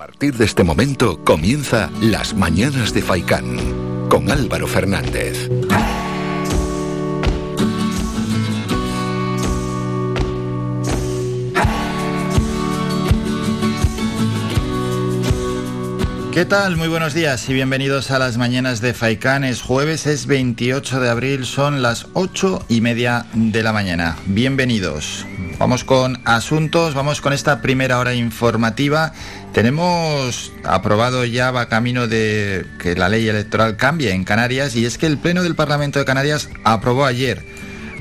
A partir de este momento comienza Las Mañanas de Faicán con Álvaro Fernández. ¿Qué tal? Muy buenos días y bienvenidos a las mañanas de Faicán. Es jueves, es 28 de abril, son las 8 y media de la mañana. Bienvenidos. Vamos con asuntos, vamos con esta primera hora informativa. Tenemos aprobado ya, va camino de que la ley electoral cambie en Canarias y es que el Pleno del Parlamento de Canarias aprobó ayer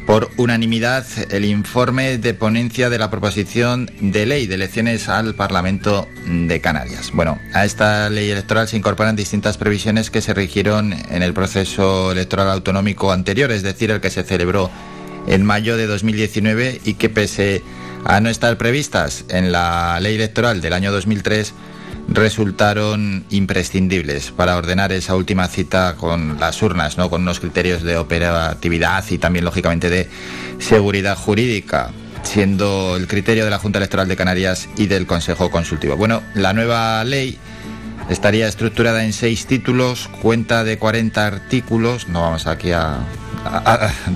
por unanimidad el informe de ponencia de la proposición de ley de elecciones al Parlamento de Canarias. Bueno, a esta ley electoral se incorporan distintas previsiones que se rigieron en el proceso electoral autonómico anterior, es decir, el que se celebró en mayo de 2019 y que pese a no estar previstas en la ley electoral del año 2003, resultaron imprescindibles para ordenar esa última cita con las urnas, ¿no? con unos criterios de operatividad y también, lógicamente, de seguridad jurídica, siendo el criterio de la Junta Electoral de Canarias y del Consejo Consultivo. Bueno, la nueva ley estaría estructurada en seis títulos, cuenta de 40 artículos, no vamos aquí a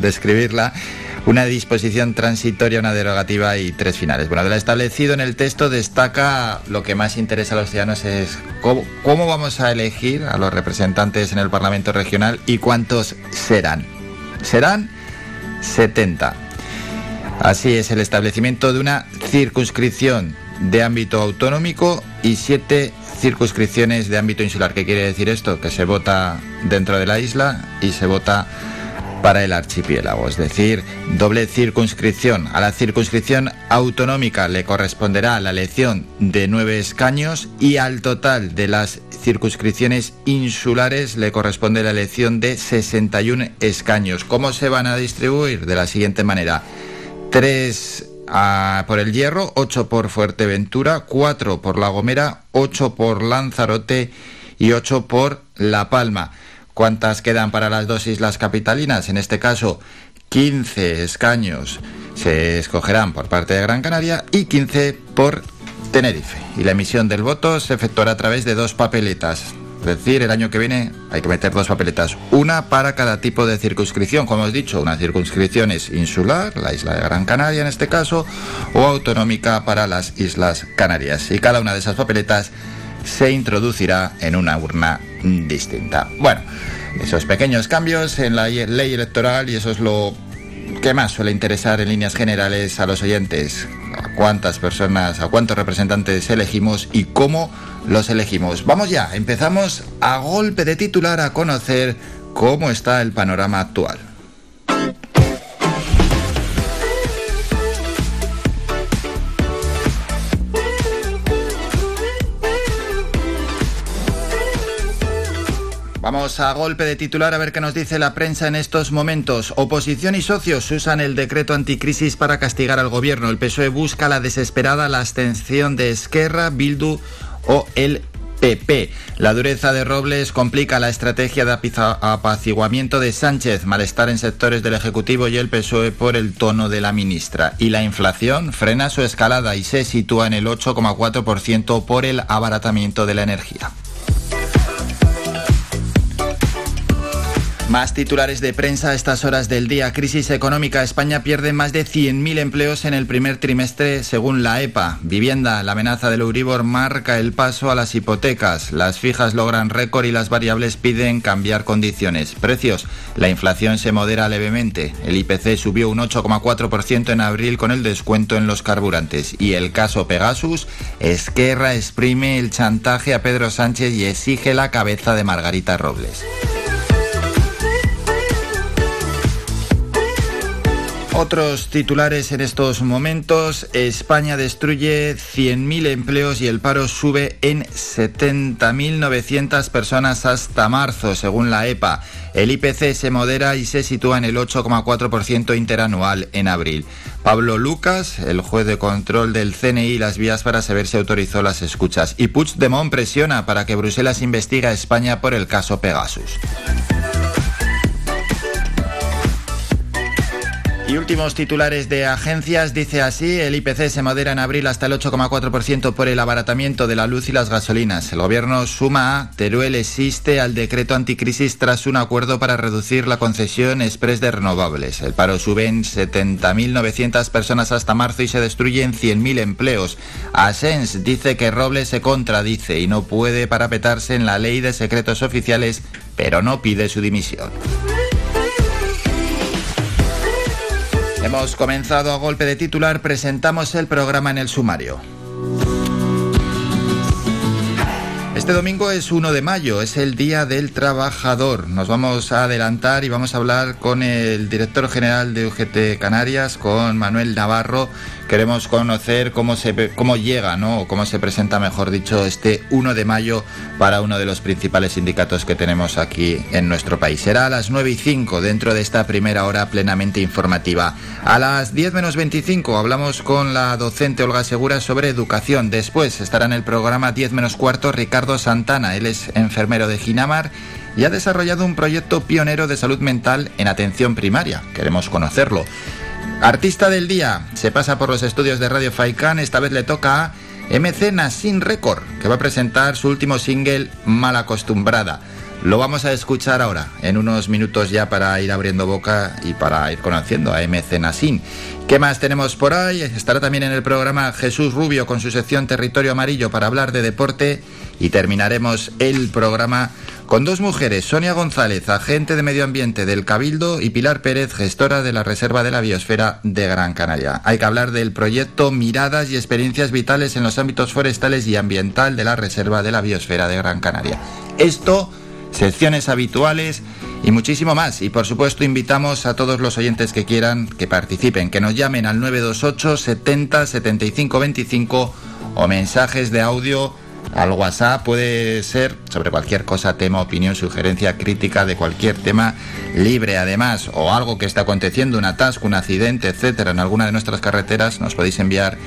describirla una disposición transitoria, una derogativa y tres finales. Bueno, de lo establecido en el texto destaca lo que más interesa a los ciudadanos es cómo, cómo vamos a elegir a los representantes en el Parlamento Regional y cuántos serán. Serán 70. Así es, el establecimiento de una circunscripción de ámbito autonómico y siete circunscripciones de ámbito insular. ¿Qué quiere decir esto? Que se vota dentro de la isla y se vota para el archipiélago, es decir, doble circunscripción. A la circunscripción autonómica le corresponderá la elección de nueve escaños y al total de las circunscripciones insulares le corresponde la elección de 61 escaños. ¿Cómo se van a distribuir? De la siguiente manera. Tres por el Hierro, ocho por Fuerteventura, cuatro por La Gomera, ocho por Lanzarote y ocho por La Palma. ¿Cuántas quedan para las dos islas capitalinas? En este caso, 15 escaños se escogerán por parte de Gran Canaria y 15 por Tenerife. Y la emisión del voto se efectuará a través de dos papeletas. Es decir, el año que viene hay que meter dos papeletas, una para cada tipo de circunscripción. Como os he dicho, una circunscripción es insular, la isla de Gran Canaria en este caso, o autonómica para las Islas Canarias. Y cada una de esas papeletas se introducirá en una urna distinta. Bueno, esos pequeños cambios en la ley electoral y eso es lo que más suele interesar en líneas generales a los oyentes. A cuántas personas, a cuántos representantes elegimos y cómo los elegimos. Vamos ya, empezamos a golpe de titular a conocer cómo está el panorama actual. Vamos a golpe de titular a ver qué nos dice la prensa en estos momentos. Oposición y socios usan el decreto anticrisis para castigar al gobierno. El PSOE busca la desesperada la abstención de Esquerra, Bildu o el PP. La dureza de Robles complica la estrategia de apaciguamiento de Sánchez, malestar en sectores del Ejecutivo y el PSOE por el tono de la ministra. Y la inflación frena su escalada y se sitúa en el 8,4% por el abaratamiento de la energía. Más titulares de prensa a estas horas del día. Crisis económica. España pierde más de 100.000 empleos en el primer trimestre según la EPA. Vivienda. La amenaza del Euribor marca el paso a las hipotecas. Las fijas logran récord y las variables piden cambiar condiciones. Precios. La inflación se modera levemente. El IPC subió un 8,4% en abril con el descuento en los carburantes. Y el caso Pegasus. Esquerra exprime el chantaje a Pedro Sánchez y exige la cabeza de Margarita Robles. Otros titulares en estos momentos. España destruye 100.000 empleos y el paro sube en 70.900 personas hasta marzo, según la EPA. El IPC se modera y se sitúa en el 8,4% interanual en abril. Pablo Lucas, el juez de control del CNI, las vías para saber si autorizó las escuchas. Y Puigdemont presiona para que Bruselas investigue a España por el caso Pegasus. Y últimos titulares de agencias, dice así, el IPC se modera en abril hasta el 8,4% por el abaratamiento de la luz y las gasolinas. El gobierno suma a Teruel existe al decreto anticrisis tras un acuerdo para reducir la concesión express de renovables. El paro sube en 70.900 personas hasta marzo y se destruyen 100.000 empleos. Asens dice que Robles se contradice y no puede parapetarse en la ley de secretos oficiales, pero no pide su dimisión. Hemos comenzado a golpe de titular, presentamos el programa en el sumario. Este domingo es 1 de mayo, es el Día del Trabajador. Nos vamos a adelantar y vamos a hablar con el director general de UGT Canarias, con Manuel Navarro, queremos conocer cómo, se, cómo llega, ¿no? o cómo se presenta, mejor dicho, este 1 de mayo para uno de los principales sindicatos que tenemos aquí en nuestro país. Será a las 9 y 5 dentro de esta primera hora plenamente informativa. A las 10 menos 25 hablamos con la docente Olga Segura sobre educación. Después estará en el programa 10 menos cuarto Ricardo Santana. Él es enfermero de Ginamar y ha desarrollado un proyecto pionero de salud mental en atención primaria. Queremos conocerlo. Artista del día, se pasa por los estudios de Radio Faikan, esta vez le toca a MC Nasin Record, que va a presentar su último single Mal Acostumbrada. Lo vamos a escuchar ahora, en unos minutos ya para ir abriendo boca y para ir conociendo a MC Nasin. ¿Qué más tenemos por ahí? Estará también en el programa Jesús Rubio con su sección Territorio Amarillo para hablar de deporte y terminaremos el programa con dos mujeres, Sonia González, agente de medio ambiente del Cabildo, y Pilar Pérez, gestora de la Reserva de la Biosfera de Gran Canaria. Hay que hablar del proyecto Miradas y experiencias vitales en los ámbitos forestales y ambiental de la Reserva de la Biosfera de Gran Canaria. Esto, secciones habituales y muchísimo más. Y por supuesto invitamos a todos los oyentes que quieran que participen, que nos llamen al 928 70 75 25 o mensajes de audio al WhatsApp puede ser sobre cualquier cosa, tema, opinión, sugerencia, crítica de cualquier tema libre además o algo que está aconteciendo, un atasco, un accidente, etcétera, en alguna de nuestras carreteras, nos podéis enviar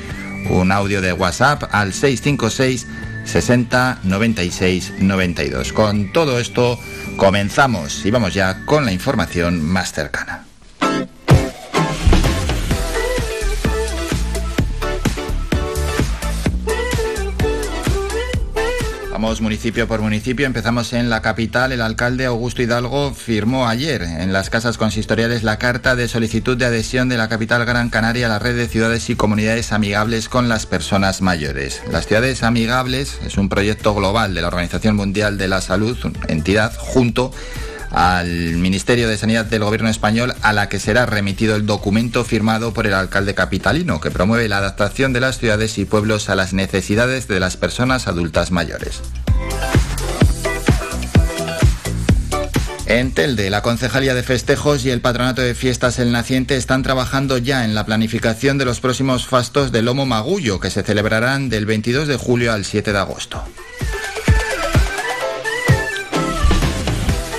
un audio de WhatsApp al 656 60 96 92. Con todo esto comenzamos y vamos ya con la información más cercana. Vamos municipio por municipio. Empezamos en la capital. El alcalde Augusto Hidalgo firmó ayer en las casas consistoriales la carta de solicitud de adhesión de la capital Gran Canaria a la red de ciudades y comunidades amigables con las personas mayores. Las ciudades amigables es un proyecto global de la Organización Mundial de la Salud, entidad junto al Ministerio de Sanidad del Gobierno español a la que será remitido el documento firmado por el alcalde capitalino que promueve la adaptación de las ciudades y pueblos a las necesidades de las personas adultas mayores. En Telde, la Concejalía de Festejos y el Patronato de Fiestas El Naciente están trabajando ya en la planificación de los próximos fastos de Lomo Magullo, que se celebrarán del 22 de julio al 7 de agosto.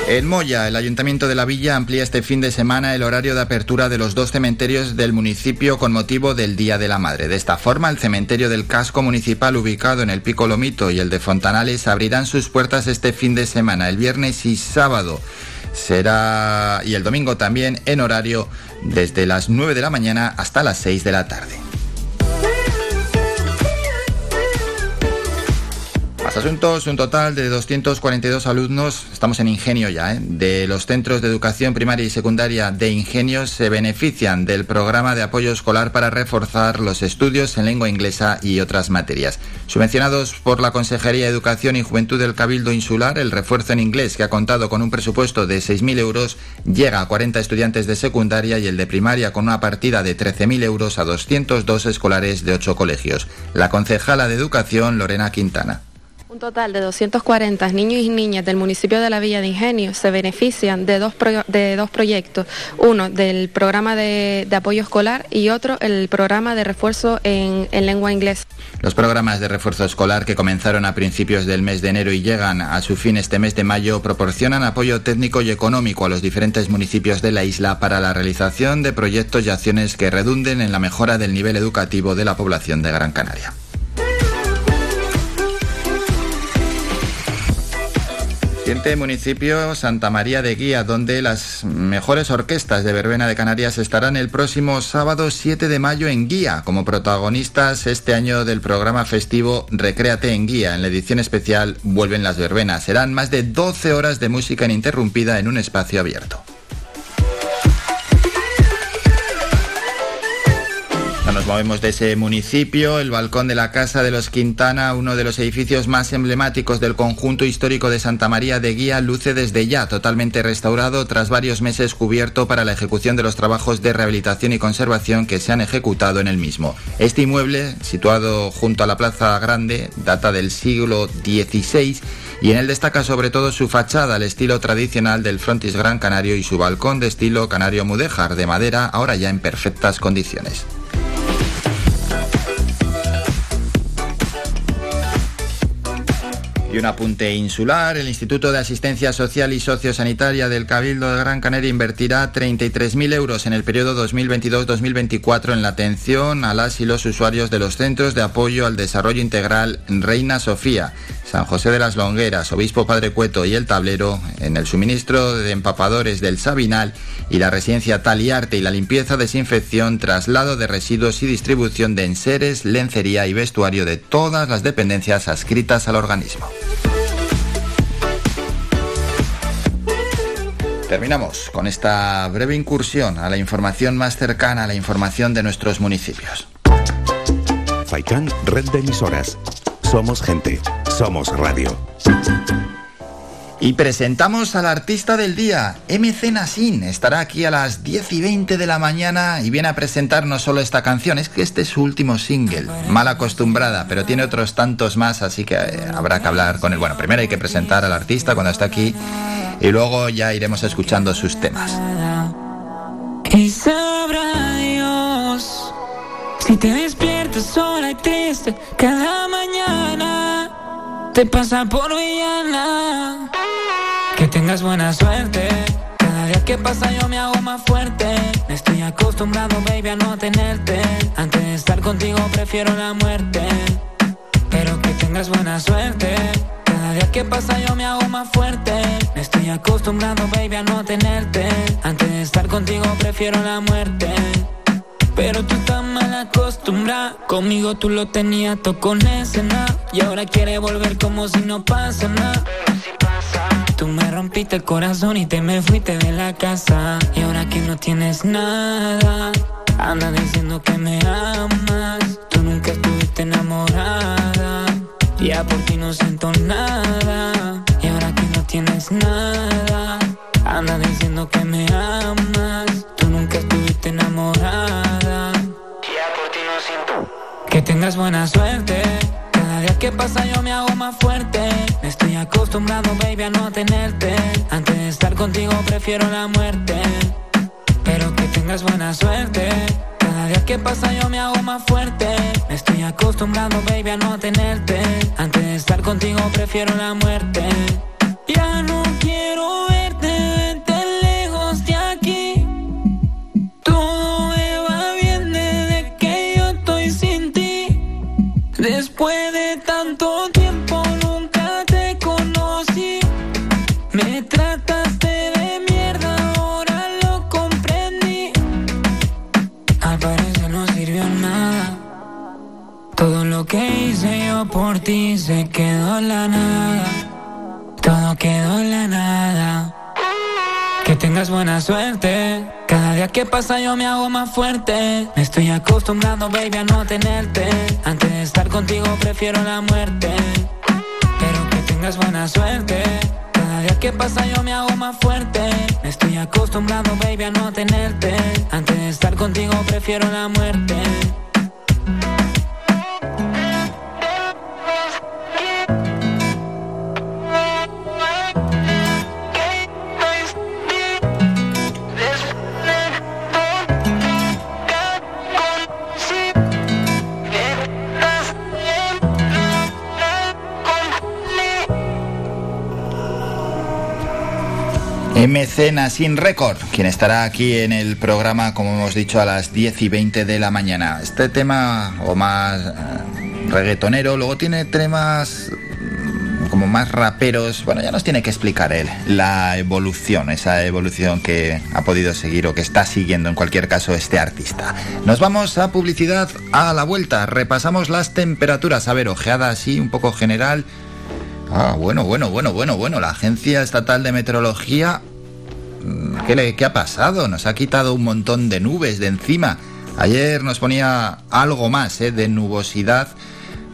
En Moya, el Ayuntamiento de la Villa amplía este fin de semana el horario de apertura de los dos cementerios del municipio con motivo del Día de la Madre. De esta forma, el cementerio del casco municipal ubicado en el Pico Lomito y el de Fontanales abrirán sus puertas este fin de semana, el viernes y sábado. Será y el domingo también en horario desde las 9 de la mañana hasta las 6 de la tarde. Asuntos, un total de 242 alumnos, estamos en Ingenio ya, ¿eh? de los centros de educación primaria y secundaria de Ingenio se benefician del programa de apoyo escolar para reforzar los estudios en lengua inglesa y otras materias. Subvencionados por la Consejería de Educación y Juventud del Cabildo Insular, el refuerzo en inglés, que ha contado con un presupuesto de 6.000 euros, llega a 40 estudiantes de secundaria y el de primaria con una partida de 13.000 euros a 202 escolares de 8 colegios. La concejala de Educación, Lorena Quintana. Un total de 240 niños y niñas del municipio de la Villa de Ingenio se benefician de dos, de dos proyectos, uno del programa de, apoyo escolar y otro el programa de refuerzo en, en lengua inglesa. Los programas de refuerzo escolar que comenzaron a principios del mes de enero y llegan a su fin este mes de mayo proporcionan apoyo técnico y económico a los diferentes municipios de la isla para la realización de proyectos y acciones que redunden en la mejora del nivel educativo de la población de Gran Canaria. Siguiente municipio, Santa María de Guía, donde las mejores orquestas de verbena de Canarias estarán el próximo sábado 7 de mayo en Guía, como protagonistas este año del programa festivo Recréate en Guía. En la edición especial vuelven las verbenas. Serán más de 12 horas de música ininterrumpida en un espacio abierto. Nos movemos de ese municipio, el balcón de la Casa de los Quintana, uno de los edificios más emblemáticos del conjunto histórico de Santa María de Guía, luce desde ya totalmente restaurado tras varios meses cubierto para la ejecución de los trabajos de rehabilitación y conservación que se han ejecutado en el mismo. Este inmueble, situado junto a la Plaza Grande, data del siglo XVI y en él destaca sobre todo su fachada al estilo tradicional del frontis Gran Canario y su balcón de estilo canario mudéjar de madera, ahora ya en perfectas condiciones. Un apunte insular, el Instituto de Asistencia Social y Sociosanitaria del Cabildo de Gran Canaria invertirá 33.000 euros en el periodo 2022-2024 en la atención a las y los usuarios de los centros de apoyo al desarrollo integral Reina Sofía, San José de las Longueras, Obispo Padre Cueto y El Tablero, en el suministro de empapadores del Sabinal y la residencia Taliarte y la limpieza, desinfección, traslado de residuos y distribución de enseres, lencería y vestuario de todas las dependencias adscritas al organismo. Terminamos con esta breve incursión a la información más cercana a la información de nuestros municipios. Faikan, red de emisoras. Somos gente, somos radio. Y presentamos al artista del día, MC Nasin. Estará aquí a las 10 y 20 de la mañana y viene a presentar no solo esta canción, es que este es su último single, mal acostumbrada, pero tiene otros tantos más, así que eh, habrá que hablar con él. Bueno, primero hay que presentar al artista cuando está aquí y luego ya iremos escuchando sus temas. Y sabrá Dios si te despiertas sola y triste cada mañana, te pasa por villana. Que tengas buena suerte. Cada día que pasa yo me hago más fuerte. Me estoy acostumbrado, baby, a no tenerte. Antes de estar contigo prefiero la muerte. Pero que tengas buena suerte cada día que pasa yo me hago más fuerte. Me estoy acostumbrando, baby, a no tenerte. Antes de estar contigo prefiero la muerte. Pero tú estás mal acostumbrada. Conmigo tú lo tenías todo con escena. Y ahora quiere volver como si no pasa nada. Tú me rompiste el corazón y te me fuiste de la casa. Y ahora que no tienes nada, anda diciendo que me amas. Tú nunca estuviste enamorada. Ya por ti no siento nada. Y ahora que no tienes nada, anda diciendo que me amas. Tengas buena suerte. Cada día que pasa yo me hago más fuerte. Me estoy acostumbrado, baby, a no tenerte. Antes de estar contigo prefiero la muerte. Pero que tengas buena suerte. Cada día que pasa yo me hago más fuerte. Me estoy acostumbrando, baby, a no tenerte. Antes de estar contigo prefiero la muerte. Ya no quiero verte, por ti se quedó la nada. Todo quedó en la nada. Que tengas buena suerte. Cada día que pasa yo me hago más fuerte. Me estoy acostumbrando, baby, a no tenerte. Antes de estar contigo prefiero la muerte. Pero que tengas buena suerte. Cada día que pasa yo me hago más fuerte. Me estoy acostumbrando, baby, a no tenerte. Antes de estar contigo prefiero la muerte. MC Nasin Record, quien estará aquí en el programa, como hemos dicho, a las 10 y 20 de la mañana. Este tema, o más eh, reggaetonero, luego tiene temas como más raperos. Bueno, ya nos tiene que explicar él la evolución, esa evolución que ha podido seguir o que está siguiendo en cualquier caso este artista. Nos vamos a publicidad a la vuelta. Repasamos las temperaturas. A ver, ojeada así un poco general. Ah, bueno, bueno, bueno, bueno, bueno. La Agencia Estatal de Meteorología... Mm, ¿Qué, le, ¿Qué ha pasado? Nos ha quitado un montón de nubes de encima. Ayer nos ponía algo más ¿eh? de nubosidad.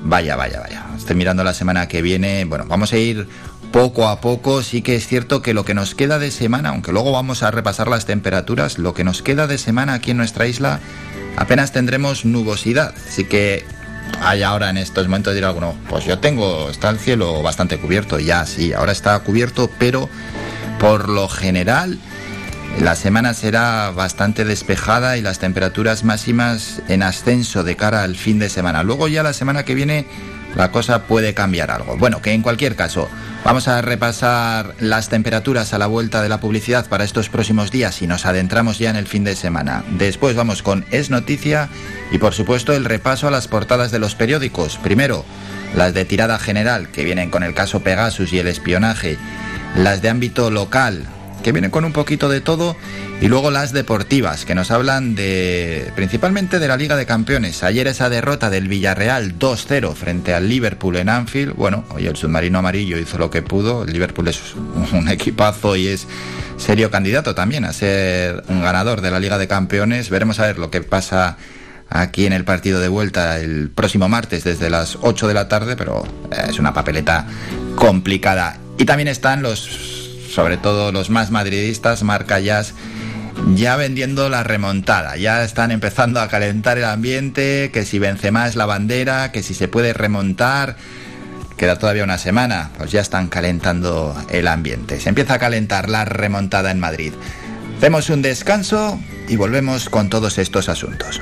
Vaya, vaya, vaya. Estoy mirando la semana que viene. Bueno, vamos a ir poco a poco. Sí que es cierto que lo que nos queda de semana, aunque luego vamos a repasar las temperaturas, lo que nos queda de semana aquí en nuestra isla, apenas tendremos nubosidad. Así que hay ahora en estos momentos dirá alguno, pues yo tengo, está el cielo bastante cubierto. Ya, sí, ahora está cubierto, pero por lo general la semana será bastante despejada y las temperaturas máximas en ascenso de cara al fin de semana. Luego ya la semana que viene la cosa puede cambiar algo. Bueno, que en cualquier caso, vamos a repasar las temperaturas a la vuelta de la publicidad para estos próximos días y nos adentramos ya en el fin de semana. Después vamos con Es Noticia y por supuesto el repaso a las portadas de los periódicos. Primero, las de tirada general, que vienen con el caso Pegasus y el espionaje. Las de ámbito local, que vienen con un poquito de todo, y luego las deportivas, que nos hablan de principalmente de la Liga de Campeones. Ayer esa derrota del Villarreal 2-0 frente al Liverpool en Anfield. Bueno, hoy el submarino amarillo hizo lo que pudo. El Liverpool es un equipazo y es serio candidato también a ser un ganador de la Liga de Campeones. Veremos a ver lo que pasa aquí en el partido de vuelta el próximo martes desde las 8 de la tarde, pero es una papeleta complicada. Y también están los sobre todo los más madridistas, marca Jazz, ya vendiendo la remontada. Ya están empezando a calentar el ambiente, que si vence más la bandera, que si se puede remontar. Queda todavía una semana, pues ya están calentando el ambiente. Se empieza a calentar la remontada en Madrid. Hacemos un descanso y volvemos con todos estos asuntos.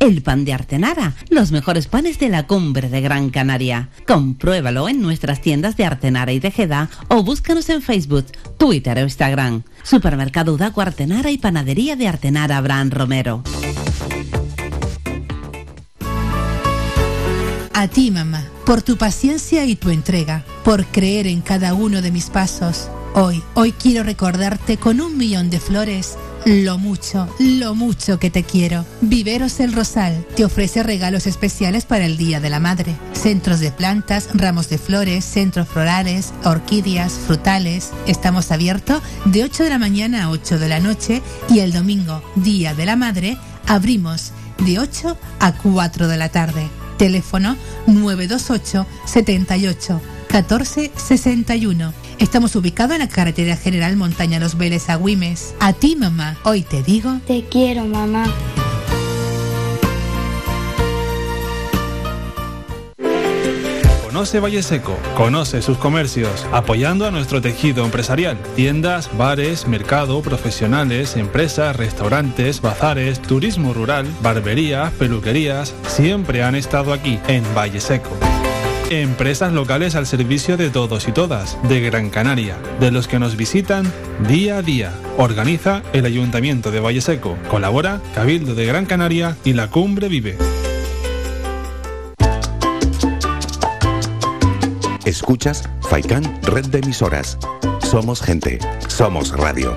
el pan de Artenara, los mejores panes de la cumbre de Gran Canaria. Compruébalo en nuestras tiendas de Artenara y Tejeda o búscanos en Facebook, Twitter o Instagram. Supermercado Udaco Artenara y Panadería de Artenara Abraham Romero. A ti, mamá, por tu paciencia y tu entrega, por creer en cada uno de mis pasos. Hoy, hoy quiero recordarte con un millón de flores lo mucho, lo mucho que te quiero. Viveros El Rosal te ofrece regalos especiales para el Día de la Madre. Centros de plantas, ramos de flores, centros florales, orquídeas, frutales. Estamos abiertos de 8 de la mañana a 8 de la noche y el domingo, Día de la Madre, abrimos de 8 a 4 de la tarde. Teléfono 928 78 14 61 Estamos ubicados en la carretera general Montaña Los Vélez a A ti, mamá, hoy te digo... Te quiero, mamá. Conoce Valle Seco, conoce sus comercios, apoyando a nuestro tejido empresarial. Tiendas, bares, mercado, profesionales, empresas, restaurantes, bazares, turismo rural, barberías, peluquerías, siempre han estado aquí en Valle Seco. Empresas locales al servicio de todos y todas, de Gran Canaria, de los que nos visitan día a día. Organiza el Ayuntamiento de Valle Seco. Colabora Cabildo de Gran Canaria y la Cumbre Vive. Escuchas Faikan Red de Emisoras. Somos gente. Somos radio.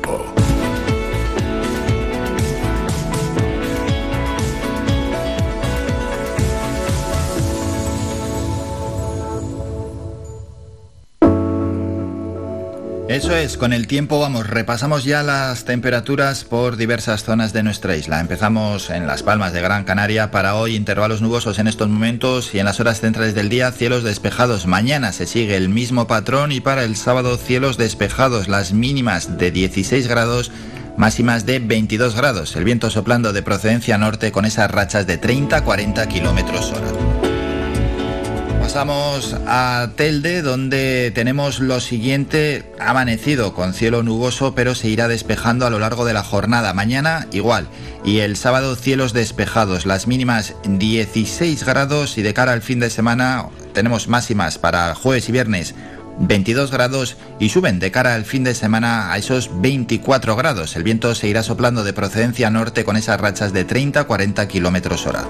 Eso es, con el tiempo vamos, repasamos ya las temperaturas por diversas zonas de nuestra isla. Empezamos en Las Palmas de Gran Canaria para hoy, intervalos nubosos en estos momentos y en las horas centrales del día cielos despejados. Mañana se sigue el mismo patrón y para el sábado cielos despejados, las mínimas de 16 grados, máximas de 22 grados. El viento soplando de procedencia norte con esas rachas de 30-40 kilómetros hora. Pasamos a Telde, donde tenemos lo siguiente, amanecido con cielo nuboso, pero se irá despejando a lo largo de la jornada. Mañana igual, y el sábado cielos despejados, las mínimas 16 grados. Y de cara al fin de semana tenemos máximas para jueves y viernes. 22 grados. Y suben de cara al fin de semana a esos 24 grados. El viento se irá soplando de procedencia norte con esas rachas de 30-40 kilómetros hora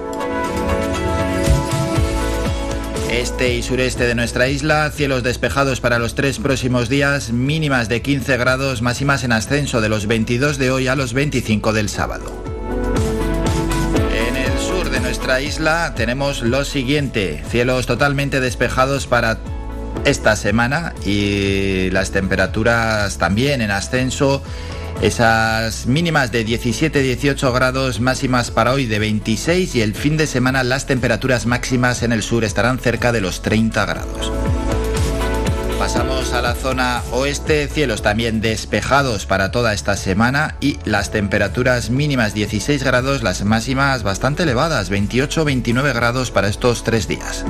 este y sureste de nuestra isla, cielos despejados para los tres próximos días, mínimas de 15 grados, máximas en ascenso de los 22 de hoy a los 25 del sábado. En el sur de nuestra isla tenemos lo siguiente, cielos totalmente despejados para esta semana y las temperaturas también en ascenso esas mínimas de 17-18 grados, máximas para hoy de 26 y el fin de semana las temperaturas máximas en el sur estarán cerca de los 30 grados. Pasamos a la zona oeste, cielos también despejados para toda esta semana y las temperaturas mínimas 16 grados, las máximas bastante elevadas, 28-29 grados para estos tres días.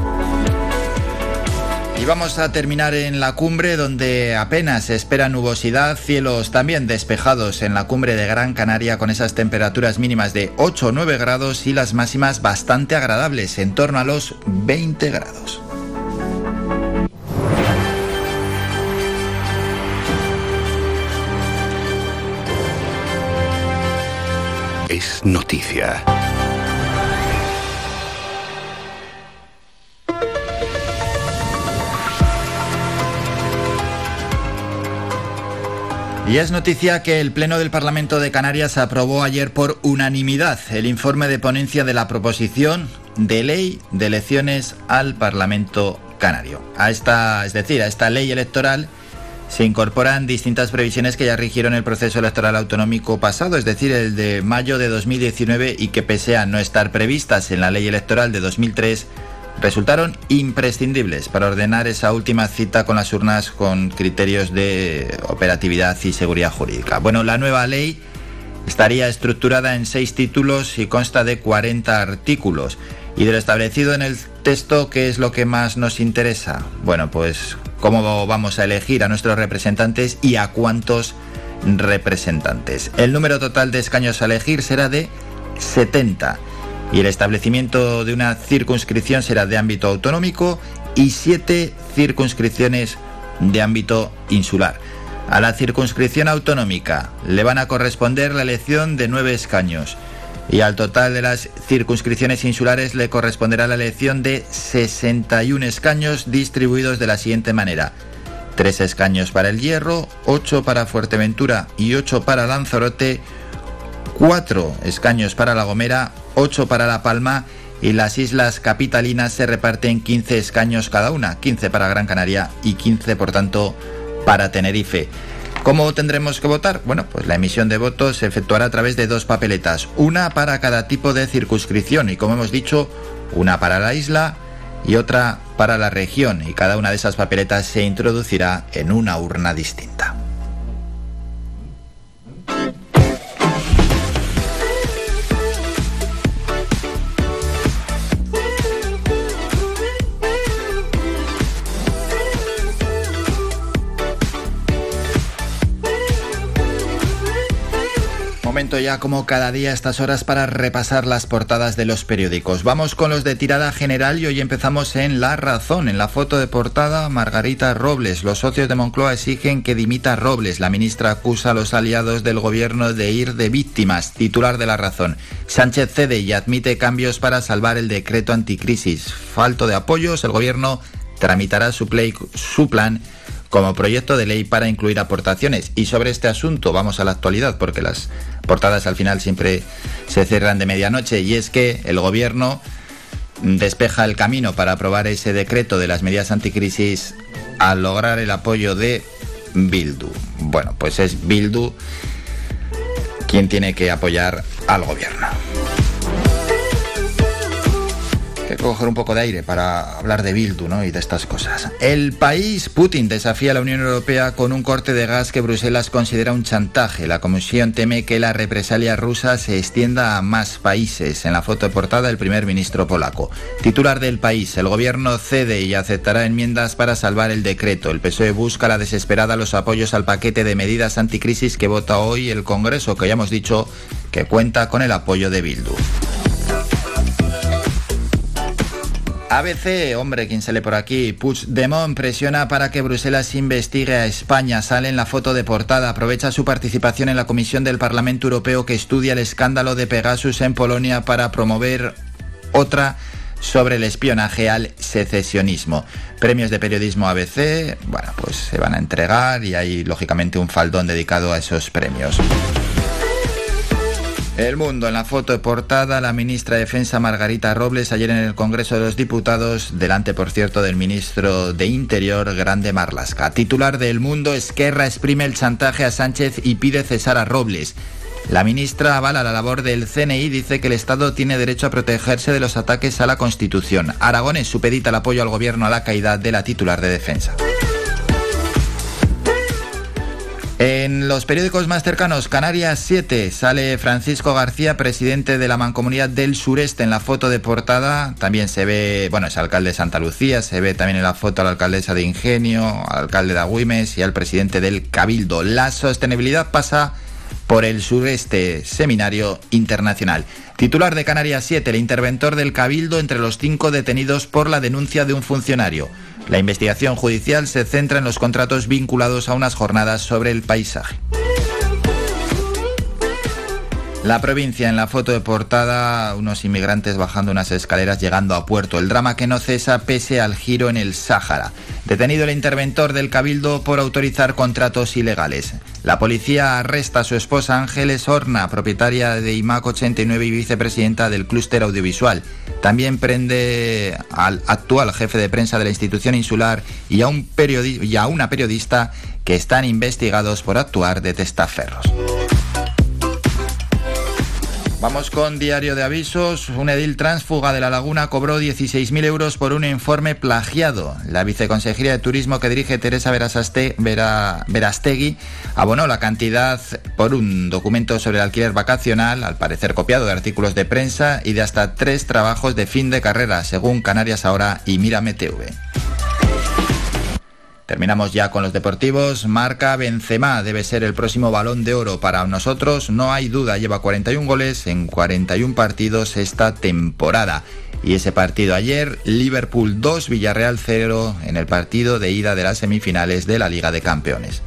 Y vamos a terminar en la cumbre donde apenas se espera nubosidad, cielos también despejados en la cumbre de Gran Canaria con esas temperaturas mínimas de 8 o 9 grados y las máximas bastante agradables, en torno a los 20 grados. Es noticia. Y es noticia que el Pleno del Parlamento de Canarias aprobó ayer por unanimidad el informe de ponencia de la proposición de ley de elecciones al Parlamento Canario. A esta, es decir, a esta ley electoral se incorporan distintas previsiones que ya rigieron el proceso electoral autonómico pasado, es decir, el de mayo de 2019 y que pese a no estar previstas en la ley electoral de 2003, resultaron imprescindibles para ordenar esa última cita con las urnas con criterios de operatividad y seguridad jurídica. Bueno, la nueva ley estaría estructurada en seis títulos y consta de 40 artículos. Y de lo establecido en el texto, ¿qué es lo que más nos interesa? Bueno, pues cómo vamos a elegir a nuestros representantes y a cuántos representantes. El número total de escaños a elegir será de 70 y el establecimiento de una circunscripción será de ámbito autonómico y siete circunscripciones de ámbito insular. A la circunscripción autonómica le van a corresponder la elección de nueve escaños y al total de las circunscripciones insulares le corresponderá la elección de 61 escaños distribuidos de la siguiente manera. Tres escaños para el Hierro, ocho para Fuerteventura y ocho para Lanzarote, cuatro escaños para La Gomera, 8 para La Palma y las islas capitalinas se reparten 15 escaños cada una, 15 para Gran Canaria y 15 por tanto para Tenerife. ¿Cómo tendremos que votar? Bueno, pues la emisión de votos se efectuará a través de dos papeletas, una para cada tipo de circunscripción y como hemos dicho, una para la isla y otra para la región y cada una de esas papeletas se introducirá en una urna distinta. Momento ya como cada día a estas horas para repasar las portadas de los periódicos. Vamos con los de tirada general y hoy empezamos en La Razón. En la foto de portada, Margarita Robles. Los socios de Moncloa exigen que dimita Robles. La ministra acusa a los aliados del gobierno de ir de víctimas. Titular de La Razón. Sánchez cede y admite cambios para salvar el decreto anticrisis. Falto de apoyos, el gobierno tramitará su, su plan como proyecto de ley para incluir aportaciones. Y sobre este asunto vamos a la actualidad porque las portadas al final siempre se cierran de medianoche y es que el gobierno despeja el camino para aprobar ese decreto de las medidas anticrisis al lograr el apoyo de Bildu. Bueno, pues es Bildu quien tiene que apoyar al gobierno coger un poco de aire para hablar de Bildu ¿no? y de estas cosas. El país, Putin, desafía a la Unión Europea con un corte de gas que Bruselas considera un chantaje. La Comisión teme que la represalia rusa se extienda a más países. En la foto de portada, el primer ministro polaco. Titular del país, el gobierno cede y aceptará enmiendas para salvar el decreto. El PSOE busca la desesperada los apoyos al paquete de medidas anticrisis que vota hoy el Congreso, que ya hemos dicho que cuenta con el apoyo de Bildu. ABC, hombre, quien sale por aquí. Puigdemont presiona para que Bruselas investigue a España. Sale en la foto de portada. Aprovecha su participación en la comisión del Parlamento Europeo que estudia el escándalo de Pegasus en Polonia para promover otra sobre el espionaje al secesionismo. Premios de periodismo ABC, bueno, pues se van a entregar y hay lógicamente un faldón dedicado a esos premios. El mundo, en la foto de portada, la ministra de Defensa Margarita Robles ayer en el Congreso de los Diputados, delante por cierto del ministro de Interior Grande Marlasca. Titular del mundo, Esquerra exprime el chantaje a Sánchez y pide cesar a Robles. La ministra avala la labor del CNI dice que el Estado tiene derecho a protegerse de los ataques a la Constitución. Aragones supedita el apoyo al gobierno a la caída de la titular de defensa. En los periódicos más cercanos, Canarias 7, sale Francisco García, presidente de la Mancomunidad del Sureste en la foto de portada. También se ve, bueno, es alcalde de Santa Lucía, se ve también en la foto a la alcaldesa de Ingenio, al alcalde de Agüimes y al presidente del Cabildo. La sostenibilidad pasa por el Sureste Seminario Internacional. Titular de Canarias 7, el interventor del Cabildo entre los cinco detenidos por la denuncia de un funcionario. La investigación judicial se centra en los contratos vinculados a unas jornadas sobre el paisaje. La provincia en la foto de portada, unos inmigrantes bajando unas escaleras llegando a puerto. El drama que no cesa pese al giro en el Sáhara. Detenido el interventor del Cabildo por autorizar contratos ilegales. La policía arresta a su esposa Ángeles Horna, propietaria de IMAC 89 y vicepresidenta del clúster audiovisual. También prende al actual jefe de prensa de la institución insular y a, un una periodista que están investigados por actuar de testaferros. Vamos con diario de avisos. Un edil transfuga de la laguna cobró 16.000 euros por un informe plagiado. La viceconsejería de turismo que dirige Teresa Verastegui abonó la cantidad por un documento sobre el alquiler vacacional, al parecer copiado de artículos de prensa y de hasta tres trabajos de fin de carrera, según Canarias Ahora y Mírame TV. Terminamos ya con los deportivos. Marca Benzema debe ser el próximo balón de oro para nosotros. No hay duda, lleva 41 goles en 41 partidos esta temporada. Y ese partido ayer, Liverpool 2, Villarreal 0 en el partido de ida de las semifinales de la Liga de Campeones.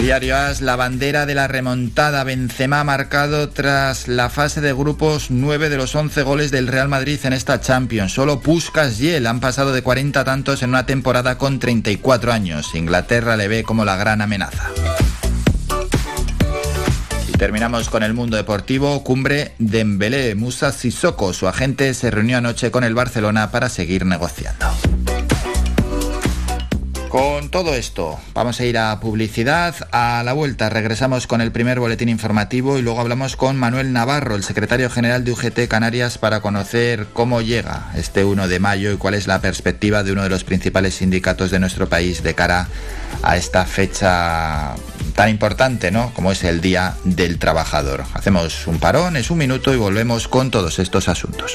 Diario AS, la bandera de la remontada. Benzema marcado tras la fase de grupos 9 de los 11 goles del Real Madrid en esta Champions. Solo Puskas y él han pasado de 40 tantos en una temporada con 34 años. Inglaterra le ve como la gran amenaza. Y terminamos con el mundo deportivo. Cumbre Dembélé, Musa Sissoko. Su agente se reunió anoche con el Barcelona para seguir negociando. Con todo esto, vamos a ir a publicidad. A la vuelta regresamos con el primer boletín informativo y luego hablamos con Manuel Navarro, el secretario general de UGT Canarias, para conocer cómo llega este 1 de mayo y cuál es la perspectiva de uno de los principales sindicatos de nuestro país de cara a esta fecha tan importante, ¿no? Como es el Día del Trabajador. Hacemos un parón, es un minuto y volvemos con todos estos asuntos.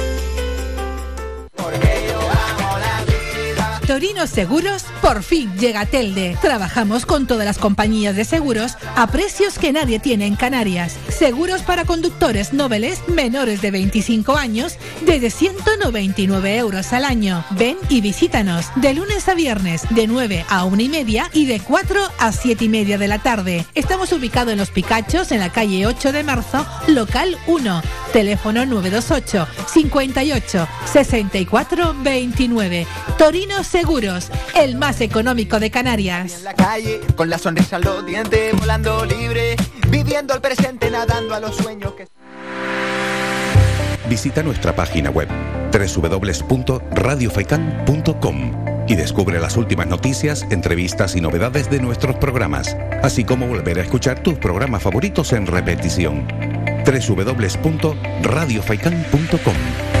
Torino Seguros, por fin llega Telde. Trabajamos con todas las compañías de seguros a precios que nadie tiene en Canarias. Seguros para conductores nobles menores de 25 años desde 199 euros al año. Ven y visítanos de lunes a viernes de 9 a 1 y media y de 4 a 7 y media de la tarde. Estamos ubicados en Los Picachos, en la calle 8 de marzo, local 1. Teléfono 928 58 64 29. Torino Seguros Seguros, el más económico de Canarias. En la calle, con la sonrisa en los dientes, volando libre, viviendo el presente, nadando a los sueños que... Visita nuestra página web www.radiofaikan.com y descubre las últimas noticias, entrevistas y novedades de nuestros programas, así como volver a escuchar tus programas favoritos en repetición. www.radiofaikan.com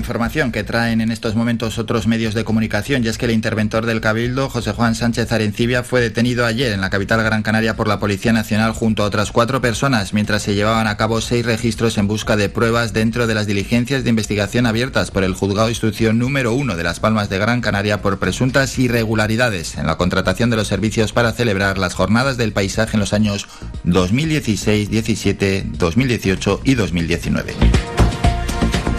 Información que traen en estos momentos otros medios de comunicación, y es que el interventor del Cabildo, José Juan Sánchez Arencibia, fue detenido ayer en la capital Gran Canaria por la Policía Nacional junto a otras cuatro personas, mientras se llevaban a cabo seis registros en busca de pruebas dentro de las diligencias de investigación abiertas por el Juzgado de Instrucción número uno de Las Palmas de Gran Canaria por presuntas irregularidades en la contratación de los servicios para celebrar las jornadas del paisaje en los años 2016, 17, 2018 y 2019.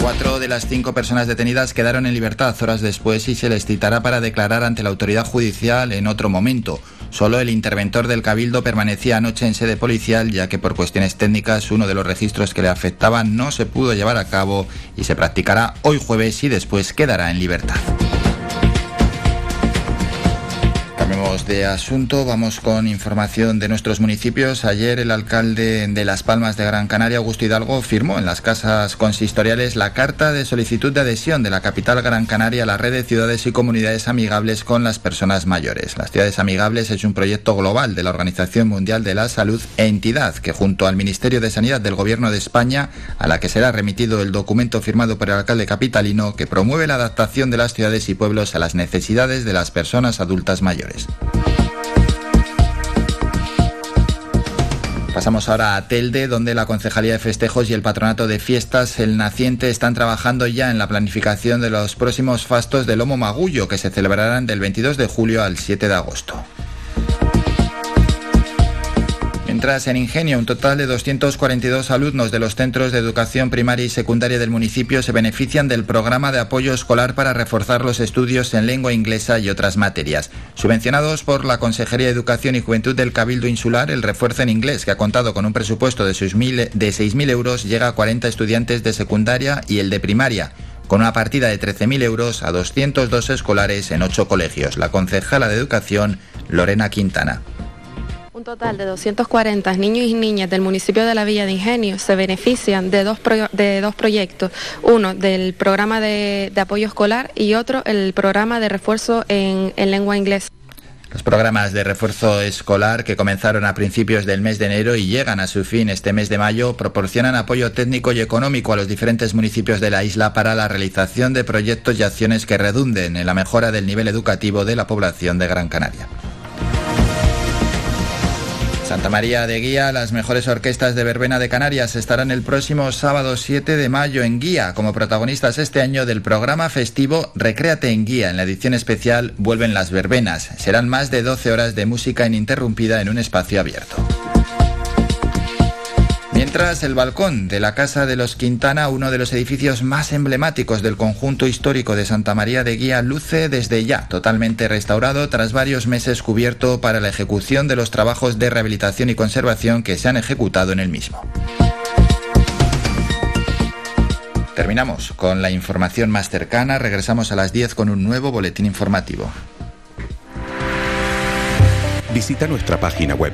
Cuatro de las cinco personas detenidas quedaron en libertad horas después y se les citará para declarar ante la autoridad judicial en otro momento. Solo el interventor del Cabildo permanecía anoche en sede policial ya que por cuestiones técnicas uno de los registros que le afectaban no se pudo llevar a cabo y se practicará hoy jueves y después quedará en libertad. De asunto, vamos con información de nuestros municipios. Ayer el alcalde de Las Palmas de Gran Canaria, Augusto Hidalgo, firmó en las casas consistoriales la carta de solicitud de adhesión de la capital Gran Canaria a la red de ciudades y comunidades amigables con las personas mayores. Las ciudades amigables es un proyecto global de la Organización Mundial de la Salud e entidad que junto al Ministerio de Sanidad del Gobierno de España, a la que será remitido el documento firmado por el alcalde capitalino, que promueve la adaptación de las ciudades y pueblos a las necesidades de las personas adultas mayores. Pasamos ahora a Telde, donde la Concejalía de Festejos y el Patronato de Fiestas El Naciente están trabajando ya en la planificación de los próximos fastos del Lomo Magullo, que se celebrarán del 22 de julio al 7 de agosto. Mientras en Ingenio, un total de 242 alumnos de los centros de educación primaria y secundaria del municipio se benefician del programa de apoyo escolar para reforzar los estudios en lengua inglesa y otras materias. Subvencionados por la Consejería de Educación y Juventud del Cabildo Insular, el refuerzo en inglés, que ha contado con un presupuesto de 6.000 euros, llega a 40 estudiantes de secundaria y el de primaria con una partida de 13.000 euros a 202 escolares en 8 colegios. La concejala de Educación, Lorena Quintana. Un total de 240 niños y niñas del municipio de la Villa de Ingenio se benefician de dos, de dos proyectos, uno del programa de, apoyo escolar y otro el programa de refuerzo en, en lengua inglesa. Los programas de refuerzo escolar que comenzaron a principios del mes de enero y llegan a su fin este mes de mayo proporcionan apoyo técnico y económico a los diferentes municipios de la isla para la realización de proyectos y acciones que redunden en la mejora del nivel educativo de la población de Gran Canaria. Santa María de Guía, las mejores orquestas de verbena de Canarias estarán el próximo sábado 7 de mayo en Guía como protagonistas este año del programa festivo Recréate en Guía. En la edición especial vuelven las verbenas. Serán más de 12 horas de música ininterrumpida en un espacio abierto. Mientras el balcón de la Casa de los Quintana, uno de los edificios más emblemáticos del conjunto histórico de Santa María de Guía, luce desde ya totalmente restaurado tras varios meses cubierto para la ejecución de los trabajos de rehabilitación y conservación que se han ejecutado en el mismo. Terminamos con la información más cercana, regresamos a las 10 con un nuevo boletín informativo. Visita nuestra página web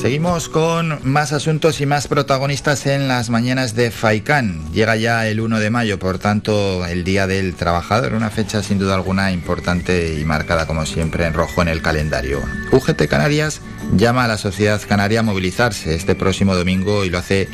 Seguimos con más asuntos y más protagonistas en las mañanas de FAICAN. Llega ya el 1 de mayo, por tanto, el Día del Trabajador, una fecha sin duda alguna importante y marcada como siempre en rojo en el calendario. UGT Canarias llama a la sociedad canaria a movilizarse este próximo domingo y lo hace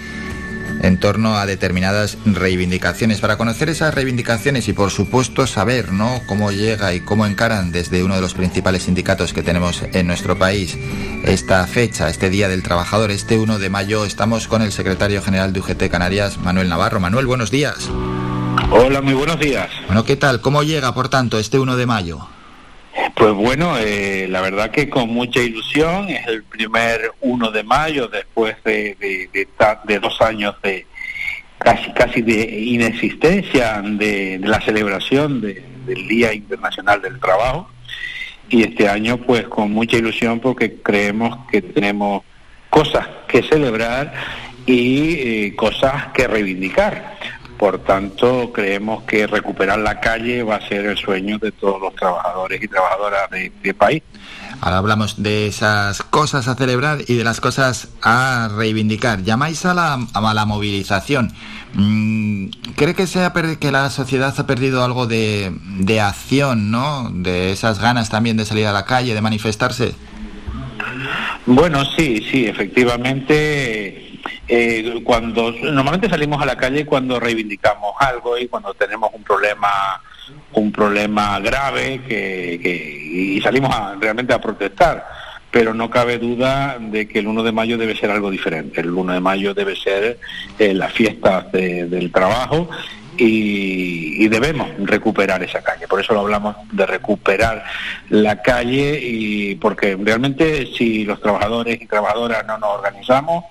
en torno a determinadas reivindicaciones. Para conocer esas reivindicaciones y por supuesto saber ¿no? cómo llega y cómo encaran desde uno de los principales sindicatos que tenemos en nuestro país esta fecha, este Día del Trabajador, este 1 de mayo, estamos con el secretario general de UGT Canarias, Manuel Navarro. Manuel, buenos días. Hola, muy buenos días. Bueno, ¿qué tal? ¿Cómo llega, por tanto, este 1 de mayo? Pues bueno, eh, la verdad que con mucha ilusión, es el primer 1 de mayo después de, dos años de casi casi de inexistencia de, la celebración del Día Internacional del Trabajo y este año pues con mucha ilusión porque creemos que tenemos cosas que celebrar y eh, cosas que reivindicar. Por tanto, creemos que recuperar la calle va a ser el sueño de todos los trabajadores y trabajadoras de este país. Ahora hablamos de esas cosas a celebrar y de las cosas a reivindicar. Llamáis a la, a la movilización. Mm, ¿Cree que, sea que la sociedad ha perdido algo de, de acción, ¿no? De esas ganas también de salir a la calle, de manifestarse. Bueno, sí, sí, efectivamente eh, cuando normalmente salimos a la calle cuando reivindicamos algo y cuando tenemos un problema un problema grave que, y salimos realmente a protestar pero no cabe duda de que el 1 de mayo debe ser algo diferente. El 1 de mayo debe ser eh, la fiesta del trabajo y, debemos recuperar esa calle. Por eso lo hablamos de recuperar la calle y porque realmente si los trabajadores y trabajadoras no nos organizamos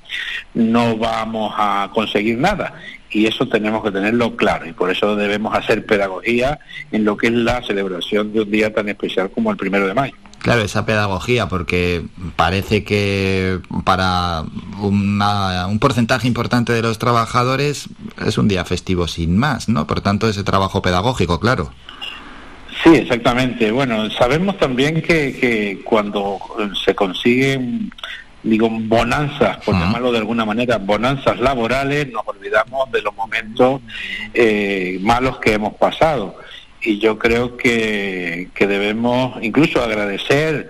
no vamos a conseguir nada y eso tenemos que tenerlo claro y por eso debemos hacer pedagogía en lo que es la celebración de un día tan especial como el primero de mayo. Claro, esa pedagogía, porque parece que para un porcentaje importante de los trabajadores es un día festivo sin más, ¿no? Por tanto, ese trabajo pedagógico, claro. Sí, exactamente. Bueno, sabemos también que, cuando se consiguen, digo, bonanzas, por llamarlo de alguna manera, bonanzas laborales, nos olvidamos de los momentos eh, malos que hemos pasado y yo creo que, debemos incluso agradecer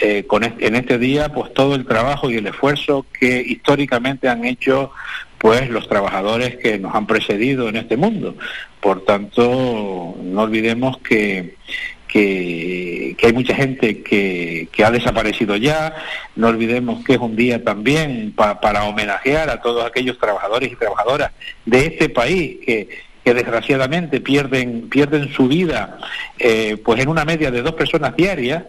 eh, con en este día pues todo el trabajo y el esfuerzo que históricamente han hecho pues los trabajadores que nos han precedido en este mundo. Por tanto, no olvidemos que, que, hay mucha gente que, que, ha desaparecido ya, no olvidemos que es un día también para homenajear a todos aquellos trabajadores y trabajadoras de este país que, que desgraciadamente pierden, pierden su vida eh, pues en una media de dos personas diarias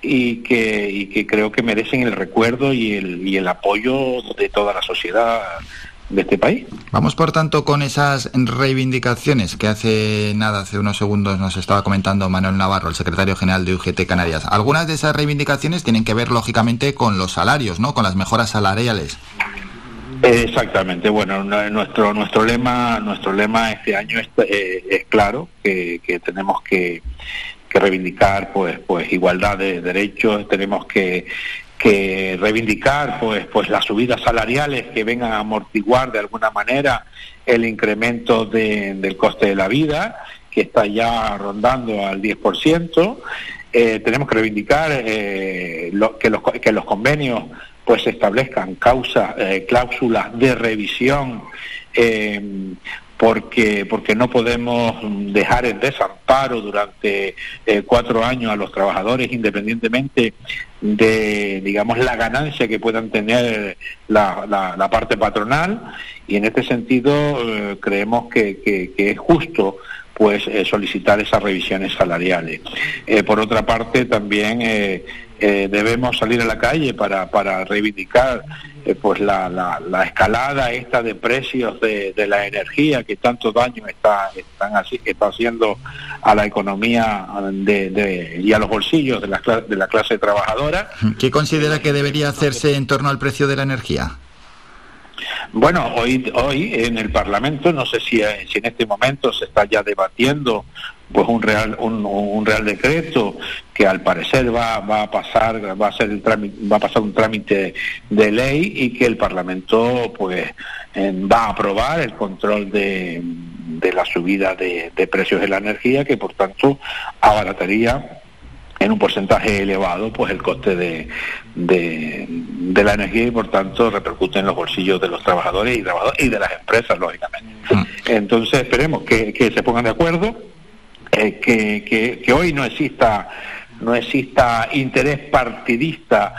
y que, y que creo que merecen el recuerdo y el, y el apoyo de toda la sociedad de este país. Vamos por tanto con esas reivindicaciones que hace nada, hace unos segundos nos estaba comentando Manuel Navarro, el secretario general de UGT Canarias. Algunas de esas reivindicaciones tienen que ver lógicamente con los salarios, ¿no? Con las mejoras salariales. Exactamente. Bueno, nuestro nuestro lema nuestro lema este año es, eh, claro que, tenemos que, reivindicar pues pues igualdad de derechos, tenemos que que reivindicar pues pues las subidas salariales que vengan a amortiguar de alguna manera el incremento del coste de la vida que está ya rondando al 10%. Eh, tenemos que reivindicar eh, que, los, que los convenios pues establezcan causas, eh, cláusulas de revisión eh, porque, porque no podemos dejar en desamparo durante eh, cuatro años a los trabajadores independientemente de, digamos, la ganancia que puedan tener la, la, parte patronal y en este sentido creemos que, que, es justo pues solicitar esas revisiones salariales. por otra parte, también debemos salir a la calle para, para reivindicar eh, pues la, la, escalada esta de precios de, la energía que tanto daño está están así está haciendo a la economía de, y a los bolsillos de la, de la clase trabajadora. ¿Qué considera que debería hacerse en torno al precio de la energía? Bueno, hoy, hoy en el Parlamento, no sé si, si en este momento se está ya debatiendo pues un real un, real decreto que al parecer va, va a pasar va a ser el trámite, va a pasar un trámite de ley y que el Parlamento pues va a aprobar el control de, de la subida de, precios de la energía que por tanto abarataría en un porcentaje elevado pues el coste de, de, la energía y por tanto repercute en los bolsillos de los trabajadores y, y de las empresas lógicamente mm. entonces esperemos que, que se pongan de acuerdo eh, que, que, hoy no exista no exista interés partidista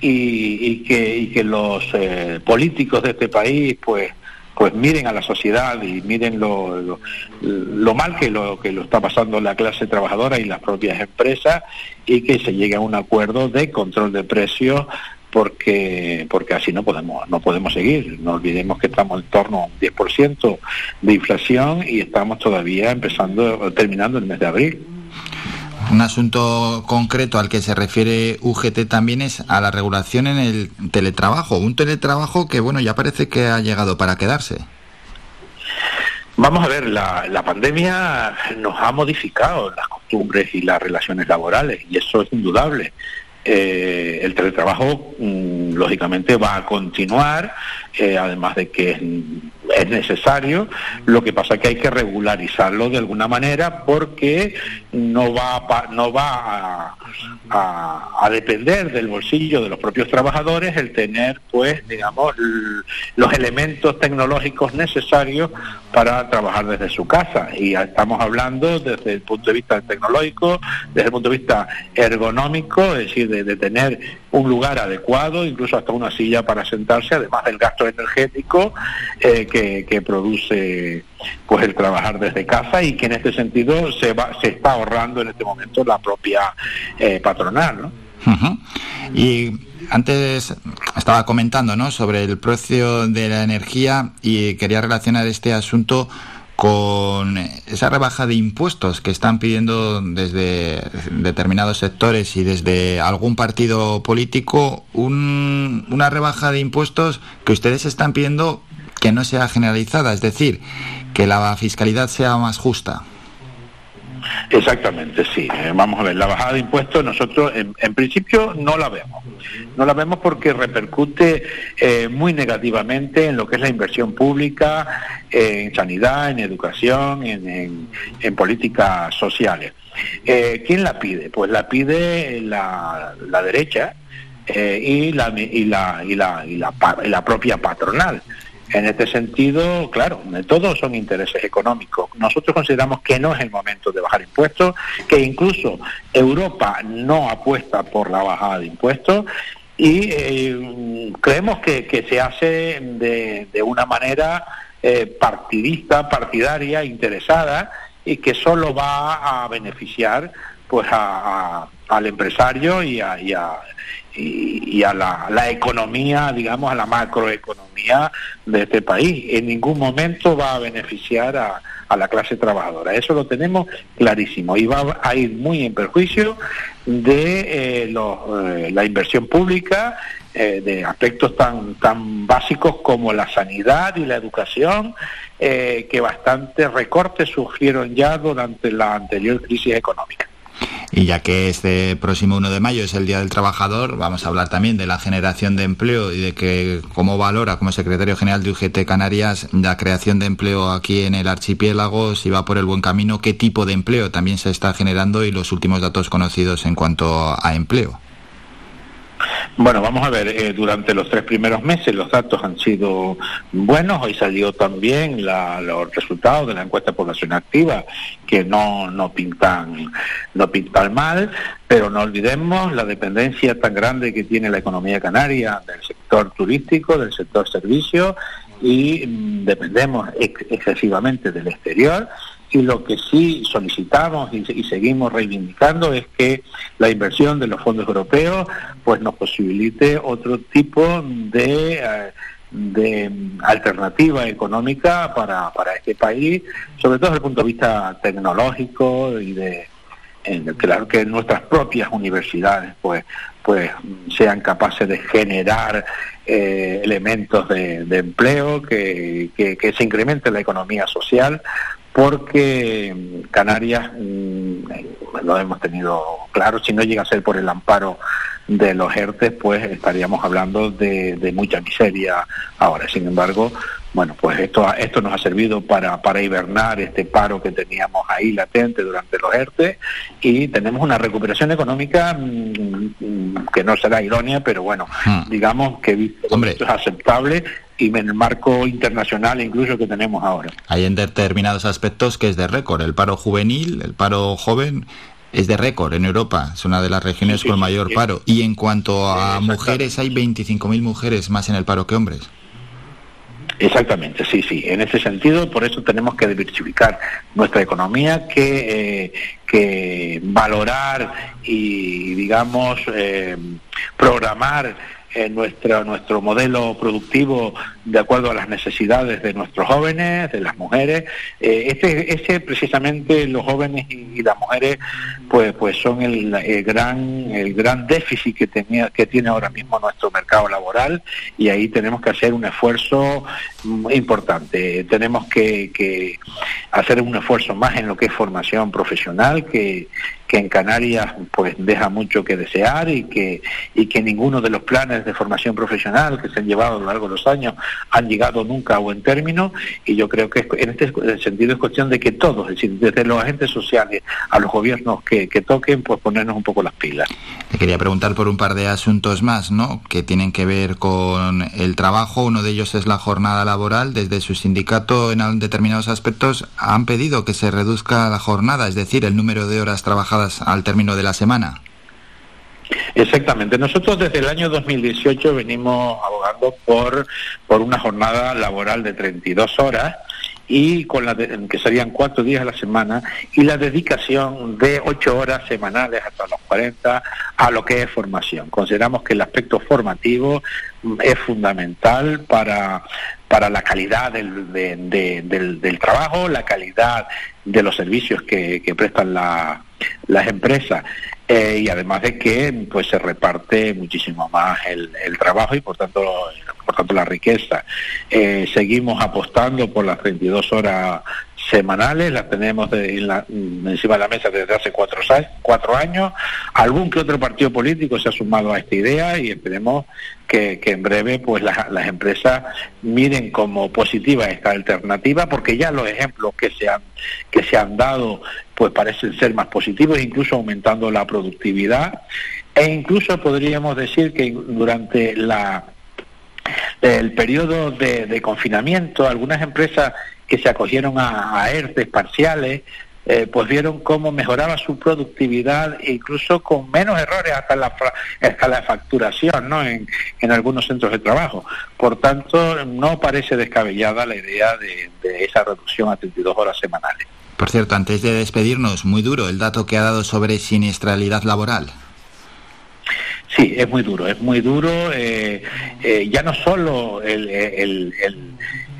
y, que, y que, los eh, políticos de este país pues pues miren a la sociedad y miren lo, lo, mal que lo que lo está pasando la clase trabajadora y las propias empresas y que se llegue a un acuerdo de control de precios porque porque así no podemos no podemos seguir. No olvidemos que estamos en torno a un 10% de inflación y estamos todavía empezando terminando el mes de abril. Un asunto concreto al que se refiere UGT también es a la regulación en el teletrabajo, un teletrabajo que bueno ya parece que ha llegado para quedarse. Vamos a ver, la, la pandemia nos ha modificado las costumbres y las relaciones laborales y eso es indudable. Eh, el teletrabajo mm, lógicamente va a continuar, eh, además de que es, necesario, lo que pasa es que hay que regularizarlo de alguna manera porque no va no va a, depender del bolsillo de los propios trabajadores el tener pues digamos los elementos tecnológicos necesarios para trabajar desde su casa. Y estamos hablando desde el punto de vista tecnológico desde el punto de vista ergonómico es decir de, tener un lugar adecuado incluso hasta una silla para sentarse además del gasto energético eh, que, que produce pues el trabajar desde casa y que en este sentido se va se está ahorrando en este momento la propia eh, patronal ¿no? y antes estaba comentando ¿no? sobre el precio de la energía y quería relacionar este asunto con esa rebaja de impuestos que están pidiendo desde determinados sectores y desde algún partido político, una rebaja de impuestos que ustedes están pidiendo que no sea generalizada, es decir, que la fiscalidad sea más justa. Exactamente, sí. Eh, vamos a ver, la bajada de impuestos nosotros en, principio no la vemos. No la vemos porque repercute eh, muy negativamente en lo que es la inversión pública, en sanidad, en educación, en, políticas sociales. Eh, ¿Quién la pide? Pues la pide la, derecha y, la, y, la, y, la, y la propia patronal. En este sentido, claro, todos son intereses económicos. Nosotros consideramos que no es el momento de bajar impuestos, que incluso Europa no apuesta por la bajada de impuestos y eh, creemos que, se hace de, una manera eh, partidista, partidaria, interesada y que solo va a beneficiar pues al empresario y a, y, a la, economía, digamos, a la macroeconomía de este país. En ningún momento va a beneficiar a, la clase trabajadora. Eso lo tenemos clarísimo y va a ir muy en perjuicio de eh, eh, la inversión pública, eh, de aspectos tan, tan básicos como la sanidad y la educación, que bastantes recortes surgieron ya durante la anterior crisis económica. Y ya que este próximo 1 de mayo es el Día del Trabajador, vamos a hablar también de la generación de empleo y de que cómo valora como secretario general de UGT Canarias la creación de empleo aquí en el archipiélago, si va por el buen camino, qué tipo de empleo también se está generando y los últimos datos conocidos en cuanto a empleo. Bueno, vamos a ver, eh, durante los tres primeros meses los datos han sido buenos, hoy salió también los resultados de la encuesta de población activa, que no, no, pintan, no pintan mal, pero no olvidemos la dependencia tan grande que tiene la economía canaria del sector turístico, del sector servicio, y mm, dependemos excesivamente del exterior y lo que sí solicitamos y, seguimos reivindicando es que la inversión de los fondos europeos pues nos posibilite otro tipo de eh, de alternativa económica para, para este país, sobre todo desde el punto de vista tecnológico y de claro que nuestras propias universidades pues pues sean capaces de generar eh, elementos de, empleo que, que, se incremente la economía social porque Canarias mm, lo hemos tenido claro, si no llega a ser por el amparo de los ERTE, pues estaríamos hablando de, de, mucha miseria ahora. Sin embargo, bueno, pues esto, esto nos ha servido para, para hibernar este paro que teníamos ahí latente durante los ERTE y tenemos una recuperación económica mm, mm, que no será idónea, pero bueno, hmm. digamos que esto es aceptable y en el marco internacional incluso que tenemos ahora. Hay en determinados aspectos que es de récord. El paro juvenil, el paro joven es de récord en Europa, es una de las regiones con mayor paro. Y en cuanto a mujeres, hay 25.000 mujeres más en el paro que hombres. Exactamente, sí, sí. En ese sentido, por eso tenemos que diversificar nuestra economía, que, eh, que valorar y, digamos, eh, programar en nuestro, nuestro modelo productivo de acuerdo a las necesidades de nuestros jóvenes, de las mujeres. Eh, este, ese precisamente los jóvenes y, las mujeres pues, pues son el, gran, el gran déficit que, tenía, que tiene ahora mismo nuestro mercado laboral y ahí tenemos que hacer un esfuerzo mm, importante. Tenemos que, que hacer un esfuerzo más en lo que es formación profesional, que, que en Canarias pues deja mucho que desear y que, y que ninguno de los planes de formación profesional que se han llevado a lo largo de los años han llegado nunca a buen término y yo creo que en este sentido es cuestión de que todos, es decir, desde los agentes sociales a los gobiernos que, que toquen, pues ponernos un poco las pilas. Te quería preguntar por un par de asuntos más, ¿no? Que tienen que ver con el trabajo. Uno de ellos es la jornada laboral. Desde su sindicato, en determinados aspectos, han pedido que se reduzca la jornada, es decir, el número de horas trabajadas al término de la semana. Exactamente. Nosotros desde el año 2018 venimos abogando por, por una jornada laboral de 32 horas y con la que serían cuatro días a la semana y la dedicación de ocho horas semanales hasta los 40 a lo que es formación. Consideramos que el aspecto formativo es fundamental para, para la calidad del, del, trabajo, la calidad de los servicios que prestan la, las empresas eh, y además de que pues se reparte muchísimo más el, trabajo y por tanto por tanto la riqueza. Eh, seguimos apostando por las 32 horas semanales, las tenemos encima de la mesa desde hace cuatro, cuatro años. Algún que otro partido político se ha sumado a esta idea y esperemos que, en breve pues las, empresas miren como positiva esta alternativa porque ya los ejemplos que se han que se han dado pues parecen ser más positivos incluso aumentando la productividad e incluso podríamos decir que durante la el periodo de, confinamiento, algunas empresas que se acogieron a, a ERTES parciales, eh, pues vieron cómo mejoraba su productividad e incluso con menos errores hasta la, hasta la facturación ¿no? en, en algunos centros de trabajo. Por tanto, no parece descabellada la idea de, de esa reducción a 32 horas semanales. Por cierto, antes de despedirnos, muy duro el dato que ha dado sobre siniestralidad laboral. Sí, es muy duro, es muy duro. Eh, eh, ya no solo el,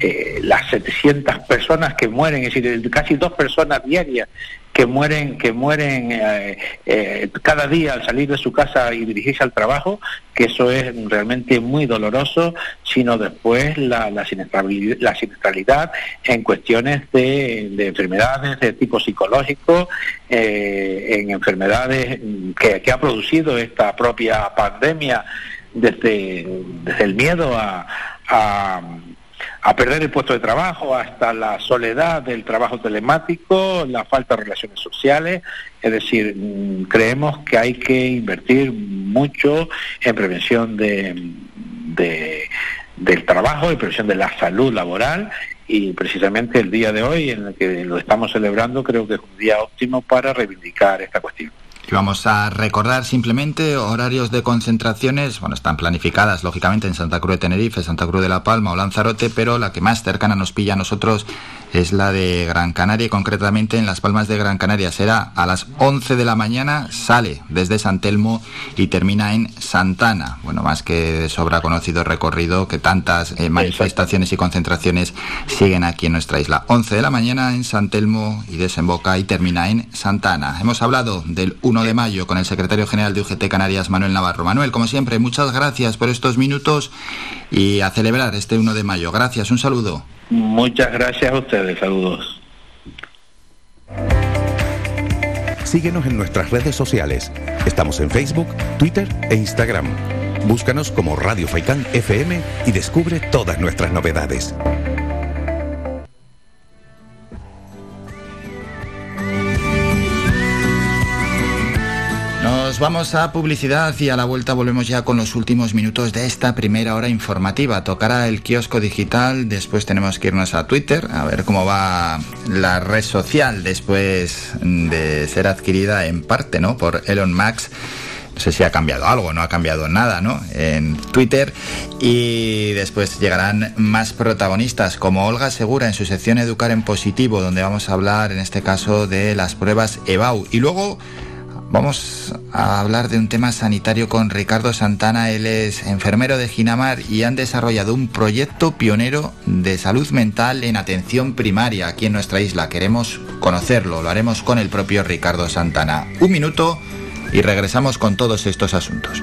eh, las 700 personas que mueren, es decir, casi dos personas diarias que mueren, que mueren eh, eh, cada día al salir de su casa y dirigirse al trabajo, que eso es realmente muy doloroso, sino después la, la, siniestralidad, la siniestralidad en cuestiones de, enfermedades de tipo psicológico, eh, en enfermedades que, que, ha producido esta propia pandemia desde, desde el miedo a a perder el puesto de trabajo, hasta la soledad del trabajo telemático, la falta de relaciones sociales. Es decir, mm, creemos que hay que invertir mucho en prevención de, del trabajo, en prevención de la salud laboral y precisamente el día de hoy en el que lo estamos celebrando creo que es un día óptimo para reivindicar esta cuestión. Y vamos a recordar simplemente horarios de concentraciones, bueno, están planificadas lógicamente en Santa Cruz de Tenerife, Santa Cruz de la Palma o Lanzarote, pero la que más cercana nos pilla a nosotros es la de Gran Canaria y concretamente en Las Palmas de Gran Canaria. Será a las 11 de la mañana, sale desde San Telmo y termina en Santana. Bueno, más que de sobra conocido recorrido que tantas eh, manifestaciones y concentraciones siguen aquí en nuestra isla. 11 de la mañana en San Telmo y desemboca y termina en Santana. Hemos hablado del 1 de mayo con el secretario general de UGT Canarias, Manuel Navarro. Manuel, como siempre, muchas gracias por estos minutos y a celebrar este 1 de mayo. Gracias, un saludo. Muchas gracias a ustedes, saludos. Síguenos en nuestras redes sociales. Estamos en Facebook, Twitter e Instagram. Búscanos como Radio Faicán FM y descubre todas nuestras novedades. Vamos a publicidad y a la vuelta volvemos ya con los últimos minutos de esta primera hora informativa. Tocará el kiosco digital, después tenemos que irnos a Twitter a ver cómo va la red social después de ser adquirida en parte, ¿no? Por Elon Musk no sé si ha cambiado algo, no ha cambiado nada, ¿no? En Twitter. Y después llegarán más protagonistas, como Olga Segura en su sección Educar en Positivo, donde vamos a hablar en este caso de las pruebas EBAU. Y luego Vamos a hablar de un tema sanitario con Ricardo Santana. Él es enfermero de Ginamar y han desarrollado un proyecto pionero de salud mental en atención primaria aquí en nuestra isla. Queremos conocerlo, lo haremos con el propio Ricardo Santana. Un minuto y regresamos con todos estos asuntos.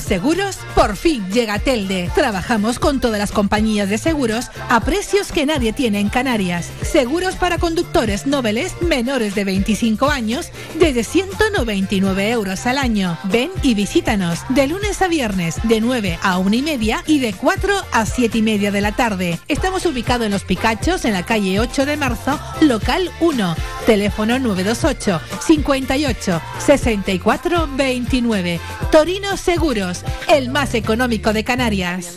Seguros, por fin llega Telde. Trabajamos con todas las compañías de seguros a precios que nadie tiene en Canarias. Seguros para conductores nobles menores de 25 años desde 199 euros al año. Ven y visítanos de lunes a viernes de 9 a 1 y media y de 4 a 7 y media de la tarde. Estamos ubicados en Los Picachos, en la calle 8 de marzo, local 1. Teléfono 928 58 64 29. Torino Seguros El más económico de Canarias.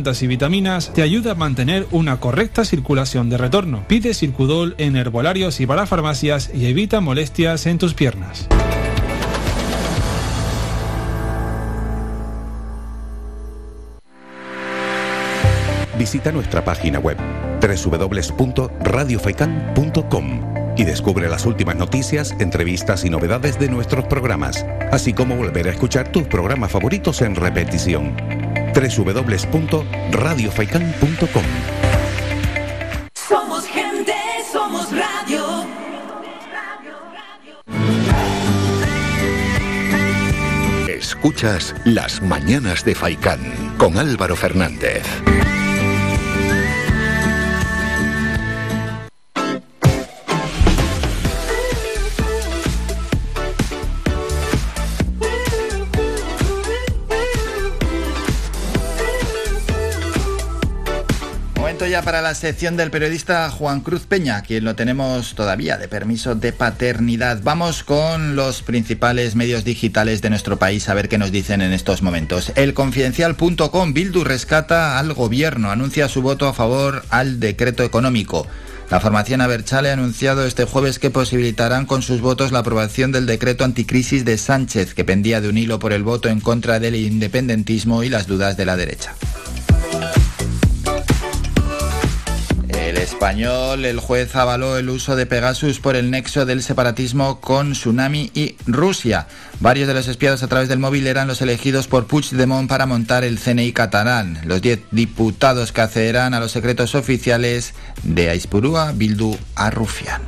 y vitaminas te ayuda a mantener una correcta circulación de retorno. Pide Circudol en herbolarios y para farmacias y evita molestias en tus piernas. Visita nuestra página web www.radiofaikan.com y descubre las últimas noticias, entrevistas y novedades de nuestros programas, así como volver a escuchar tus programas favoritos en repetición. www.radiofaikan.com Somos gente, somos radio. Escuchas Las Mañanas de Faicán con Álvaro Fernández. Momento ya para la sección del periodista Juan Cruz Peña, quien lo tenemos todavía de permiso de paternidad. Vamos con los principales medios digitales de nuestro país a ver qué nos dicen en estos momentos. El confidencial.com Bildu rescata al gobierno, anuncia su voto a favor al decreto económico. La formación Aberchale ha anunciado este jueves que posibilitarán con sus votos la aprobación del decreto anticrisis de Sánchez, que pendía de un hilo por el voto en contra del independentismo y las dudas de la derecha. Español, el juez avaló el uso de Pegasus por el nexo del separatismo con Tsunami y Rusia. Varios de los espiados a través del móvil eran los elegidos por Puigdemont para montar el CNI catalán. Los 10 diputados que accederán a los secretos oficiales de Aispurúa, Bildu a Rufián.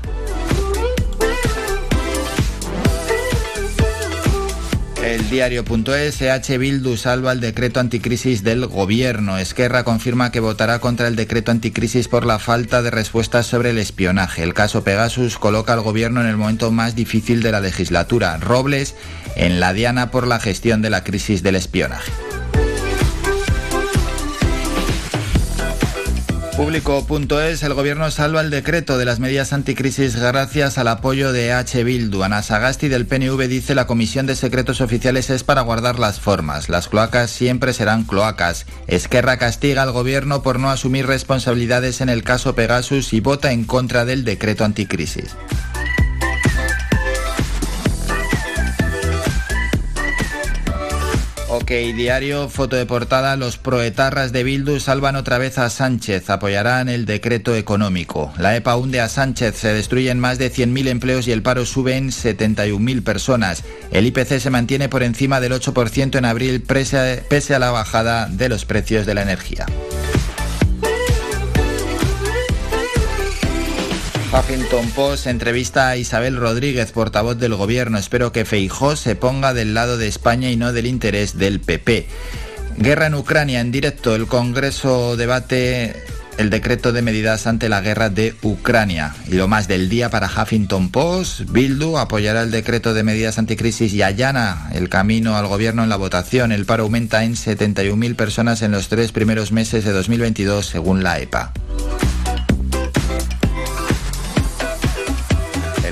El diario.es, H. Bildu salva el decreto anticrisis del gobierno. Esquerra confirma que votará contra el decreto anticrisis por la falta de respuestas sobre el espionaje. El caso Pegasus coloca al gobierno en el momento más difícil de la legislatura. Robles en la diana por la gestión de la crisis del espionaje. Público.es, el gobierno salva el decreto de las medidas anticrisis gracias al apoyo de H. Bildu. Ana Sagasti del PNV dice la comisión de secretos oficiales es para guardar las formas. Las cloacas siempre serán cloacas. Esquerra castiga al gobierno por no asumir responsabilidades en el caso Pegasus y vota en contra del decreto anticrisis. Ok, diario, foto de portada, los proetarras de Bildu salvan otra vez a Sánchez, apoyarán el decreto económico. La EPA hunde a Sánchez, se destruyen más de 100.000 empleos y el paro sube en 71.000 personas. El IPC se mantiene por encima del 8% en abril pese a la bajada de los precios de la energía. Huffington Post entrevista a Isabel Rodríguez, portavoz del gobierno. Espero que Feijó se ponga del lado de España y no del interés del PP. Guerra en Ucrania en directo. El Congreso debate el decreto de medidas ante la guerra de Ucrania. Y lo más del día para Huffington Post, Bildu apoyará el decreto de medidas anticrisis y allana el camino al gobierno en la votación. El paro aumenta en 71.000 personas en los tres primeros meses de 2022, según la EPA.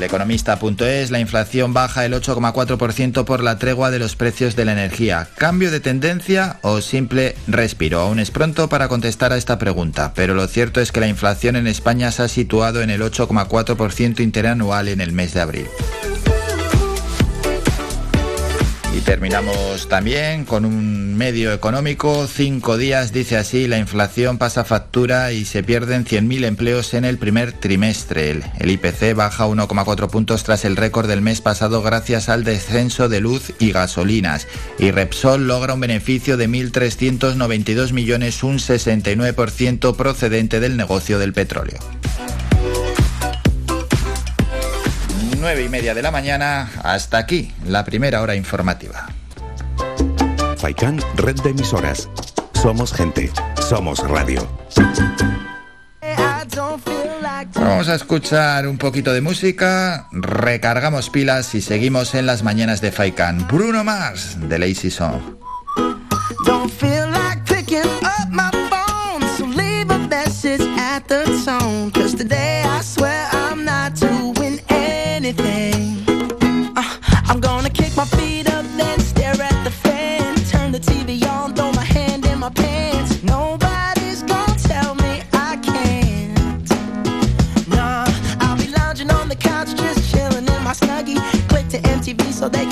El economista.es, la inflación baja el 8,4% por la tregua de los precios de la energía. ¿Cambio de tendencia o simple respiro? Aún es pronto para contestar a esta pregunta, pero lo cierto es que la inflación en España se ha situado en el 8,4% interanual en el mes de abril. Y terminamos también con un medio económico. Cinco días, dice así, la inflación pasa factura y se pierden 100.000 empleos en el primer trimestre. El, IPC baja 1,4 puntos tras el récord del mes pasado gracias al descenso de luz y gasolinas. Y Repsol logra un beneficio de 1.392 millones, un 69% procedente del negocio del petróleo. 9 y media de la mañana. Hasta aquí la primera hora informativa. Faikan, red de emisoras. Somos gente. Somos radio. Vamos a escuchar un poquito de música, recargamos pilas y seguimos en las mañanas de Faikan. Bruno Mars, de Lazy Song. Don't feel like picking up my phone, so leave a message at the tone, cause today I so they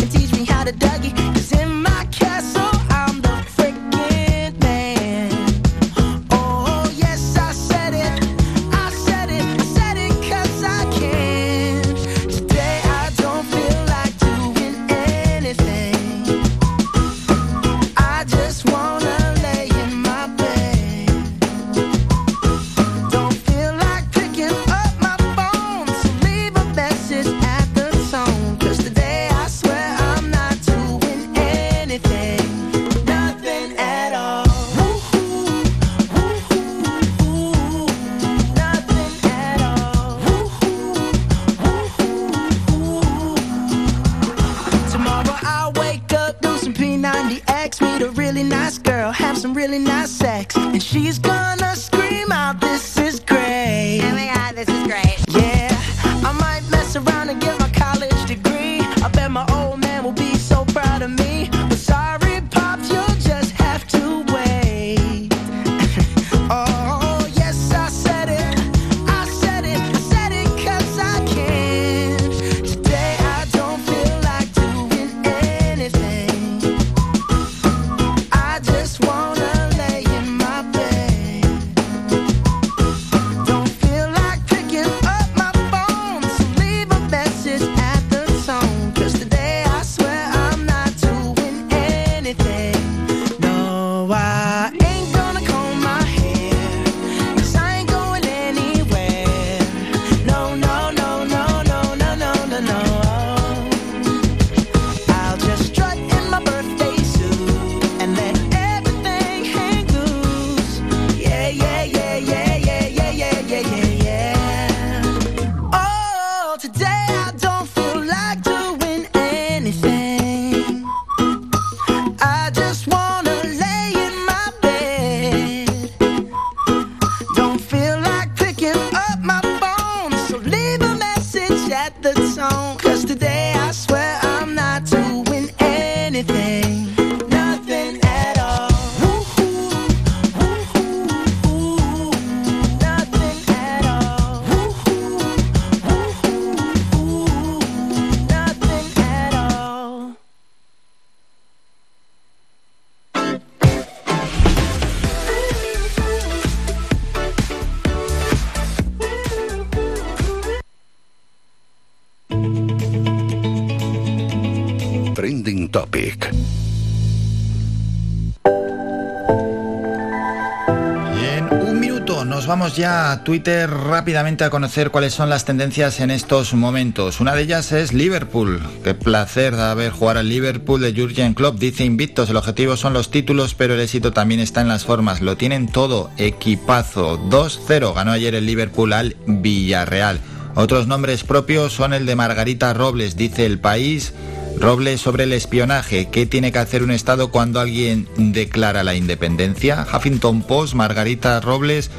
ya a Twitter rápidamente a conocer cuáles son las tendencias en estos momentos. Una de ellas es Liverpool. Qué placer de ver jugar al Liverpool de Jurgen Klopp. Dice invictos, el objetivo son los títulos, pero el éxito también está en las formas. Lo tienen todo, equipazo. 2-0 ganó ayer el Liverpool al Villarreal. Otros nombres propios son el de Margarita Robles, dice el país. Robles sobre el espionaje. ¿Qué tiene que hacer un Estado cuando alguien declara la independencia? Huffington Post, Margarita Robles.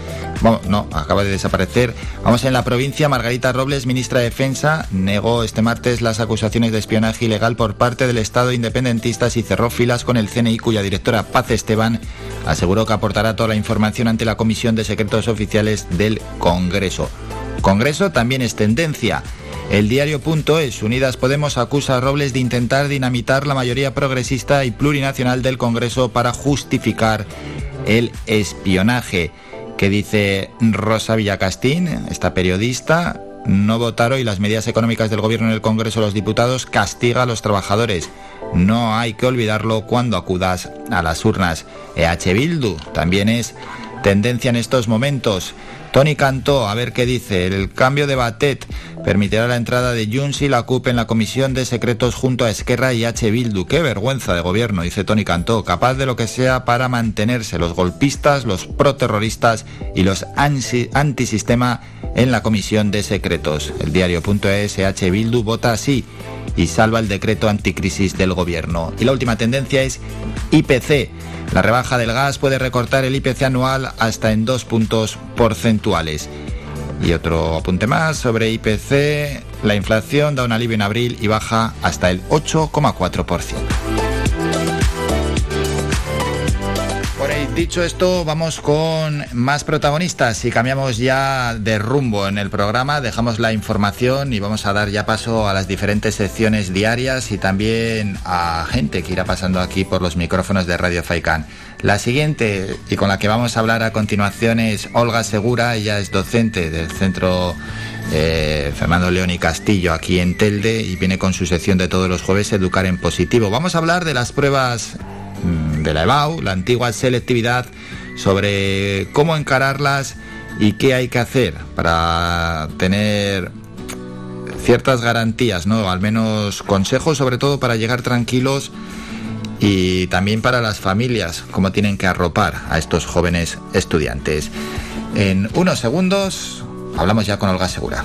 Bueno, no, acaba de desaparecer. Vamos en la provincia. Margarita Robles, ministra de Defensa, negó este martes las acusaciones de espionaje ilegal por parte del Estado independentistas y cerró filas con el CNI, cuya directora Paz Esteban aseguró que aportará toda la información ante la Comisión de Secretos Oficiales del Congreso. Congreso también es tendencia. El diario.es, Unidas Podemos acusa a Robles de intentar dinamitar la mayoría progresista y plurinacional del Congreso para justificar el espionaje. Que dice Rosa Villacastín, esta periodista, no votar hoy las medidas económicas del gobierno en el Congreso de los Diputados castiga a los trabajadores. No hay que olvidarlo cuando acudas a las urnas. EH Bildu también es tendencia en estos momentos. Tony Cantó, a ver qué dice. El cambio de Batet permitirá la entrada de Junts y la CUP en la Comisión de Secretos junto a Esquerra y H. Bildu. Qué vergüenza de gobierno, dice Tony Cantó. Capaz de lo que sea para mantenerse los golpistas, los proterroristas y los antisistema en la Comisión de Secretos. El diario.es, H. Bildu vota así y salva el decreto anticrisis del gobierno. Y la última tendencia es IPC. La rebaja del gas puede recortar el IPC anual hasta en dos puntos porcentuales. Y otro apunte más sobre IPC, la inflación da un alivio en abril y baja hasta el 8,4%. Dicho esto, vamos con más protagonistas y cambiamos ya de rumbo en el programa, dejamos la información y vamos a dar ya paso a las diferentes secciones diarias y también a gente que irá pasando aquí por los micrófonos de Radio Faikan. La siguiente y con la que vamos a hablar a continuación es Olga Segura, ella es docente del Centro eh, Fernando León y Castillo aquí en Telde y viene con su sección de todos los jueves Educar en Positivo. Vamos a hablar de las pruebas de la EBAU, la antigua selectividad, sobre cómo encararlas y qué hay que hacer para tener ciertas garantías, ¿no? Al menos consejos, sobre todo para llegar tranquilos y también para las familias, cómo tienen que arropar a estos jóvenes estudiantes. En unos segundos hablamos ya con Olga Segura.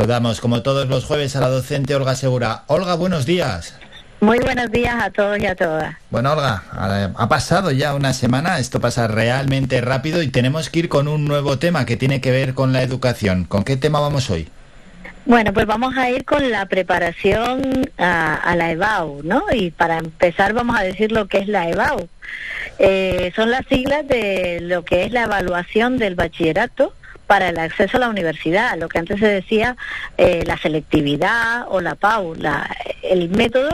Saludamos como todos los jueves a la docente Olga Segura. Olga, buenos días. Muy buenos días a todos y a todas. Bueno, Olga, ha pasado ya una semana, esto pasa realmente rápido y tenemos que ir con un nuevo tema que tiene que ver con la educación. ¿Con qué tema vamos hoy? Bueno, pues vamos a ir con la preparación a, a la EBAU, ¿no? Y para empezar vamos a decir lo que es la EBAU. Eh, son las siglas de lo que es la evaluación del bachillerato para el acceso a la universidad, lo que antes se decía eh, la selectividad o la PAU, la- el método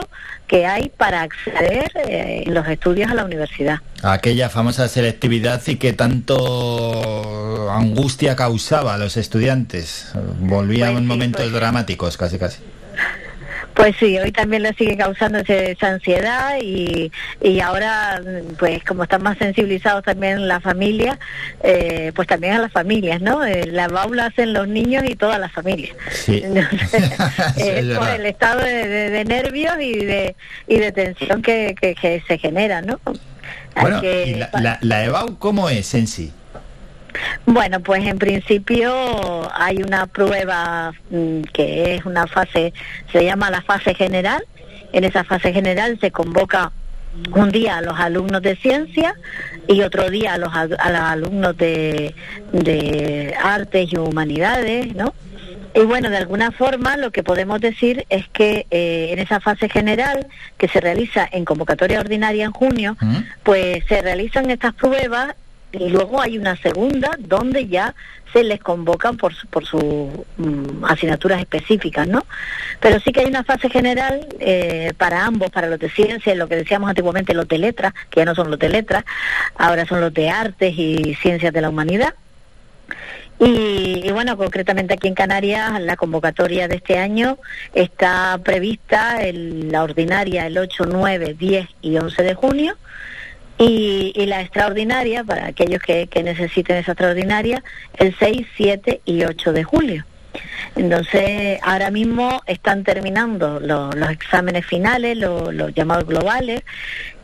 que hay para acceder eh, en los estudios a la universidad. Aquella famosa selectividad y que tanto angustia causaba a los estudiantes. Volvían Pues sí, momentos pues- dramáticos, casi casi. Pues sí, hoy también le sigue causando esa ansiedad y, y ahora, pues como están más sensibilizados también la familia, eh, pues también a las familias, ¿no? Eh, la baula hacen los niños y todas las familias. Sí. Entonces, eh, es por el estado de, de- de nervios y de, y de tensión que, que, que se genera, ¿no? Bueno, que- ¿y la, la, la EBAU cómo es en sí? Bueno, pues en principio hay una prueba mm, que es una fase, se llama la fase general. En esa fase general se convoca un día a los alumnos de ciencia y otro día a los, a los alumnos de, de artes y humanidades, ¿no? Y bueno, de alguna forma lo que podemos decir es que eh, en esa fase general que se realiza en convocatoria ordinaria en junio, pues se realizan estas pruebas y luego hay una segunda donde ya se les convocan por su, por sus mm, asignaturas específicas, ¿no? Pero sí que hay una fase general eh, para ambos, para los de ciencia lo que decíamos antiguamente los de letras, que ya no son los de letras, ahora son los de artes y ciencias de la humanidad. Y, y bueno, concretamente aquí en Canarias la convocatoria de este año está prevista el- la ordinaria el 8, 9, 10 y 11 de junio y, y la extraordinaria, para aquellos que, que necesiten esa extraordinaria, el 6, 7 y 8 de julio. Entonces, ahora mismo están terminando lo- los exámenes finales, lo- los llamados globales,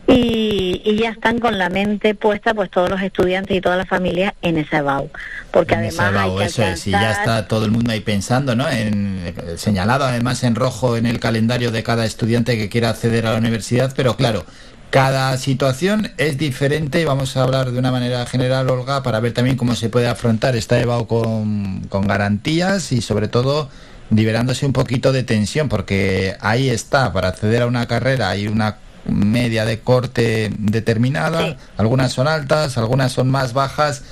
y, y ya están con la mente puesta, pues todos los estudiantes y todas las familias en esa EBAU. Porque En además hay que eso es, y ya está todo el mundo ahí pensando, ¿no? En, señalado además en rojo en el calendario de cada estudiante que quiera acceder a la universidad, pero claro, cada situación es diferente y vamos a hablar de una manera general, Olga, para ver también cómo se puede afrontar. Esta EBAU con, con garantías y sobre todo liberándose un poquito de tensión, porque ahí está, para acceder a una carrera hay una media de corte determinada, algunas son altas, algunas son más bajas.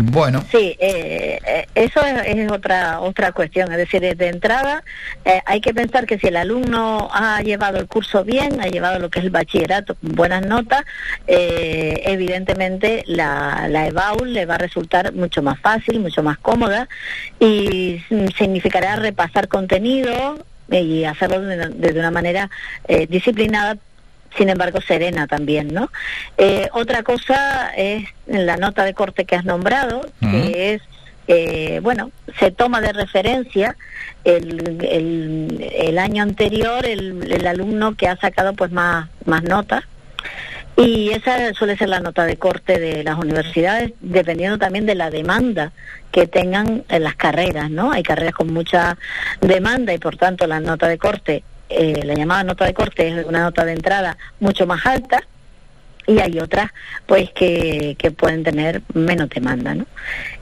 Bueno, Sí, eh, eh, eso es, otra otra cuestión. Es decir, de entrada eh, hay que pensar que si el alumno ha llevado el curso bien, ha llevado lo que es el bachillerato con buenas notas, eh, evidentemente la, la EBAU le va a resultar mucho más fácil, mucho más cómoda y significará repasar contenido y hacerlo de, una- de una manera eh, disciplinada sin embargo serena también, ¿no? Eh, otra cosa es la nota de corte que has nombrado, que es, eh, bueno, se toma de referencia el, el, el año anterior el, el alumno que ha sacado pues más, más notas y esa suele ser la nota de corte de las universidades, dependiendo también de la demanda que tengan en las carreras, ¿no? Hay carreras con mucha demanda y por tanto la nota de corte, eh, la llamada nota de corte es una nota de entrada mucho más alta y hay otras pues que, que pueden tener menos demanda, ¿no?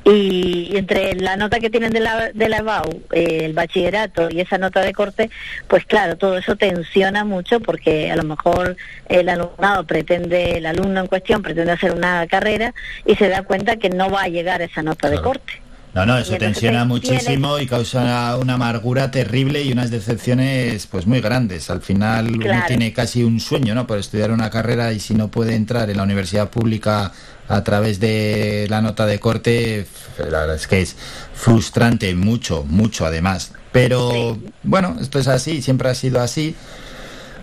Y, y entre la nota que tienen de la, de la EBAU, eh, el bachillerato y esa nota de corte, pues claro, todo eso tensiona mucho porque a lo mejor el alumnado pretende, el alumno en cuestión pretende hacer una carrera y se da cuenta que no va a llegar a esa nota de corte. No, no, eso tensiona muchísimo y causa una amargura terrible y unas decepciones pues muy grandes. Al final uno tiene casi un sueño, ¿no? Por estudiar una carrera y si no puede entrar en la universidad pública a través de la nota de corte, la verdad es que es frustrante, mucho, mucho además. Pero bueno, esto es así, siempre ha sido así.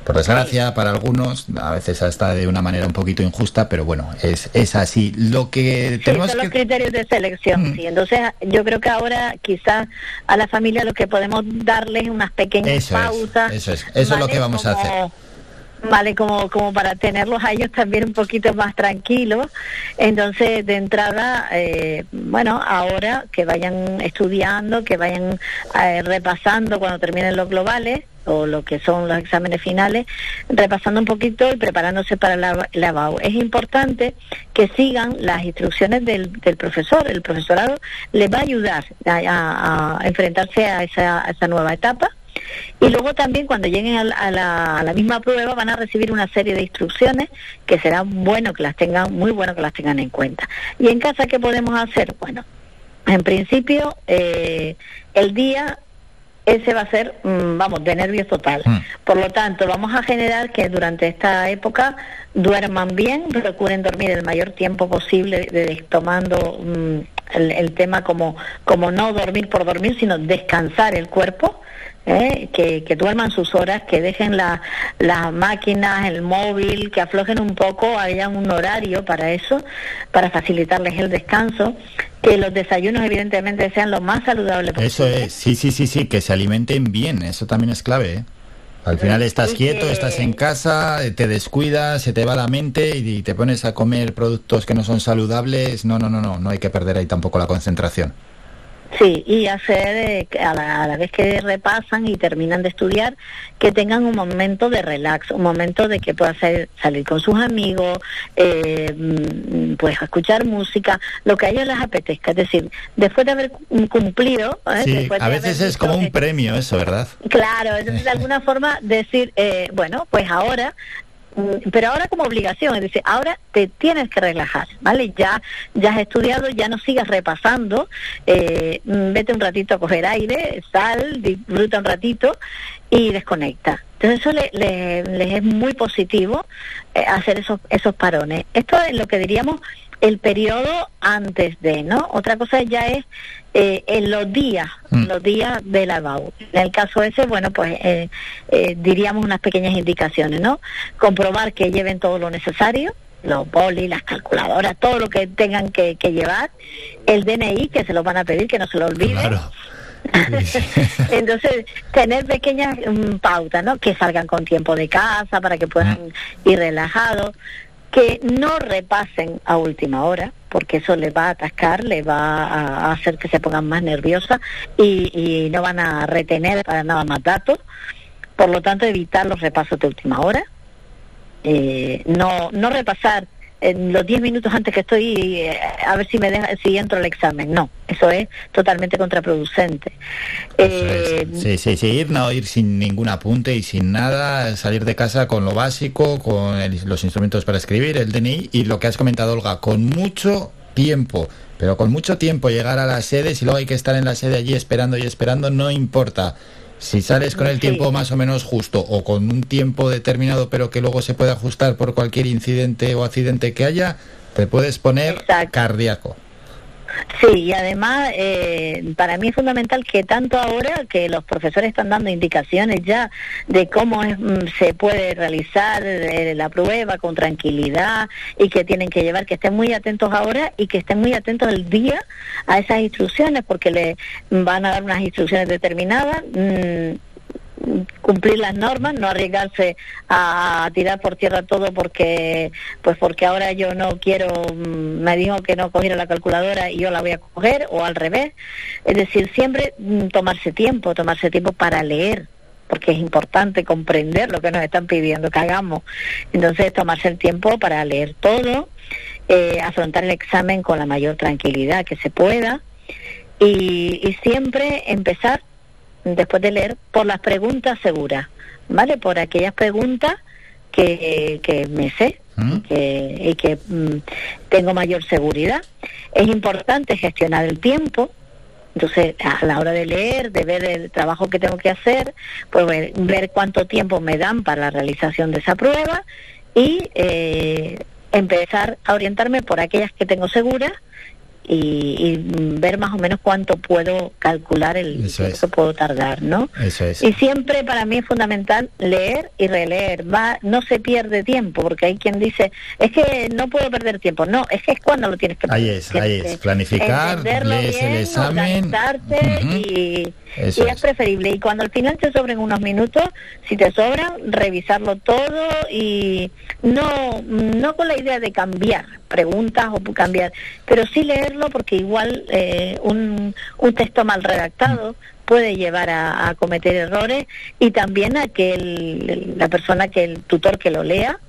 Por desgracia, para algunos, a veces hasta de una manera un poquito injusta, pero bueno, es, es así. Lo que Sí, tenemos son que... los criterios de selección, sí. Entonces, yo creo que ahora quizás a la familia lo que podemos darles unas pequeñas Eso es, eso es, eso es lo que vamos a hacer. Vale, como, como para tenerlos a ellos también un poquito más tranquilos. Entonces, de entrada, eh, bueno, ahora que vayan estudiando, que vayan eh, repasando cuando terminen los globales o lo que son los exámenes finales, repasando un poquito y preparándose para la, la BAU. Es importante que sigan las instrucciones del, del profesor. El profesorado les va a ayudar a, enfrentarse a esa, a esa nueva etapa. Y luego también cuando lleguen a la, a la- a la misma prueba van a recibir una serie de instrucciones que será bueno que las tengan, muy bueno que las tengan en cuenta. Y en casa, ¿qué podemos hacer? Bueno, En principio, eh, el día ese va a ser, mm, vamos, de nervios total. Por lo tanto, vamos a generar que durante esta época duerman bien, procuren dormir el mayor tiempo posible, de- tomando mm, el, el tema como, como no dormir por dormir, sino descansar el cuerpo. ¿Eh? Que, que duerman sus horas, que dejen la- las máquinas, el móvil, que aflojen un poco, hayan un horario para eso, para facilitarles el descanso, que los desayunos evidentemente sean lo más saludables Eso es, sí, sí, sí, sí, que se alimenten bien, eso también es clave. ¿eh? Al final estás quieto, estás en casa, eh, te descuidas, se te va la mente y te pones a comer productos que no son saludables. No, no, no, no, no hay que perder ahí tampoco la concentración. Sí, y hacer eh, a, la, a la vez que repasan y terminan de estudiar, que tengan un momento de relax, un momento de que puedan salir, salir con sus amigos, eh, mm, pues escuchar música, lo que a ellos les apetezca. Es decir, después de haber cum- cumplido, ¿eh? Sí, después de a veces es como un premio eso, ¿verdad? Claro, entonces de alguna forma decir, eh, bueno, pues ahora, pero ahora como obligación, es decir, ahora te tienes que relajar, ¿vale? Ya, ya has estudiado, ya no sigas repasando, eh, mm, vete un ratito a coger aire, sal, disfruta un ratito y desconecta. Entonces eso le- le- les es muy positivo eh, hacer esos, esos parones. Esto es lo que diríamos el periodo antes de, ¿no? Otra cosa ya es eh, en los días, los días de la BAU. En el caso ese, bueno, pues eh, eh, diríamos unas pequeñas indicaciones, ¿no? Comprobar que lleven todo lo necesario, los bolis, las calculadoras, todo lo que tengan que, que llevar, el DNI, que se lo van a pedir, que no se lo olviden. Entonces, tener pequeñas mm, pautas, ¿no? Que salgan con tiempo de casa para que puedan ir relajados, que no repasen a última hora, porque eso les va a atascar, les va a hacer que se pongan más nerviosas y, y no van a retener para nada más datos. Por lo tanto, evitar los repasos de última hora. Eh, no, no repasar en los 10 minutos antes que estoy eh, a ver si me deja, si entro al examen. No, eso es totalmente contraproducente. Eh, Sí, sí, sí, ir, no ir sin ningún apunte y sin nada, salir de casa con lo básico, con el- los instrumentos para escribir, el DNI y lo que has comentado, Olga, con mucho tiempo. Pero con mucho tiempo llegar a la sede, si luego hay que estar en la sede allí esperando y esperando, no importa. Si sales con el tiempo más o menos justo o con un tiempo determinado pero que luego se puede ajustar por cualquier incidente o accidente que haya, te puedes poner cardíaco. Sí, y además eh, para mí es fundamental que tanto ahora que los profesores están dando indicaciones ya de cómo es, mm, se puede realizar eh, la prueba con tranquilidad y que tienen que llevar, que estén muy atentos ahora y que estén muy atentos el día a esas instrucciones porque le van a dar unas instrucciones determinadas. mm, cumplir las normas, no arriesgarse a, tirar por tierra todo porque pues porque ahora yo no quiero, mm, me dijo que no cogiera la calculadora y yo la voy a coger o al revés. Es decir, siempre mm, tomarse tiempo, tomarse tiempo para leer porque es importante comprender lo que nos están pidiendo que hagamos. Entonces, tomarse el tiempo para leer todo, eh, afrontar el examen con la mayor tranquilidad que se pueda y, y siempre empezar después de leer, por las preguntas seguras, ¿vale? Por aquellas preguntas que, que me sé que, y que mm, tengo mayor seguridad. Es importante gestionar el tiempo. Entonces, a la hora de leer, de ver el trabajo que tengo que hacer, pues ver, ver cuánto tiempo me dan para la realización de esa prueba y eh, empezar a orientarme por aquellas que tengo seguras y, y, ver más o menos cuánto puedo calcular el Eso tiempo que puedo tardar, ¿no? Eso es. Y siempre para mí es fundamental leer y releer. Va, no se pierde tiempo, porque hay quien dice, es que no puedo perder tiempo. No, es que es cuando lo tienes que Ahí es, Tienes ahí es. Planificar, lees el bien, examen. organizarte y, Eso y es. preferible. Y cuando al final te sobren unos minutos, si te sobran, revisarlo todo y no, no con la idea de cambiar preguntas o cambiar, pero sí porque igual eh, un, un texto mal redactado puede llevar a, a cometer errores y también a que el- la persona que el tutor que lo lea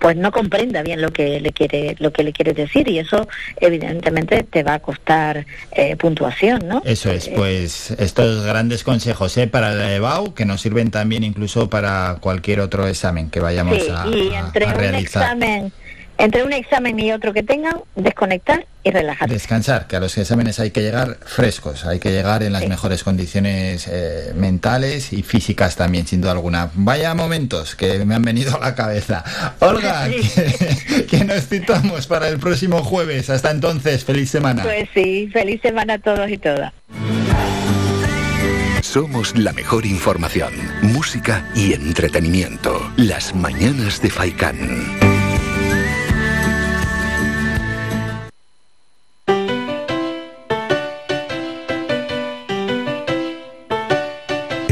pues no comprenda bien lo que le quiere lo que le quieres decir y eso evidentemente te va a costar eh, puntuación no Eso es, pues estos grandes consejos ¿eh? para el EBAU que nos sirven también incluso para cualquier otro examen que vayamos Sí, a, y a- entre a un realizar. examen entre un examen y otro que tengan, desconectar y relajar. Descansar, que a los exámenes hay que llegar frescos, hay que llegar en las mejores condiciones eh, mentales y físicas también, sin duda alguna. Vaya momentos que me han venido a la cabeza. Olga, que, que nos citamos para el próximo jueves. Hasta entonces, feliz semana. Pues sí, feliz semana a todos y todas. Somos la mejor información, música y entretenimiento. Las mañanas de Faikán.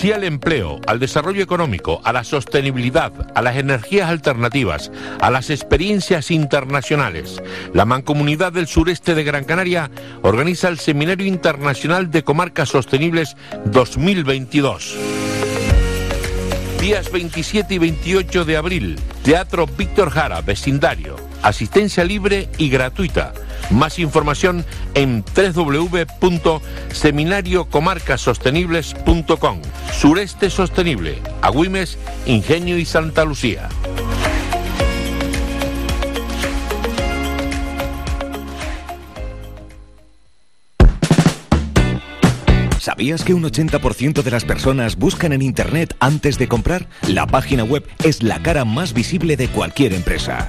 Sí al empleo, al desarrollo económico, a la sostenibilidad, a las energías alternativas, a las experiencias internacionales. La Mancomunidad del Sureste de Gran Canaria organiza el Seminario Internacional de Comarcas Sostenibles 2022. Días 27 y 28 de abril, Teatro Víctor Jara, vecindario. Asistencia libre y gratuita. Más información en www.seminariocomarcasostenibles.com. Sureste Sostenible, Agüimes, Ingenio y Santa Lucía. ¿Sabías que un 80% de las personas buscan en Internet antes de comprar? La página web es la cara más visible de cualquier empresa.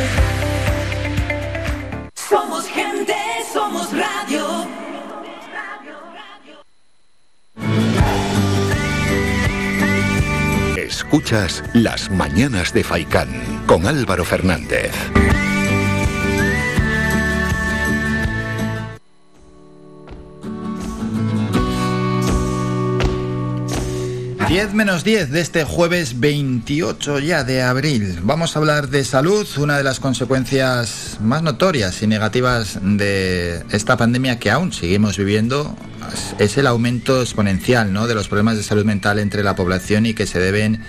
Escuchas Las mañanas de Faikán con Álvaro Fernández. Diez menos 10 de este jueves 28 ya de abril. Vamos a hablar de salud, una de las consecuencias más notorias y negativas de esta pandemia que aún seguimos viviendo es el aumento exponencial de los problemas de salud mental entre la población y que se deben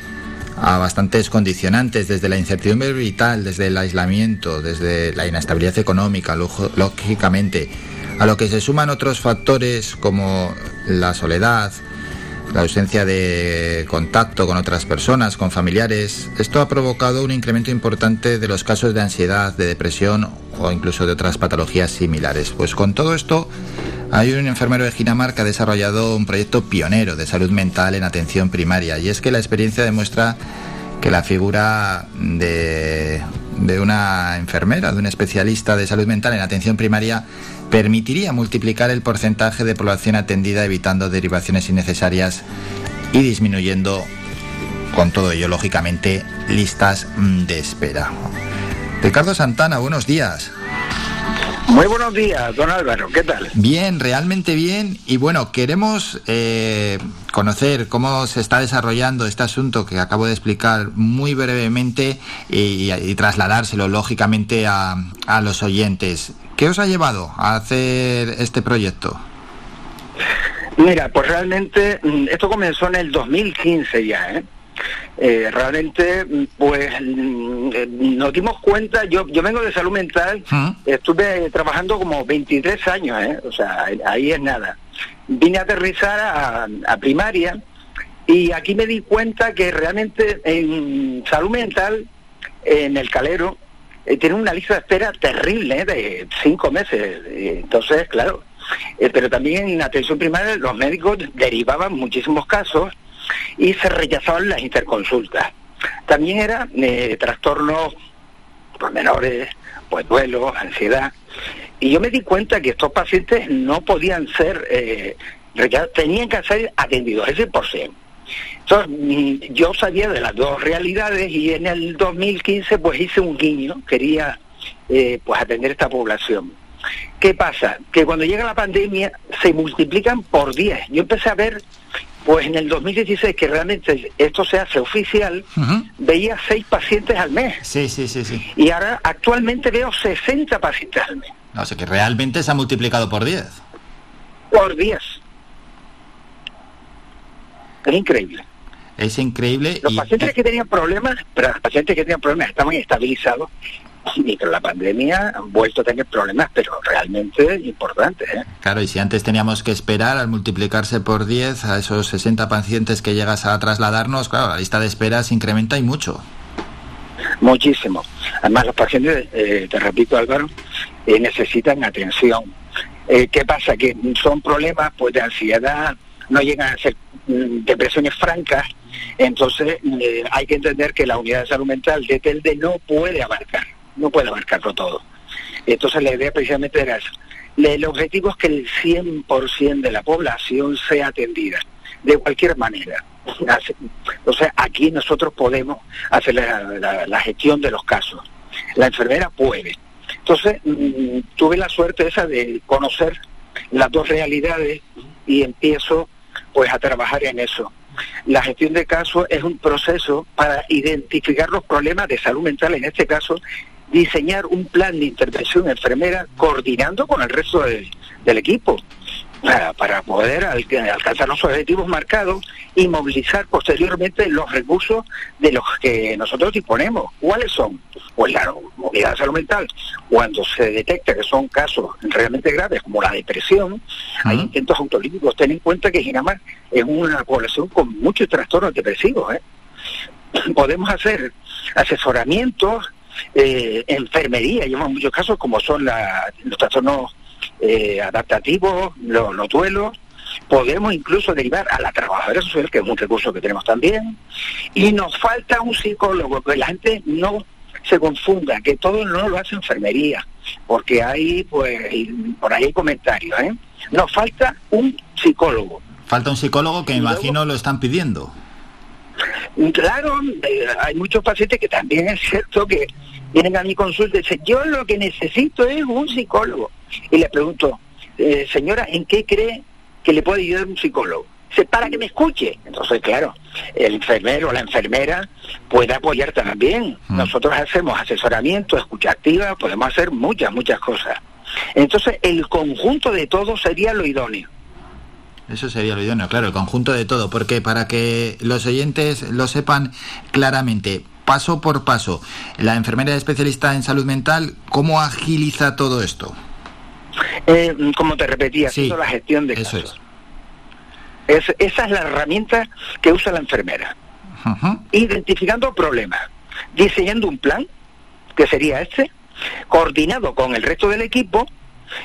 a bastantes condicionantes, desde la incertidumbre vital, desde el aislamiento, desde la inestabilidad económica, lógicamente, a lo que se suman otros factores como la soledad, la ausencia de contacto con otras personas, con familiares. Esto ha provocado un incremento importante de los casos de ansiedad, de depresión o incluso de otras patologías similares. Pues con todo esto, hay un enfermero de Ginamar que ha desarrollado un proyecto pionero de salud mental en atención primaria y es que la experiencia demuestra que la figura de, de una enfermera, de un especialista de salud mental en atención primaria, permitiría multiplicar el porcentaje de población atendida evitando derivaciones innecesarias y disminuyendo, con todo ello, lógicamente, listas de espera. Ricardo Santana, buenos días. Muy buenos días, don Álvaro, ¿qué tal? Bien, realmente bien. Y bueno, queremos eh, conocer cómo se está desarrollando este asunto que acabo de explicar muy brevemente y, y trasladárselo lógicamente a, a los oyentes. ¿Qué os ha llevado a hacer este proyecto? Mira, pues realmente mm, esto comenzó en el 2015 ya, ¿eh? Eh, realmente, pues mm, nos dimos cuenta, yo, yo vengo de salud mental, estuve trabajando como 23 años, ¿eh? o sea, ahí es nada. Vine a aterrizar a, a primaria y aquí me di cuenta que realmente en salud mental, en el calero, eh, tiene una lista de espera terrible, ¿eh? de cinco meses. Entonces, claro, eh, pero también en atención primaria los médicos derivaban muchísimos casos y se rechazaban las interconsultas. También era eh, trastornos menores, pues duelo, ansiedad. Y yo me di cuenta que estos pacientes no podían ser, eh, tenían que ser atendidos, ese por cien. Entonces, yo sabía de las dos realidades y en el 2015 pues hice un guiño, quería eh, pues atender esta población. ¿Qué pasa? Que cuando llega la pandemia se multiplican por 10. Yo empecé a ver, pues en el 2016, que realmente esto se hace oficial, veía 6 pacientes al mes. Sí, sí, sí, sí. Y ahora actualmente veo 60 pacientes al mes. O sea que realmente se ha multiplicado por 10. Por 10. Es increíble. Es increíble. Los pacientes que tenían problemas, pero los pacientes que tenían problemas estaban estabilizados y con la pandemia han vuelto a tener problemas, pero realmente importantes. ¿eh? Claro, y si antes teníamos que esperar al multiplicarse por 10 a esos 60 pacientes que llegas a trasladarnos, claro, la lista de espera se incrementa y mucho. Muchísimo. Además, los pacientes, eh, te repito Álvaro, eh, necesitan atención. ¿Qué pasa? Que son problemas pues de ansiedad, no llegan a ser mm, depresiones francas, entonces hay que entender que la unidad de salud mental de TELDE no puede abarcar no puede abarcarlo todo. Entonces la idea precisamente era eso. El objetivo es que el 100% de la población sea atendida, de cualquier manera. O sea, aquí nosotros podemos hacer la, gestión de los casos. La enfermera puede. Entonces, mm, tuve la suerte esa de conocer las dos realidades y empiezo pues a trabajar en eso. La gestión de casos es un proceso para identificar los problemas de salud mental, en este caso, diseñar un plan de intervención enfermera coordinando con el resto del equipo para, poder alcanzar los objetivos marcados y movilizar posteriormente los recursos de los que nosotros disponemos. ¿Cuáles son? Pues la movilidad de salud mental. Cuando se detecta que son casos realmente graves como la depresión, hay intentos autolíticos. Ten en cuenta que Ginamar es una población con muchos trastornos depresivos. ¿eh? Podemos hacer asesoramientos eh, enfermería, y en muchos casos como son los trastornos eh, adaptativos, los, duelos, podemos incluso derivar a la trabajadora social, que es un recurso que tenemos también, y nos falta un psicólogo, que la gente no se confunda, que todo no lo hace enfermería, porque hay, pues, por ahí hay comentarios, ¿eh? Nos falta un psicólogo. Falta un psicólogo que imagino lo están pidiendo. Claro, eh, hay muchos pacientes que también es cierto que vienen a mi consulta y dicen, yo lo que necesito es un psicólogo. Y le pregunto, eh, señora, ¿en qué cree que le puede ayudar un psicólogo? Dice, para que me escuche. Entonces, claro, el enfermero o la enfermera puede apoyar también. Mm. Nosotros hacemos asesoramiento, escucha activa, podemos hacer muchas, muchas cosas. Entonces, el conjunto de todo sería lo idóneo. Eso sería lo idóneo, claro, el conjunto de todo, porque para que los oyentes lo sepan claramente, paso por paso, la enfermera especialista en salud mental, ¿cómo agiliza todo esto? Eh, como te repetía, la gestión de casos. Es. esa es la herramienta que usa la enfermera. Identificando problemas, diseñando un plan, que sería este, coordinado con el resto del equipo,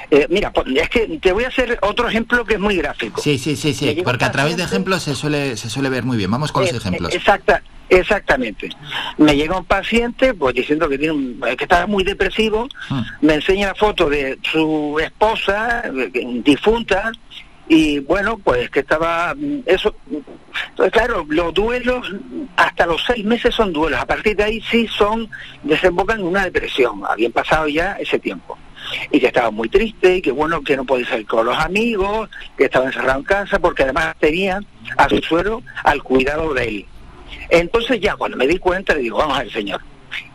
eh, mira, es que te voy a hacer otro ejemplo que es muy gráfico. Sí, sí, sí, sí, porque a través de ejemplos se suele, se suele ver muy bien. Vamos con los eh, ejemplos. Exacta, exactamente. Me llega un paciente, pues diciendo que, tiene que está muy depresivo, hmm. me enseña la foto de su esposa, difunta, y bueno, pues que estaba eso. Entonces, claro, los duelos hasta los seis meses son duelos. A partir de ahí sí son desembocan en una depresión. Habían pasado ya ese tiempo y que estaba muy triste y que bueno, que no podía salir con los amigos, que estaba encerrado en casa porque además tenía a su suero al cuidado de él. Entonces ya cuando me di cuenta le digo, vamos a ver señor,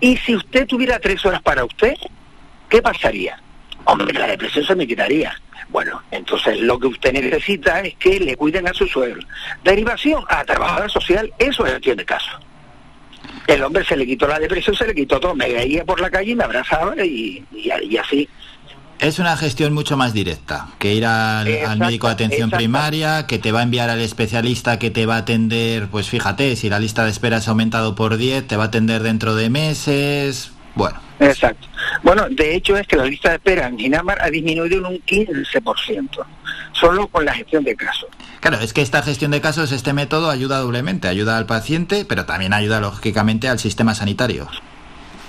y si usted tuviera tres horas para usted, ¿qué pasaría? Hombre, la depresión se me quitaría. Bueno, entonces lo que usted necesita es que le cuiden a su suegro. Derivación a trabajador social, eso es el de caso. El hombre se le quitó la depresión, se le quitó todo. Me veía por la calle y me abrazaba y, y, así. Es una gestión mucho más directa que ir al, médico de atención primaria, que te va a enviar al especialista que te va a atender, pues fíjate, si la lista de espera se ha aumentado por 10, te va a atender dentro de meses. Bueno. Exacto. Bueno, de hecho es que la lista de espera en Ginamar ha disminuido en un 15%, solo con la gestión de casos. Claro, es que esta gestión de casos, este método ayuda doblemente, ayuda al paciente, pero también ayuda lógicamente al sistema sanitario.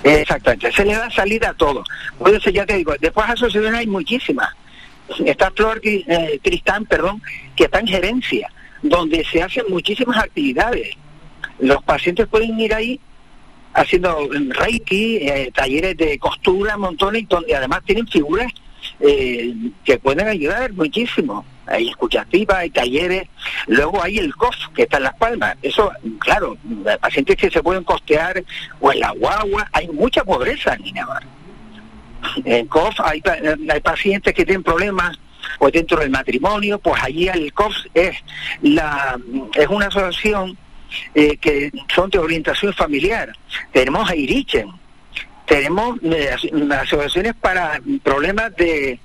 Exactamente, se le da salida a todo. Por eso ya te digo, después asociaciones hay muchísimas. Está Flor eh, Tristán, perdón, que está en gerencia, donde se hacen muchísimas actividades. Los pacientes pueden ir ahí haciendo reiki, eh, talleres de costura, montones, donde además tienen figuras eh, que pueden ayudar muchísimo. Hay escuchativas, hay talleres. Luego hay el COF, que está en Las Palmas. Eso, claro, pacientes que se pueden costear, o en la guagua, hay mucha pobreza en Navarra. En COF hay, hay pacientes que tienen problemas o dentro del matrimonio, pues allí el COF es, la, es una asociación eh, que son de orientación familiar. Tenemos a Irichen, tenemos eh, asociaciones para problemas de,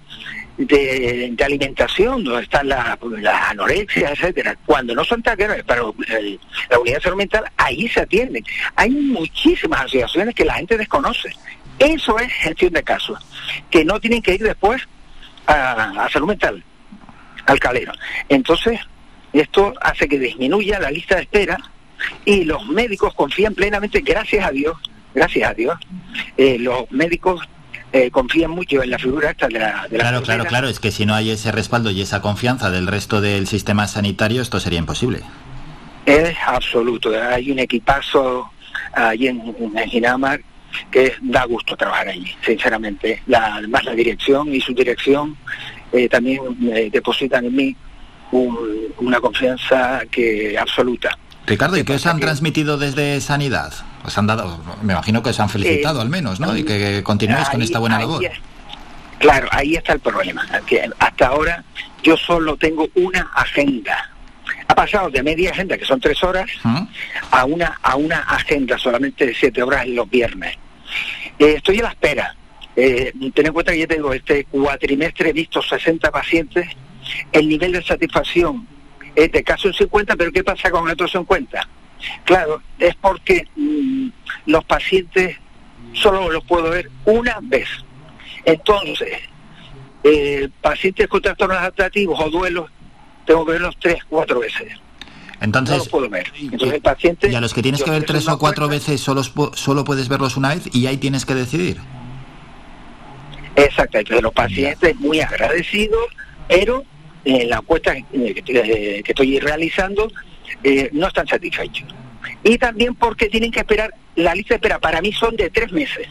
de, alimentación, donde están las la anorexia, etcétera. Cuando no son taqueros para la unidad de salud mental, ahí se atienden. Hay muchísimas asociaciones que la gente desconoce. Eso es gestión de casos, que no tienen que ir después a, a salud mental, al calero. Entonces, esto hace que disminuya la lista de espera y los médicos confían plenamente, gracias a Dios, gracias a Dios, eh, los médicos eh, confían mucho en la figura esta de la... claro, claro, claro, es que si no hay ese respaldo y esa confianza del resto del sistema sanitario, esto sería imposible. Es absoluto, hay un equipazo allí en, en Ginamar que da gusto trabajar allí, sinceramente. La, además la dirección y su dirección eh, también depositan en mí una confianza que absoluta. Ricardo, ¿y qué os han transmitido desde Sanidad? Os han dado, me imagino que os han felicitado eh, al menos, ¿no? Y que continuéis con esta buena labor. claro, ahí está el problema. Que hasta ahora yo solo tengo una agenda. Ha pasado de media agenda, que son tres horas, ¿Mm? a una a una agenda solamente de siete horas en los viernes. Eh, estoy a la espera. Eh, ten en cuenta que yo tengo este cuatrimestre he visto 60 pacientes. El nivel de satisfacción este caso en 50, pero ¿qué pasa con otros 50? Claro, es porque mm, los pacientes solo los puedo ver una vez. Entonces, eh, pacientes con trastornos adaptativos o duelos, tengo que verlos tres, cuatro veces. Entonces, no los puedo ver. Entonces, el paciente, y a los que tienes que ver tres o cuatro veces, solo, solo puedes verlos una vez y ahí tienes que decidir. Exacto, entonces los pacientes muy agradecidos, pero en la encuesta eh, que, estoy realizando eh, no están satisfechos. Y también porque tienen que esperar, la lista de espera para mí son de tres meses.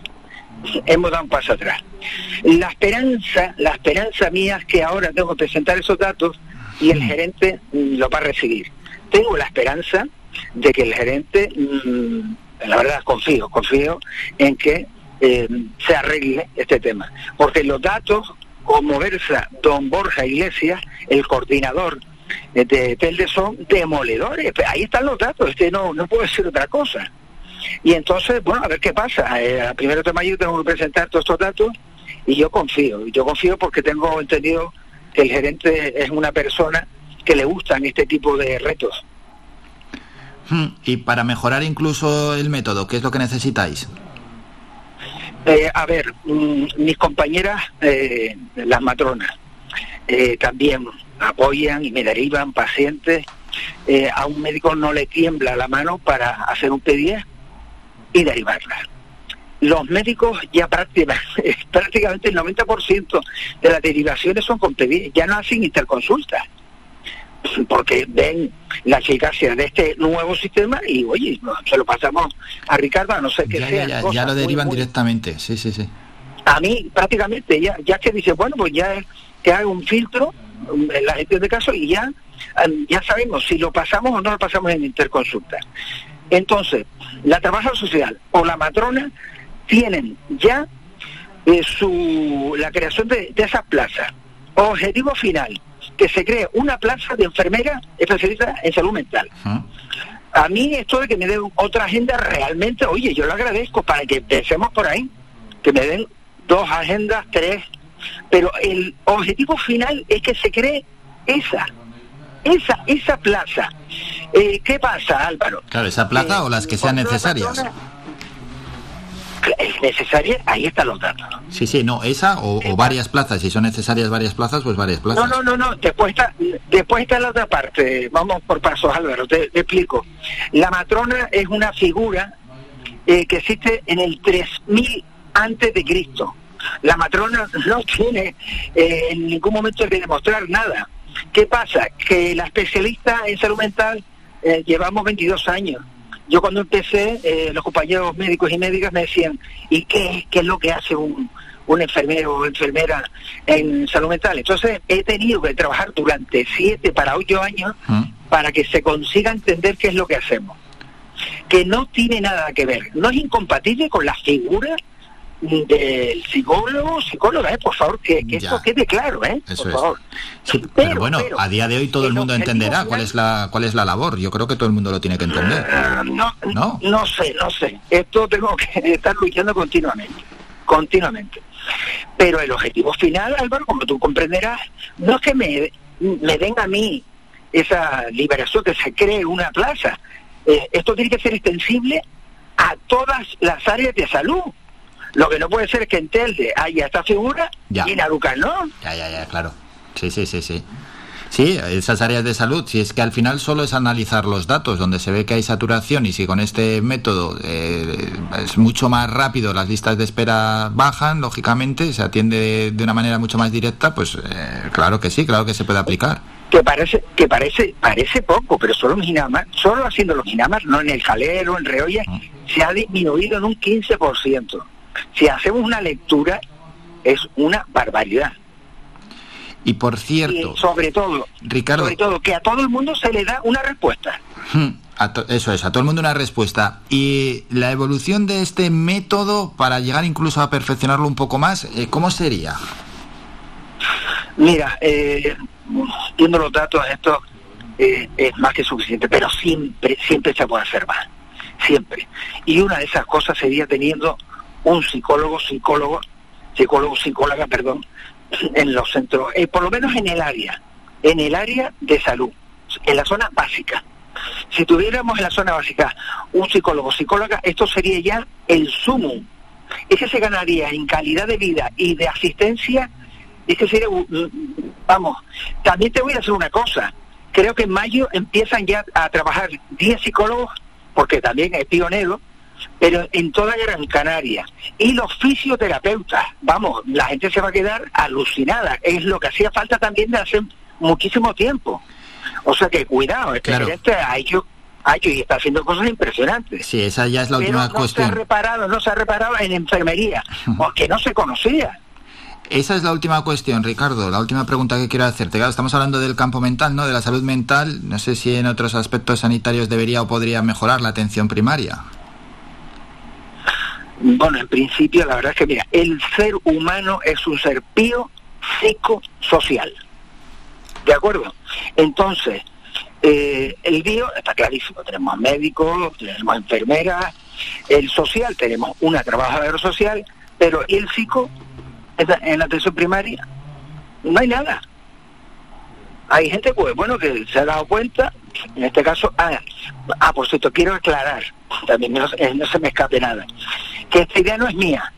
Hemos dado un paso atrás. La esperanza, la esperanza mía es que ahora tengo que presentar esos datos y el gerente mm, lo va a recibir. Tengo la esperanza de que el gerente, mm, la verdad confío, confío en que eh, se arregle este tema. Porque los datos como versa don Borja Iglesias, el coordinador de Telde, son demoledores. Ahí están los datos, este no, no puede ser otra cosa. Y entonces, bueno, a ver qué pasa. Eh, a primero de mayo tengo que presentar todos estos datos y yo confío. Yo confío porque tengo entendido que el gerente es una persona que le gustan este tipo de retos. Hmm, y para mejorar incluso el método, ¿qué es lo que necesitáis? Eh, a ver, mm, mis compañeras, eh, las matronas, eh, también apoyan y me derivan pacientes. a un médico no le tiembla la mano para hacer un pedido y derivarla. Los médicos ya prácticamente, prácticamente el 90% de las derivaciones son con PDIE, ya no hacen interconsultas porque ven la eficacia de este nuevo sistema y oye, se lo pasamos a Ricardo a no ser que sea. Ya, lo derivan directamente, sí, sí, sí. A mí prácticamente ya, ya que dice, bueno, pues ya que haga un filtro en la gestión de casos y ya, ya sabemos si lo pasamos o no lo pasamos en interconsulta. Entonces, la trabajadora social o la matrona tienen ya eh, su, la creación de, de esas plazas. Objetivo final, que se cree una plaza de enfermera especialista en salud mental. A mí esto de que me den otra agenda realmente, oye, yo lo agradezco para que empecemos por ahí, que me den dos agendas, tres, pero el objetivo final es que se cree esa, esa, esa plaza. Eh, ¿Qué pasa, Álvaro? Claro, esa plaza o las que sean necesarias. Es necesaria, ahí están los datos. Sí, sí, no, esa o, o varias plazas. Si son necesarias varias plazas, pues varias plazas. No, no, no, no. Después está, después está la otra parte. Vamos por pasos, Álvaro. Te, te explico. La matrona es una figura eh, que existe en el 3000 antes de Cristo. La matrona no tiene eh, en ningún momento que demostrar nada. ¿Qué pasa? Que la especialista en salud mental eh, llevamos 22 años. Yo cuando empecé, eh, los compañeros médicos y médicas me decían, ¿y qué, qué es lo que hace un, un enfermero o enfermera en salud mental? Entonces he tenido que trabajar durante 7 para 8 años para que se consiga entender qué es lo que hacemos. Que no tiene nada que ver, no es incompatible con la figura del psicólogo, psicóloga, ¿eh? por favor, que, que esto quede claro, ¿eh? Eso por es. favor. Sí, pero, bueno, a día de hoy todo el mundo entenderá cuál es la cuál es la labor. Yo creo que todo el mundo lo tiene que entender. Ah, no, ¿No? no sé, no sé. Esto tengo que estar luchando continuamente, continuamente. Pero el objetivo final, Álvaro, como tú comprenderás, no es que me, me den a mí esa liberación, que se cree una plaza. Eh, esto tiene que ser extensible a todas las áreas de salud. Lo que no puede ser es que en Telde haya esta figura Ya. y en Arucán no. Ya, ya, ya, claro. Sí, sí, sí, sí. Sí, esas áreas de salud, si es que al final solo es analizar los datos, donde se ve que hay saturación y si con este método eh, es mucho más rápido, las listas de espera bajan, lógicamente, se atiende de una manera mucho más directa, pues eh, claro que sí, claro que se puede aplicar. que parece que parece parece poco, pero solo en Ginamar, solo haciendo los Ginamar, no en el Calero, en Reolla, se ha disminuido en un 15%. Si hacemos una lectura, es una barbaridad. Y por cierto, Y sobre todo, Ricardo, sobre todo, que a todo el mundo se le da una respuesta. Hmm, a eso es, a todo el mundo una respuesta. Y la evolución de este método para llegar incluso a perfeccionarlo un poco más, eh, ¿cómo sería? Mira, eh, viendo los datos, esto eh, es más que suficiente, pero siempre, siempre se puede hacer más, siempre. Y una de esas cosas sería teniendo un psicólogo, psicólogo, psicólogo, psicóloga, perdón, en los centros, eh, por lo menos en el área, en el área de salud, en la zona básica. Si tuviéramos en la zona básica un psicólogo, psicóloga, esto sería ya el sumo. Ese se ganaría en calidad de vida y de asistencia ese sería, vamos, también te voy a decir una cosa. Creo que en mayo empiezan ya a trabajar 10 psicólogos, porque también es pionero, pero en toda Gran Canaria. Y los fisioterapeutas, vamos, la gente se va a quedar alucinada. Es lo que hacía falta también de hace muchísimo tiempo. O sea que cuidado, este Claro. gerente ha hecho, ha hecho y está haciendo cosas impresionantes. Sí, esa ya es la Pero última no se ha cuestión. reparado, no se ha reparado en enfermería, porque no se conocía. Esa es la última cuestión, Ricardo. La última pregunta que quiero hacerte. Claro, estamos hablando del campo mental, ¿no? De la salud mental. No sé si en otros aspectos sanitarios debería o podría mejorar la atención primaria. Bueno, en principio la verdad es que mira, el ser humano es un ser pío psicosocial. ¿De acuerdo? Entonces, eh, el bio está clarísimo, tenemos médicos, tenemos enfermeras, el social tenemos una trabajadora social, pero ¿y el psico en la- en la atención primaria? No hay nada. Hay gente, pues bueno, que se ha dado cuenta, en este caso, ah, ah por cierto, quiero aclarar, también no, eh, no se me escape nada, que esta idea no es mía.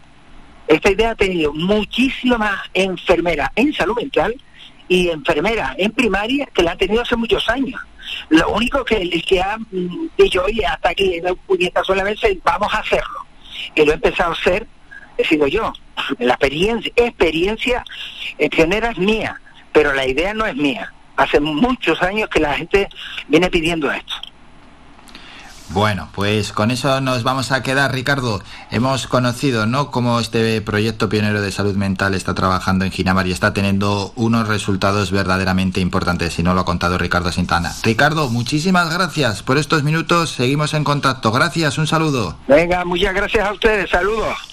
Esta idea ha tenido muchísimas enfermeras en salud mental y enfermeras en primaria que la han tenido hace muchos años. Lo único que que ha dicho, oye, hasta aquí, la puñeta solamente, vamos a hacerlo. Y lo he empezado a hacer, he sido yo. La experiencia, experiencia pionera es mía, pero la idea no es mía. Hace muchos años que la gente viene pidiendo esto. Bueno, pues con eso nos vamos a quedar, Ricardo. Hemos conocido, ¿no?, cómo este proyecto pionero de salud mental está trabajando en Ginamar y está teniendo unos resultados verdaderamente importantes, si no lo ha contado Ricardo Sintana. Ricardo, muchísimas gracias por estos minutos. Seguimos en contacto. Gracias, un saludo. Venga, muchas gracias a ustedes. Saludos.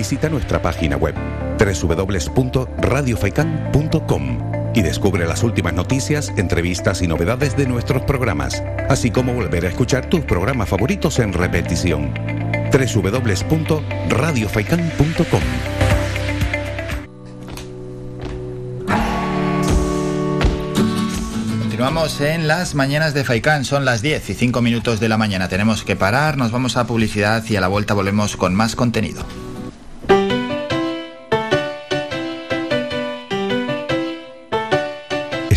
visita nuestra página web www.radiofaikan.com y descubre las últimas noticias, entrevistas y novedades de nuestros programas, así como volver a escuchar tus programas favoritos en repetición. www.radiofaikan.com Continuamos en las mañanas de Faikán, son las 10 y 5 minutos de la mañana. Tenemos que parar, nos vamos a publicidad y a la vuelta volvemos con más contenido.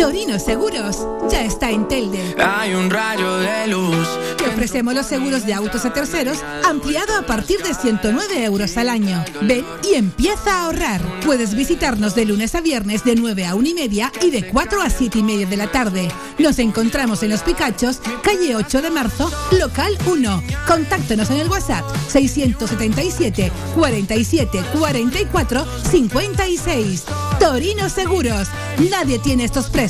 Torino Seguros ya está en Telde. Hay un rayo de luz. Te ofrecemos los seguros de autos a terceros ampliado a partir de 109 euros al año. Ven y empieza a ahorrar. Puedes visitarnos de lunes a viernes de 9 a 1 y media y de 4 a 7 y media de la tarde. Nos encontramos en Los Picachos, calle 8 de marzo, local 1. Contáctanos en el WhatsApp 677 47 44 56. Torino Seguros. Nadie tiene estos precios.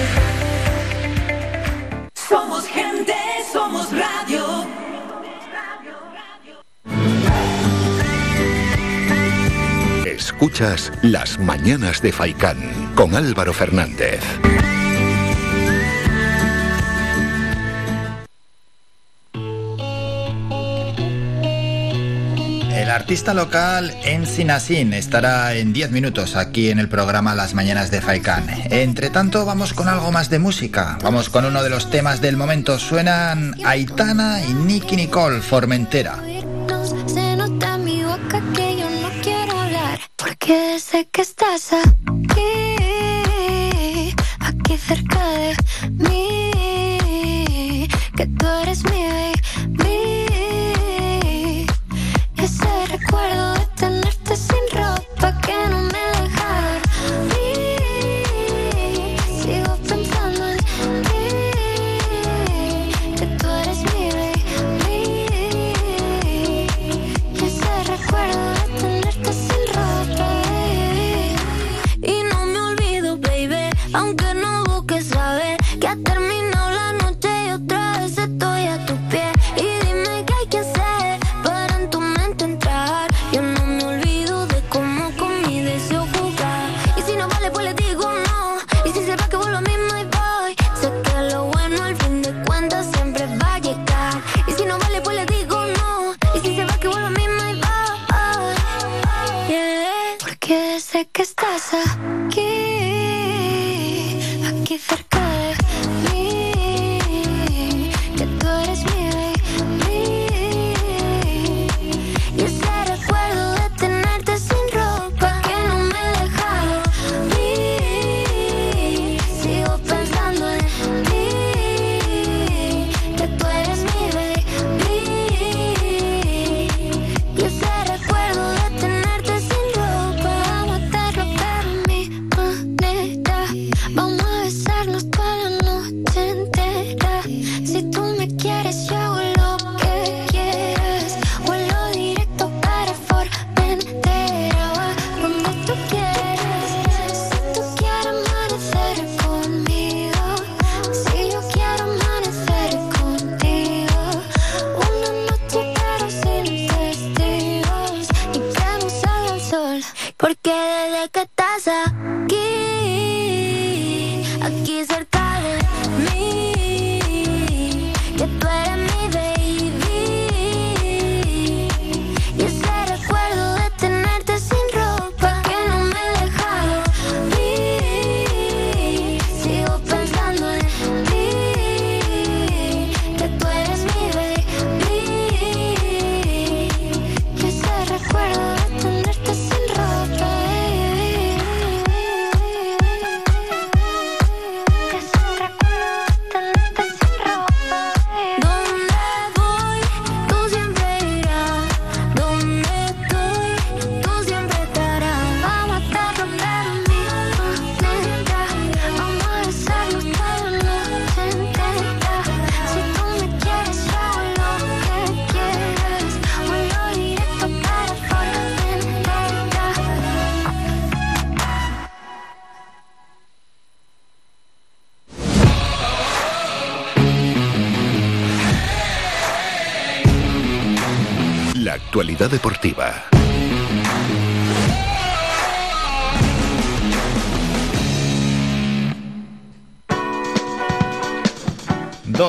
Escuchas Las Mañanas de Faikán con Álvaro Fernández. El artista local Ensinasin estará en 10 minutos aquí en el programa Las Mañanas de Faikán. Entre tanto, vamos con algo más de música. Vamos con uno de los temas del momento. Suenan Aitana y Nicky Nicole Formentera. Porque sé que estás aquí Aquí cerca de mí Que tú eres mi baby. Ese recuerdo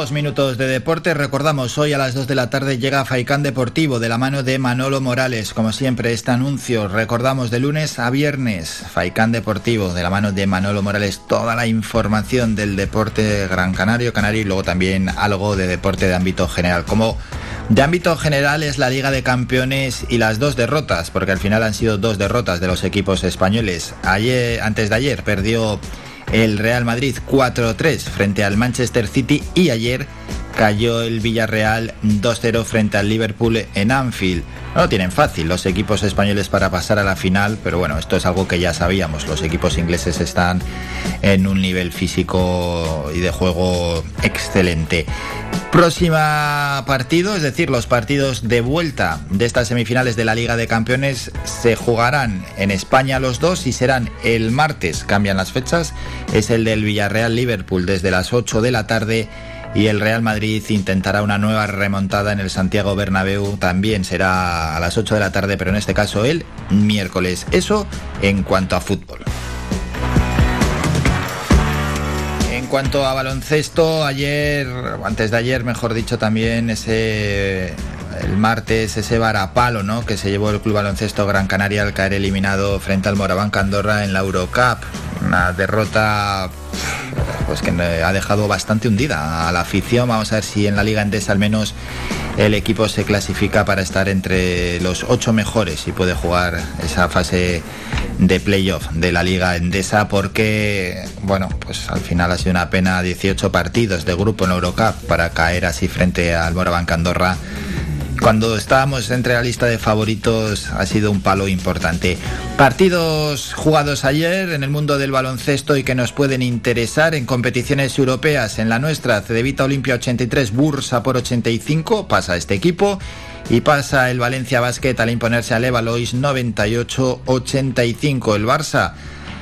Dos minutos de deporte. Recordamos, hoy a las 2 de la tarde llega Faicán Deportivo de la mano de Manolo Morales. Como siempre, este anuncio, recordamos de lunes a viernes, Faicán Deportivo de la mano de Manolo Morales. Toda la información del deporte gran canario, canario y luego también algo de deporte de ámbito general. Como de ámbito general es la Liga de Campeones y las dos derrotas, porque al final han sido dos derrotas de los equipos españoles. Ayer, antes de ayer, perdió el Real Madrid 4-3 frente al Manchester City y ayer cayó el Villarreal 2-0 frente al Liverpool en Anfield. No lo tienen fácil los equipos españoles para pasar a la final, pero bueno, esto es algo que ya sabíamos. Los equipos ingleses están en un nivel físico y de juego excelente. Próxima partido, es decir, los partidos de vuelta de estas semifinales de la Liga de Campeones se jugarán en España los dos y serán el martes, cambian las fechas, es el del Villarreal Liverpool desde las 8 de la tarde y el Real Madrid intentará una nueva remontada en el Santiago Bernabéu. También será a las 8 de la tarde, pero en este caso el miércoles. Eso en cuanto a fútbol. En cuanto a baloncesto, ayer, antes de ayer, mejor dicho, también ese el martes ese varapalo ¿no? que se llevó el Club Baloncesto Gran Canaria al caer eliminado frente al Moraván Andorra en la Eurocup. Una derrota pues que ha dejado bastante hundida a la afición. Vamos a ver si en la Liga Endesa al menos el equipo se clasifica para estar entre los ocho mejores y puede jugar esa fase de playoff de la Liga Endesa porque, bueno, pues al final ha sido una pena 18 partidos de grupo en Eurocup para caer así frente al Moraván Andorra cuando estábamos entre la lista de favoritos ha sido un palo importante. Partidos jugados ayer en el mundo del baloncesto y que nos pueden interesar en competiciones europeas. En la nuestra, Cedevita Olimpia 83, Bursa por 85, pasa este equipo. Y pasa el Valencia Basket al imponerse al Evalois 98-85. El Barça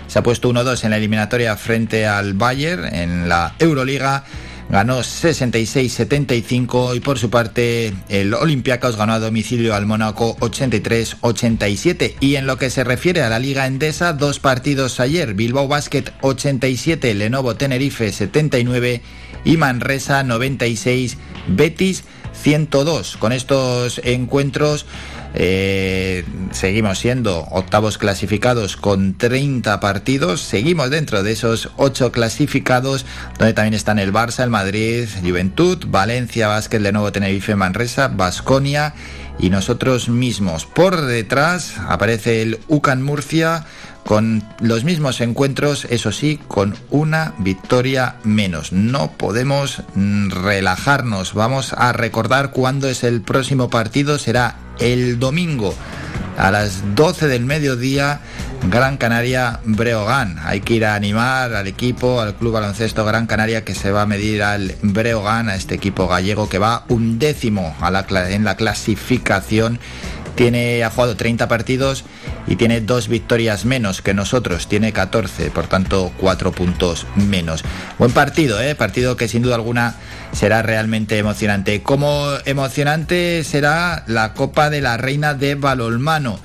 se ha puesto 1-2 en la eliminatoria frente al Bayern en la Euroliga ganó 66-75 y por su parte el Olympiacos ganó a domicilio al Mónaco 83-87 y en lo que se refiere a la Liga Endesa dos partidos ayer Bilbao Basket 87 Lenovo Tenerife 79 y Manresa 96 Betis 102 con estos encuentros eh, seguimos siendo octavos clasificados con 30 partidos. Seguimos dentro de esos 8 clasificados, donde también están el Barça, el Madrid, Juventud, Valencia, Vázquez, Nuevo Tenerife, Manresa, Basconia y nosotros mismos. Por detrás aparece el UCAN Murcia con los mismos encuentros, eso sí, con una victoria menos. No podemos mm, relajarnos. Vamos a recordar cuándo es el próximo partido. Será el domingo a las 12 del mediodía. Gran Canaria Breogán. Hay que ir a animar al equipo, al Club Baloncesto Gran Canaria que se va a medir al Breogán, a este equipo gallego que va un décimo a en la clasificación tiene, ha jugado 30 partidos y tiene dos victorias menos que nosotros, tiene 14, por tanto cuatro puntos menos. Buen partido, ¿eh? partido que sin duda alguna será realmente emocionante. Como emocionante será la Copa de la Reina de Balolmano.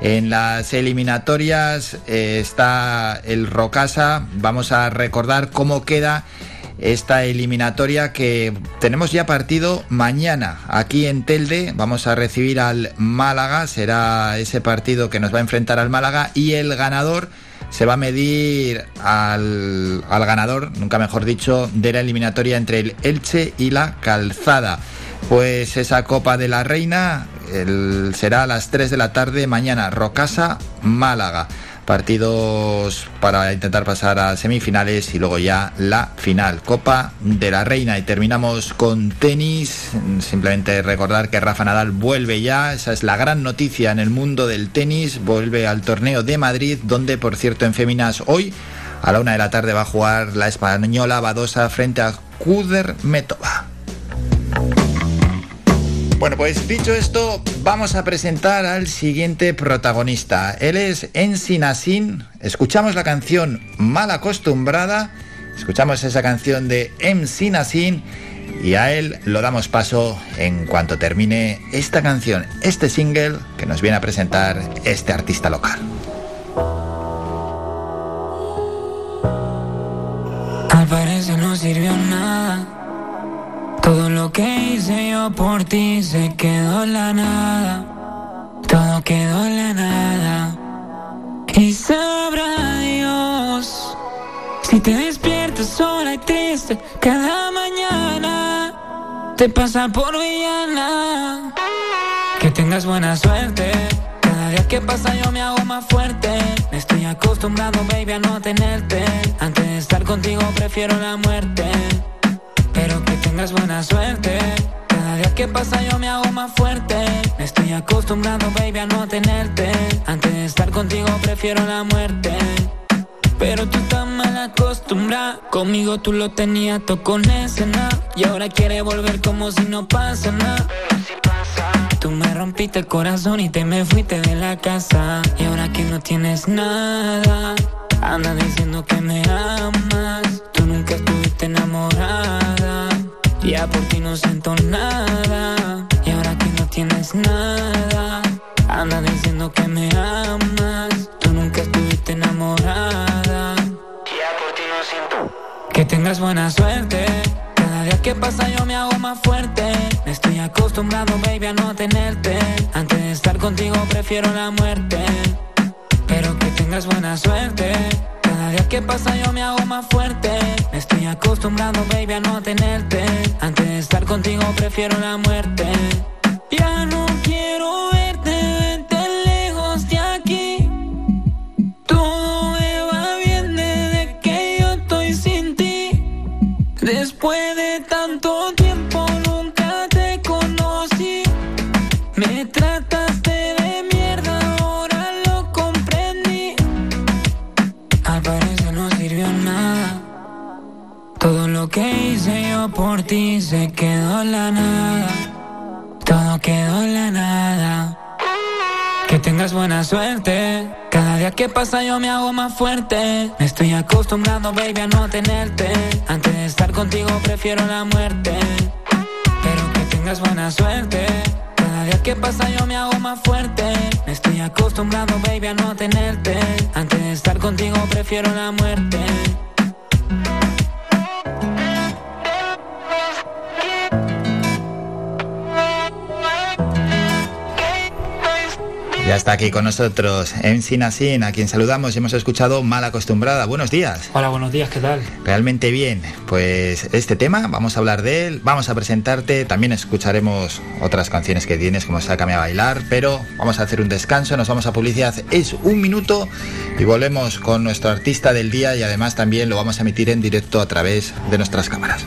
En las eliminatorias eh, está el Rocasa. Vamos a recordar cómo queda esta eliminatoria que tenemos ya partido mañana aquí en Telde. Vamos a recibir al Málaga, será ese partido que nos va a enfrentar al Málaga y el ganador se va a medir al, ganador, nunca mejor dicho, de la eliminatoria entre el Elche y la Calzada. Pues esa Copa de la Reina será a las 3 de la tarde mañana, Rocasa, Málaga partidos para intentar pasar a semifinales y luego ya la final, Copa de la Reina. Y terminamos con tenis. Simplemente recordar que Rafa Nadal vuelve ya, esa es la gran noticia en el mundo del tenis, vuelve al torneo de Madrid, donde por cierto en féminas hoy a la una de la tarde va a jugar la española Badosa frente a Kudermetova. Bueno, pues dicho esto, vamos a presentar al siguiente protagonista. Él es Ensinasin. Escuchamos la canción Mal Acostumbrada. Escuchamos esa canción de Ensinasin Y a él lo damos paso en cuanto termine esta canción, este single que nos viene a presentar este artista local. Al parecer no sirvió nada. Que hice yo por ti se quedó la nada. Todo quedó la nada. Y sabrá Dios si te despiertas sola y triste cada mañana. Te pasa por villana. Que tengas buena suerte. Cada día que pasa yo me hago más fuerte. Me estoy acostumbrado, baby, a no tenerte. Antes de estar contigo prefiero la muerte. Tengas buena suerte. Cada día que pasa yo me hago más fuerte. Me estoy acostumbrado, baby, a no tenerte. Antes de estar contigo prefiero la muerte. Pero tú estás mal acostumbrada. Conmigo tú lo tenías todo con escena. Y ahora quiere volver como si no pasa nada. Tú me rompiste el corazón y te me fuiste de la casa. Y ahora que no tienes nada, andas diciendo que me amas. Tú nunca estuviste enamorada. Ya por ti no siento nada. Y ahora que no tienes nada, andas diciendo que me amas. Tú nunca estuviste enamorada. Ya por ti no siento. Que tengas buena suerte. Cada día que pasa yo me hago más fuerte. Me estoy acostumbrado, baby, a no tenerte. Antes de estar contigo prefiero la muerte. Pero que tengas buena suerte. Cada día que pasa yo me hago más fuerte. Me estoy acostumbrado, baby, a no tenerte. Antes de estar contigo prefiero la muerte. Ya no quiero verte, vete lejos de aquí. Todo me va bien desde que yo estoy sin ti. Después de tanto tiempo que hice yo por ti se quedó la nada. Todo quedó en la nada. Que tengas buena suerte. Cada día que pasa yo me hago más fuerte. Me estoy acostumbrando, baby, a no tenerte. Antes de estar contigo prefiero la muerte. Pero que tengas buena suerte. Cada día que pasa yo me hago más fuerte. Me estoy acostumbrando, baby, a no tenerte. Antes de estar contigo prefiero la muerte. Ya está aquí con nosotros MC Nassin, a quien saludamos y hemos escuchado Mal Acostumbrada. Buenos días. Hola, buenos días, ¿qué tal? Realmente bien. Pues este tema, vamos a hablar de él, vamos a presentarte, también escucharemos otras canciones que tienes, como Sácame a bailar, pero vamos a hacer un descanso, nos vamos a publicidad, es un minuto y volvemos con nuestro artista del día y además también lo vamos a emitir en directo a través de nuestras cámaras.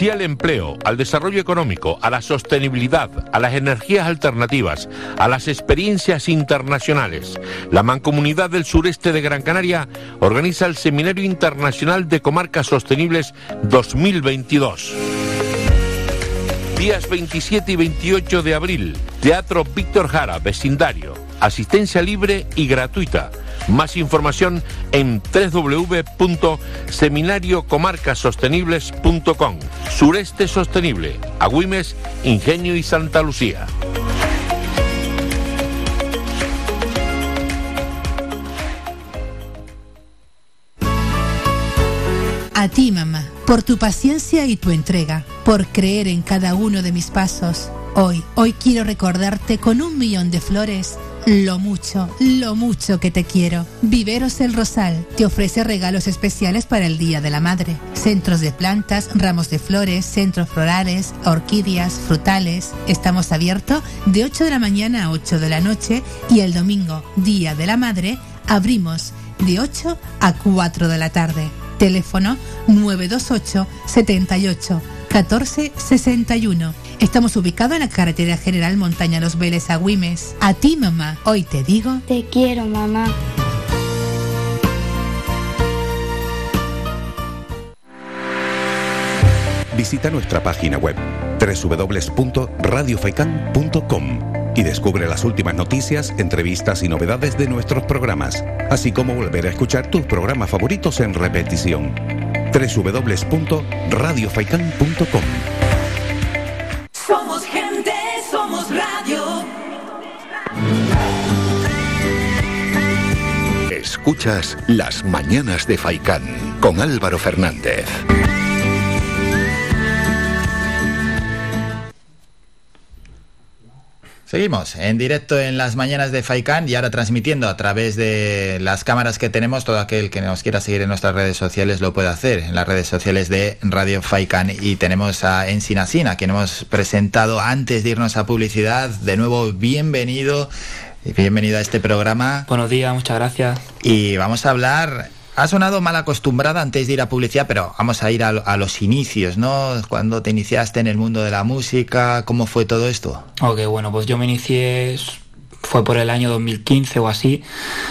Sí al empleo, al desarrollo económico, a la sostenibilidad, a las energías alternativas, a las experiencias internacionales. La Mancomunidad del Sureste de Gran Canaria organiza el Seminario Internacional de Comarcas Sostenibles 2022. Días 27 y 28 de abril, Teatro Víctor Jara, vecindario. Asistencia libre y gratuita. Más información en www.seminariocomarcasostenibles.com. Sureste Sostenible, Agüimes, Ingenio y Santa Lucía. A ti, mamá, por tu paciencia y tu entrega, por creer en cada uno de mis pasos. Hoy, hoy quiero recordarte con un millón de flores lo mucho, lo mucho que te quiero. Viveros El Rosal te ofrece regalos especiales para el Día de la Madre. Centros de plantas, ramos de flores, centros florales, orquídeas, frutales. Estamos abiertos de 8 de la mañana a 8 de la noche y el domingo, Día de la Madre, abrimos de 8 a 4 de la tarde. Teléfono 928 78 1461. Estamos ubicados en la carretera general Montaña Los Vélez Agüimes. A ti, mamá. Hoy te digo. Te quiero, mamá. Visita nuestra página web www.radiofaikan.com y descubre las últimas noticias, entrevistas y novedades de nuestros programas, así como volver a escuchar tus programas favoritos en repetición. www.radiofaikan.com Somos gente, somos radio. Escuchas Las Mañanas de Faicán con Álvaro Fernández. Seguimos en directo en las mañanas de Faikan y ahora transmitiendo a través de las cámaras que tenemos. Todo aquel que nos quiera seguir en nuestras redes sociales lo puede hacer en las redes sociales de Radio Faikan. Y tenemos a Ensinasina, quien hemos presentado antes de irnos a publicidad. De nuevo, bienvenido. Bienvenido a este programa. Buenos días, muchas gracias. Y vamos a hablar ha sonado mal acostumbrada antes de ir a publicidad, pero vamos a ir a, a, los inicios, ¿no? Cuando te iniciaste en el mundo de la música, ¿cómo fue todo esto? Ok, bueno, pues yo me inicié, fue por el año 2015 o así.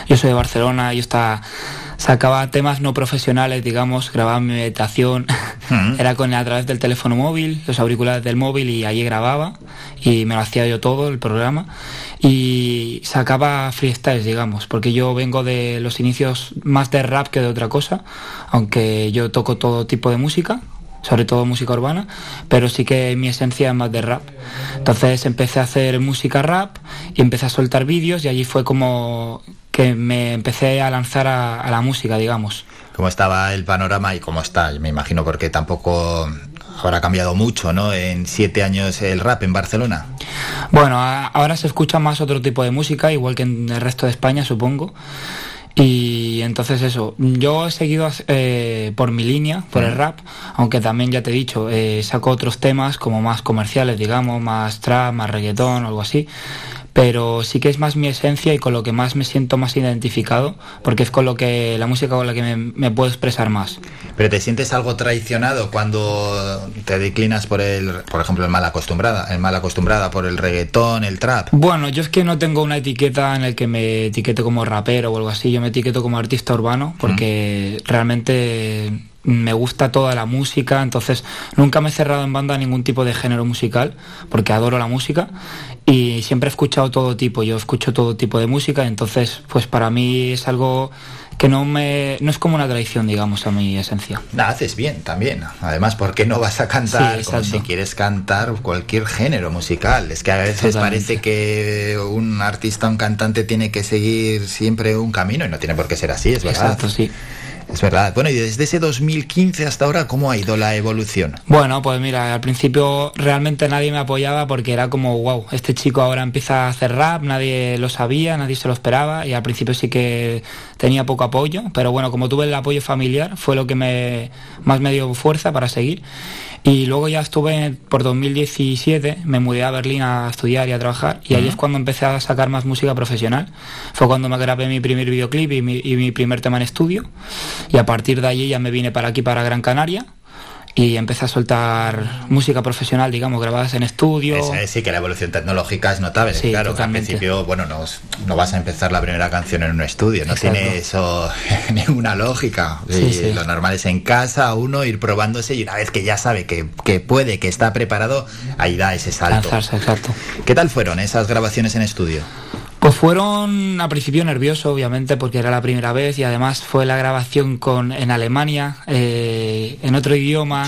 Yo soy de Barcelona, yo estaba, sacaba temas no profesionales, digamos, grababa mi meditación, era con a través del teléfono móvil, los auriculares del móvil y allí grababa y me lo hacía yo todo el programa. Y sacaba freestyles, digamos, porque yo vengo de los inicios más de rap que de otra cosa, aunque yo toco todo tipo de música, sobre todo música urbana, pero sí que mi esencia es más de rap. Entonces empecé a hacer música rap y empecé a soltar vídeos y allí fue como que me empecé a lanzar a, a la música, digamos. ¿Cómo estaba el panorama y cómo está? Me imagino porque tampoco habrá cambiado mucho, ¿no? En siete años el rap en Barcelona. Bueno, a, ahora se escucha más otro tipo de música, igual que en el resto de España, supongo. Y entonces eso, yo he seguido eh, por mi línea, por el rap, aunque también ya te he dicho, eh, saco otros temas como más comerciales, digamos, más trap, más reggaetón algo así pero sí que es más mi esencia y con lo que más me siento más identificado, porque es con lo que la música con la que me, me, puedo expresar más. Pero te sientes algo traicionado cuando te declinas por el, por ejemplo, el mal acostumbrada, el mal acostumbrada por el reggaetón, el trap. Bueno, yo es que no tengo una etiqueta en el que me etiquete como rapero o algo así, yo me etiqueto como artista urbano, porque mm. realmente me gusta toda la música, entonces nunca me he cerrado en banda a ningún tipo de género musical, porque adoro la música y siempre he escuchado todo tipo, yo escucho todo tipo de música, entonces pues para mí es algo que no me no es como una tradición, digamos, a mi esencia. Haces bien también. Además, ¿por qué no vas a cantar sí, como si quieres cantar cualquier género musical? Es que a veces parece que un artista, un cantante tiene que seguir siempre un camino y no tiene por qué ser así, es verdad. Exacto, sí. Es verdad. Bueno, y desde ese 2015 hasta ahora, ¿cómo ha ido la evolución? Bueno, pues mira, al principio realmente nadie me apoyaba porque era como, wow, este chico ahora empieza a hacer rap, nadie lo sabía, nadie se lo esperaba y al principio sí que tenía poco apoyo, pero bueno, como tuve el apoyo familiar, fue lo que me, más me dio fuerza para seguir. Y luego ya estuve por 2017, me mudé a Berlín a estudiar y a trabajar y ahí es cuando empecé a sacar más música profesional. Fue cuando me grabé mi primer videoclip y mi, y mi primer tema en estudio y a partir de allí ya me vine para aquí, para Gran Canaria y empecé a soltar música profesional, digamos, grabadas en estudio. Esa es, sí, que la evolución tecnológica es notable. Sí, claro, que al principio, bueno, no, no, vas a empezar la primera canción en un estudio, no Exacto. tiene eso ninguna lógica. Sí, sí. Lo normal es en casa, uno ir probándose y una vez que ya sabe que, que puede, que está preparado, ahí da ese salto. Lanzarse, exacto. ¿Qué tal fueron esas grabaciones en estudio? Pues fueron a principio nervioso, obviamente, porque era la primera vez y además fue la grabación con en Alemania, eh, en otro idioma.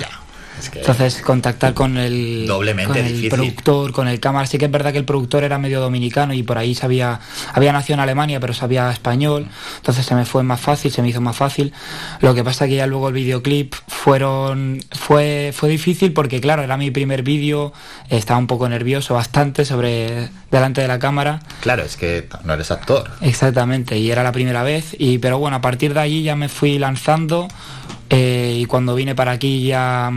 Es que Entonces, contactar con el, Doblemente con el difícil. productor, con el cámara. Sí que es verdad que el productor era medio dominicano y por ahí sabía, había nacido en Alemania, pero sabía español. Entonces se me fue más fácil, se me hizo más fácil. Lo que pasa que ya luego el videoclip fueron, fue, fue difícil porque, claro, era mi primer vídeo, estaba un poco nervioso, bastante sobre delante de la cámara. Claro, es que no eres actor. Exactamente, y era la primera vez. Y, pero bueno, a partir de allí ya me fui lanzando. Eh, y cuando vine para aquí ya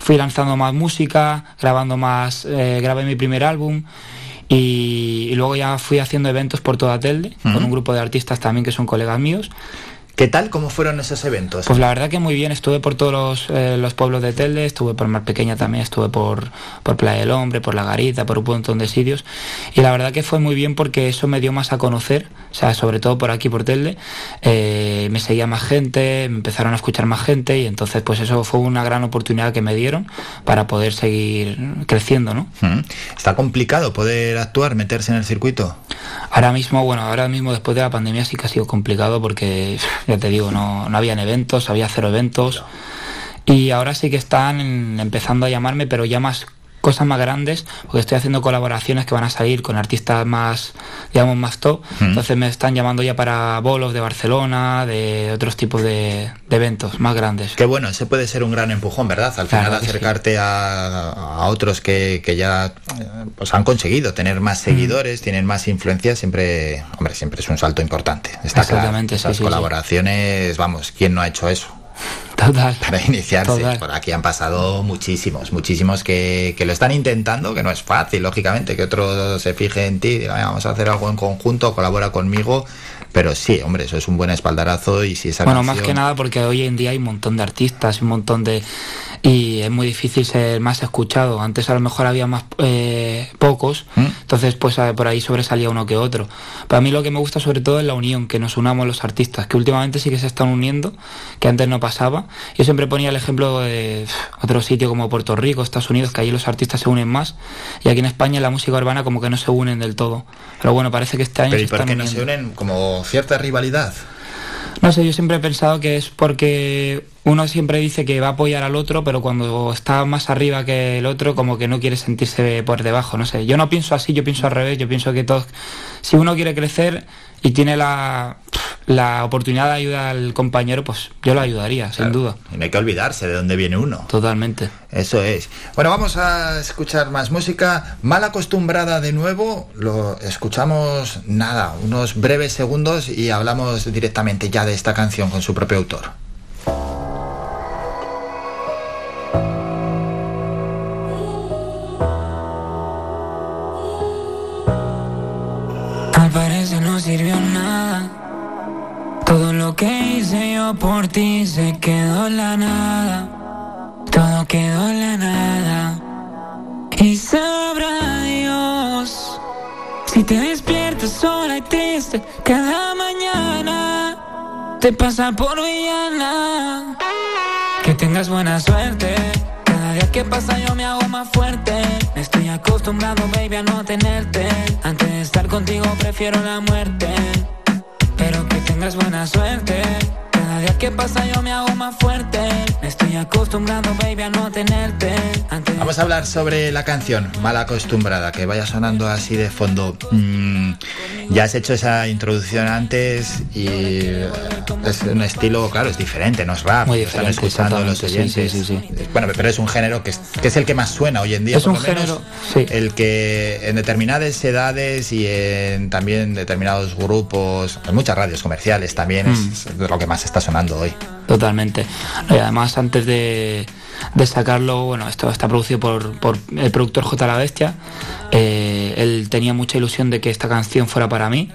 fui lanzando más música, grabando más, eh, grabé mi primer álbum y, y, luego ya fui haciendo eventos por toda Telde, uh -huh. con un grupo de artistas también que son colegas míos. ¿Qué tal? ¿Cómo fueron esos eventos? Pues la verdad que muy bien, estuve por todos los, eh, los pueblos de Telde, estuve por Mar Pequeña también, estuve por, por Playa del Hombre, por La Garita, por un montón de sitios. Y la verdad que fue muy bien porque eso me dio más a conocer, o sea, sobre todo por aquí, por Telde. Eh, me seguía más gente, me empezaron a escuchar más gente y entonces pues eso fue una gran oportunidad que me dieron para poder seguir creciendo, ¿no? ¿Está complicado poder actuar, meterse en el circuito? Ahora mismo, bueno, ahora mismo después de la pandemia sí que ha sido complicado porque ya te digo, no, no habían eventos, había cero eventos. Y ahora sí que están empezando a llamarme, pero ya más cosas más grandes, porque estoy haciendo colaboraciones que van a salir con artistas más, digamos, más top. Entonces me están llamando ya para bolos de Barcelona, de otros tipos de, eventos más grandes. Qué bueno, ese puede ser un gran empujón, ¿verdad? Al final acercarte a, otros que, ya pues han conseguido tener más seguidores, tienen más influencia, siempre, hombre, siempre es un salto importante. Está Exactamente, Esas colaboraciones, vamos, ¿quién no ha hecho eso? Total. Para iniciarse. Por aquí han pasado muchísimos, muchísimos que, lo están intentando, que no es fácil, lógicamente, que otro se fije en ti y diga, vamos a hacer algo en conjunto, colabora conmigo. Pero sí, hombre, eso es un buen espaldarazo y si esa Bueno, más que nada porque hoy en día hay un montón de artistas, un montón de, y es muy difícil ser más escuchado. Antes a lo mejor había más eh, pocos, ¿Mm? entonces pues por ahí sobresalía uno que otro. Para mí lo que me gusta sobre todo es la unión, que nos unamos los artistas, que últimamente sí que se están uniendo, que antes no pasaba. Yo siempre ponía el ejemplo de otro sitio como Puerto Rico, Estados Unidos, que allí los artistas se unen más, y aquí en España la música urbana como que no se unen del todo. Pero bueno, parece que este año... ¿Pero y por qué no se unen como cierta rivalidad? No sé, yo siempre he pensado que es porque uno siempre dice que va a apoyar al otro, pero cuando está más arriba que el otro, como que no quiere sentirse por debajo, no sé. Yo no pienso así, yo pienso al revés, yo pienso que todos, si uno quiere crecer y tiene la, la oportunidad de ayudar al compañero, pues yo lo ayudaría, sin duda. Y no hay que olvidarse de dónde viene uno. Totalmente. Eso es. Bueno, vamos a escuchar más música. Mal acostumbrada de nuevo, lo escuchamos nada, unos breves segundos y hablamos directamente ya de esta canción con su propio autor. Que hice yo por ti se quedó la nada. Todo quedó en la nada. Y sabrá Dios si te despiertas sola y triste cada mañana. Te pasa por villana. Que tengas buena suerte. Cada día que pasa yo me hago más fuerte. Estoy acostumbrado, baby, a no tenerte. Antes de estar contigo prefiero la muerte. Tengas buena suerte. Cada día que pasa yo me hago más fuerte. Me estoy acostumbrando, baby, a no tenerte. Vamos a hablar sobre la canción Mal acostumbrada, que vaya sonando así de fondo. Mm, ya has hecho esa introducción antes y es un estilo, claro, es diferente, no es rap. Muy diferente, están escuchando los oyentes. Sí, sí, bueno, pero es un género que es, que es, el que más suena hoy en día. Es un género, sí. El que en determinadas edades y en también determinados grupos, en muchas radios comerciales también es Mm. lo que más está sonando hoy. Totalmente. Y además, antes de, de sacarlo, bueno, esto está producido por, por el productor J. La Bestia. Eh, él tenía mucha ilusión de que esta canción fuera para mí.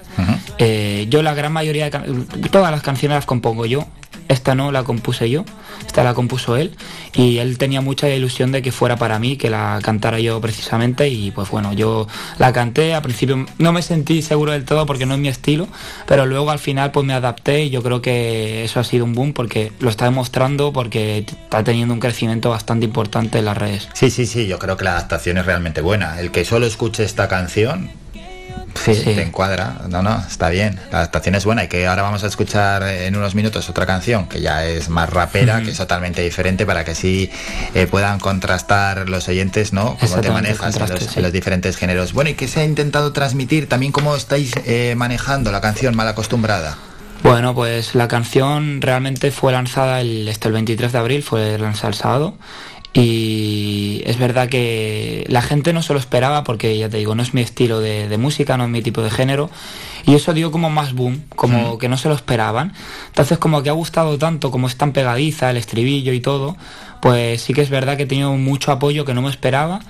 Eh, yo la gran mayoría de todas las canciones las compongo yo. Esta no la compuse yo, esta la compuso él y él tenía mucha ilusión de que fuera para mí, que la cantara yo precisamente y pues bueno, yo la canté, al principio no me sentí seguro del todo porque no es mi estilo, pero luego al final pues me adapté y yo creo que eso ha sido un boom porque lo está demostrando porque está teniendo un crecimiento bastante importante en las redes. Sí, sí, sí, yo creo que la adaptación es realmente buena. El que solo escuche esta canción, sí, te encuadra. No, no, está bien. La adaptación es buena y que ahora vamos a escuchar en unos minutos otra canción que ya es más rapera, que es totalmente diferente para que así eh, puedan contrastar los oyentes, ¿no? Cómo te manejas en los, sí. en los diferentes géneros. Bueno, ¿y qué se ha intentado transmitir? También cómo estáis eh, manejando la canción mal acostumbrada. Bueno, pues la canción realmente fue lanzada el, este, el 23 de abril, fue lanzada el sábado. Y es verdad que la gente no se lo esperaba porque, ya te digo, no es mi estilo de, de música, no es mi tipo de género. Y eso dio como más boom, como que no se lo esperaban. Entonces como que ha gustado tanto, como es tan pegadiza, el estribillo y todo, pues sí que es verdad que he tenido mucho apoyo que no me esperaba.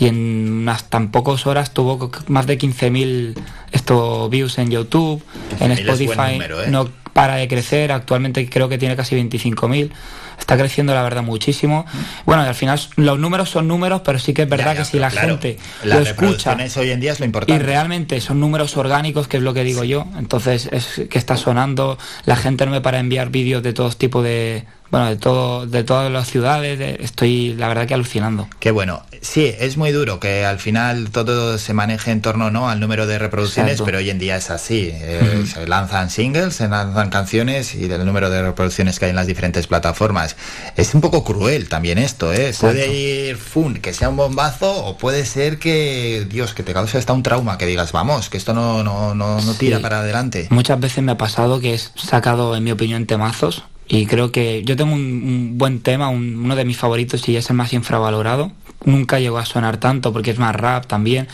Y en unas tan pocas horas tuvo más de 15.000 esto views en YouTube, en 15.000 es buen Spotify. número, ¿eh? No, para de crecer, actualmente creo que tiene casi 25.000 está creciendo la verdad muchísimo. Bueno, al final los números son números, pero sí que es verdad que si la gente lo escucha hoy en día es lo importante. Y realmente son números orgánicos, que es lo que digo yo. Entonces es que está sonando, la gente no me para enviar vídeos de todos tipos de bueno, de todo, de todas las ciudades, estoy la verdad que alucinando. Qué bueno. Sí, es muy duro que al final todo se maneje en torno ¿no? al número de reproducciones, pero hoy en día es así. Eh, se lanzan singles, se lanzan canciones y del número de reproducciones que hay en las diferentes plataformas. Es un poco cruel también esto, ¿eh? Puede ir fun, que sea un bombazo, o puede ser que, Dios, que te cause hasta un trauma, que digas, vamos, que esto no, no, no, no tira para adelante. Muchas veces me ha pasado que he sacado, en mi opinión, temazos y creo que yo tengo un, buen tema, uno de mis favoritos y es el más infravalorado. Nunca llegó a sonar tanto porque es más rap también,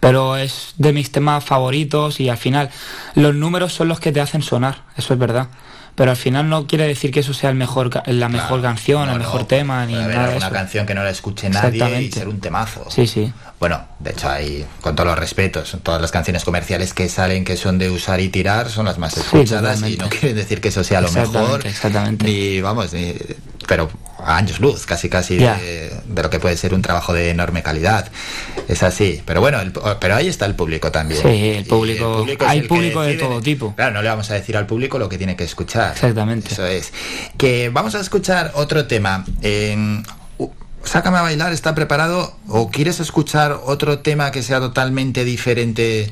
pero es de mis temas favoritos y al final los números son los que te hacen sonar, eso es verdad pero al final no quiere decir que eso sea el mejor la mejor canción, el mejor tema, ni nada de Una canción que no la escuche nadie y ser un temazo. Sí, sí. Bueno, de hecho hay, con todos los respetos, todas las canciones comerciales que salen que son de usar y tirar son las más escuchadas y no quiere decir que eso sea lo mejor. Exactamente. Ni, vamos, ni, pero a años luz, casi casi de, lo que puede ser un trabajo de enorme calidad. Es así. Pero bueno, pero ahí está el público también. Sí, el público. hay público de todo tipo. Claro, no le vamos a decir al público lo que tiene que escuchar. Exactamente. Eso es. Que vamos a escuchar otro tema. Sácame a bailar, ¿está preparado? ¿O quieres escuchar otro tema que sea totalmente diferente?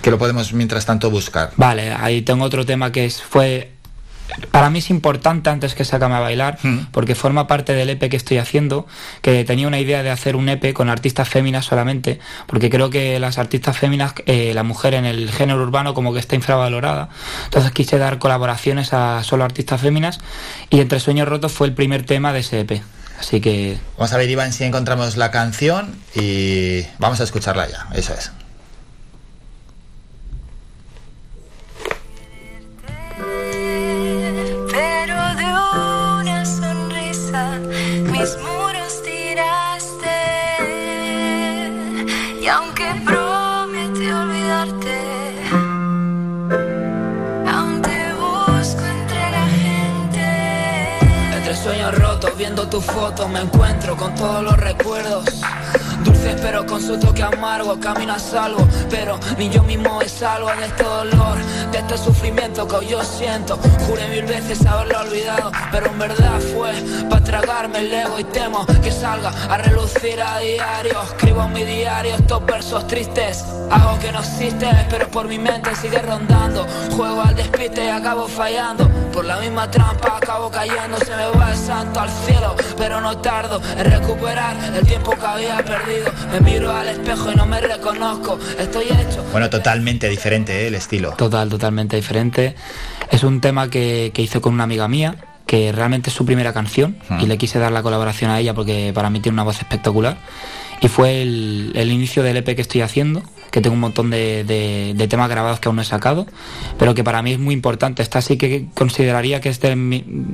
Que lo podemos mientras tanto buscar. Vale, ahí tengo otro tema que es, fue para mí es importante antes que Sácame a bailar, hmm. porque forma parte del EP que estoy haciendo, que tenía una idea de hacer un EP con artistas féminas solamente, porque creo que las artistas féminas, eh, la mujer en el género urbano como que está infravalorada. Entonces quise dar colaboraciones a solo artistas féminas y Entre Sueños Rotos fue el primer tema de ese EP. Así que... Vamos a ver, Iván, si encontramos la canción y vamos a escucharla ya. Eso es. Viendo tu foto me encuentro con todos los recuerdos Dulces pero con su toque amargo Camino a salvo. Pero ni yo mismo es salvo de este dolor De este sufrimiento que hoy yo siento. Juré mil veces haberlo olvidado Pero en verdad fue para tragarme el ego Y temo que salga a relucir a diario. Escribo en mi diario estos versos tristes Hago que no existe pero por mi mente sigue rondando. Juego al despiste y acabo fallando. Por la misma trampa acabo cayendo Se me va el santo al cielo pero no tardo en recuperar el tiempo que había perdido me miro al espejo y no me reconozco. Estoy hecho. Bueno, totalmente diferente ¿eh? el estilo. Total, totalmente diferente. Es un tema que, que hice con una amiga mía, que realmente es su primera canción y le quise dar la colaboración a ella porque para mí tiene una voz espectacular. Y fue el, inicio del EP que estoy haciendo, que tengo un montón de, temas grabados que aún no he sacado, pero que para mí es muy importante. Esta sí que consideraría que es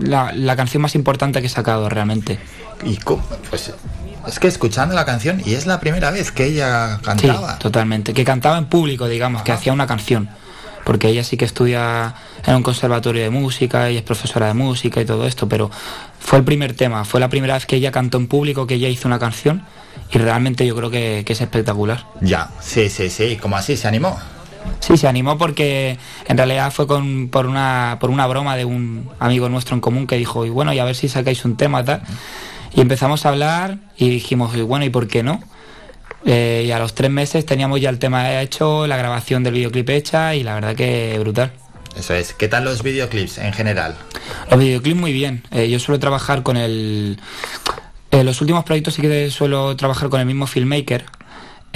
la, la, canción más importante que he sacado realmente. ¿Y cómo? Pues es que escuchando la canción, y es la primera vez que ella cantaba. Sí, totalmente. Que cantaba en público, digamos, que hacía una canción. Porque ella sí que estudia en un conservatorio de música y es profesora de música y todo esto, pero fue el primer tema, fue la primera vez que ella cantó en público, que ella hizo una canción y realmente yo creo que, es espectacular. Ya, sí, sí, sí, ¿cómo así? ¿Se animó? Sí, se animó porque en realidad fue con, por, una, por una broma de un amigo nuestro en común que dijo, y bueno, y a ver si sacáis un tema tal. Y empezamos a hablar y dijimos, bueno, ¿y por qué no? Eh, y a los tres meses teníamos ya el tema hecho, la grabación del videoclip hecha y la verdad que brutal. Eso es. ¿Qué tal los videoclips en general? Los videoclips muy bien. Eh, yo suelo trabajar con el... Eh, los últimos proyectos sí que suelo trabajar con el mismo filmmaker,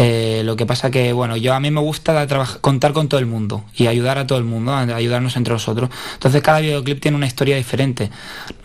eh, lo que pasa que, bueno, yo a mí me gusta contar con todo el mundo y ayudar a todo el mundo, ayudarnos entre nosotros. Entonces cada videoclip tiene una historia diferente.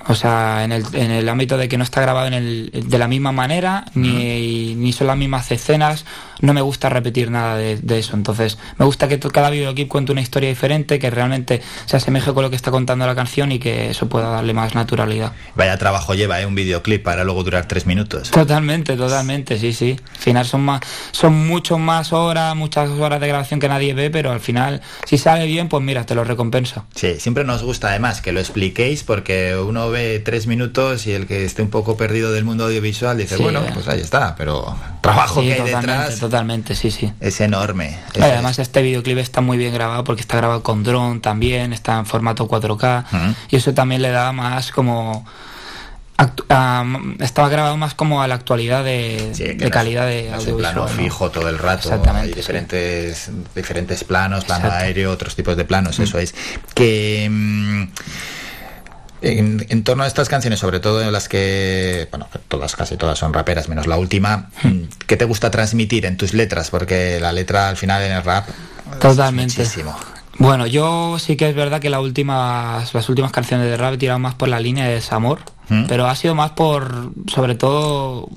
O sea, en el, en el ámbito de que no está grabado en el, de la misma manera, ni, ni son las mismas escenas. no me gusta repetir nada de, de eso. Entonces, me gusta que cada videoclip cuente una historia diferente, que realmente se asemeje con lo que está contando la canción y que eso pueda darle más naturalidad. Vaya trabajo lleva, ¿eh? Un videoclip para luego durar tres minutos. Totalmente, totalmente, sí, sí. Al final son más, son mucho más horas, muchas horas de grabación que nadie ve, pero al final, si sale bien, pues mira, te lo recompensa. Sí, siempre nos gusta además que lo expliquéis porque uno ve tres minutos y el que esté un poco perdido del mundo audiovisual dice, Sí, bueno, eh. pues ahí está, pero trabajo Sí, que hay totalmente, detrás totalmente, sí, sí. es enorme. Además este videoclip está muy bien grabado porque está grabado con dron también, está en formato 4K y eso también le da más como estaba grabado más como a la actualidad de, Sí, de no calidad es- de audiovisual. plano ¿no? fijo todo el rato. Exactamente, Hay sí. diferentes, diferentes planos, plano Exacto. aéreo, otros tipos de planos, Mm. eso es. Que mm, en, en torno a estas canciones, sobre todo en las que, bueno, todas, casi todas son raperas, menos la última, mm, ¿qué te gusta transmitir en tus letras? Porque la letra al final en el rap es Totalmente. muchísimo. Bueno, yo sí que es verdad que las últimas, las últimas canciones de rap he tirado más por la línea de desamor, ¿Mm? pero ha sido más por, sobre todo,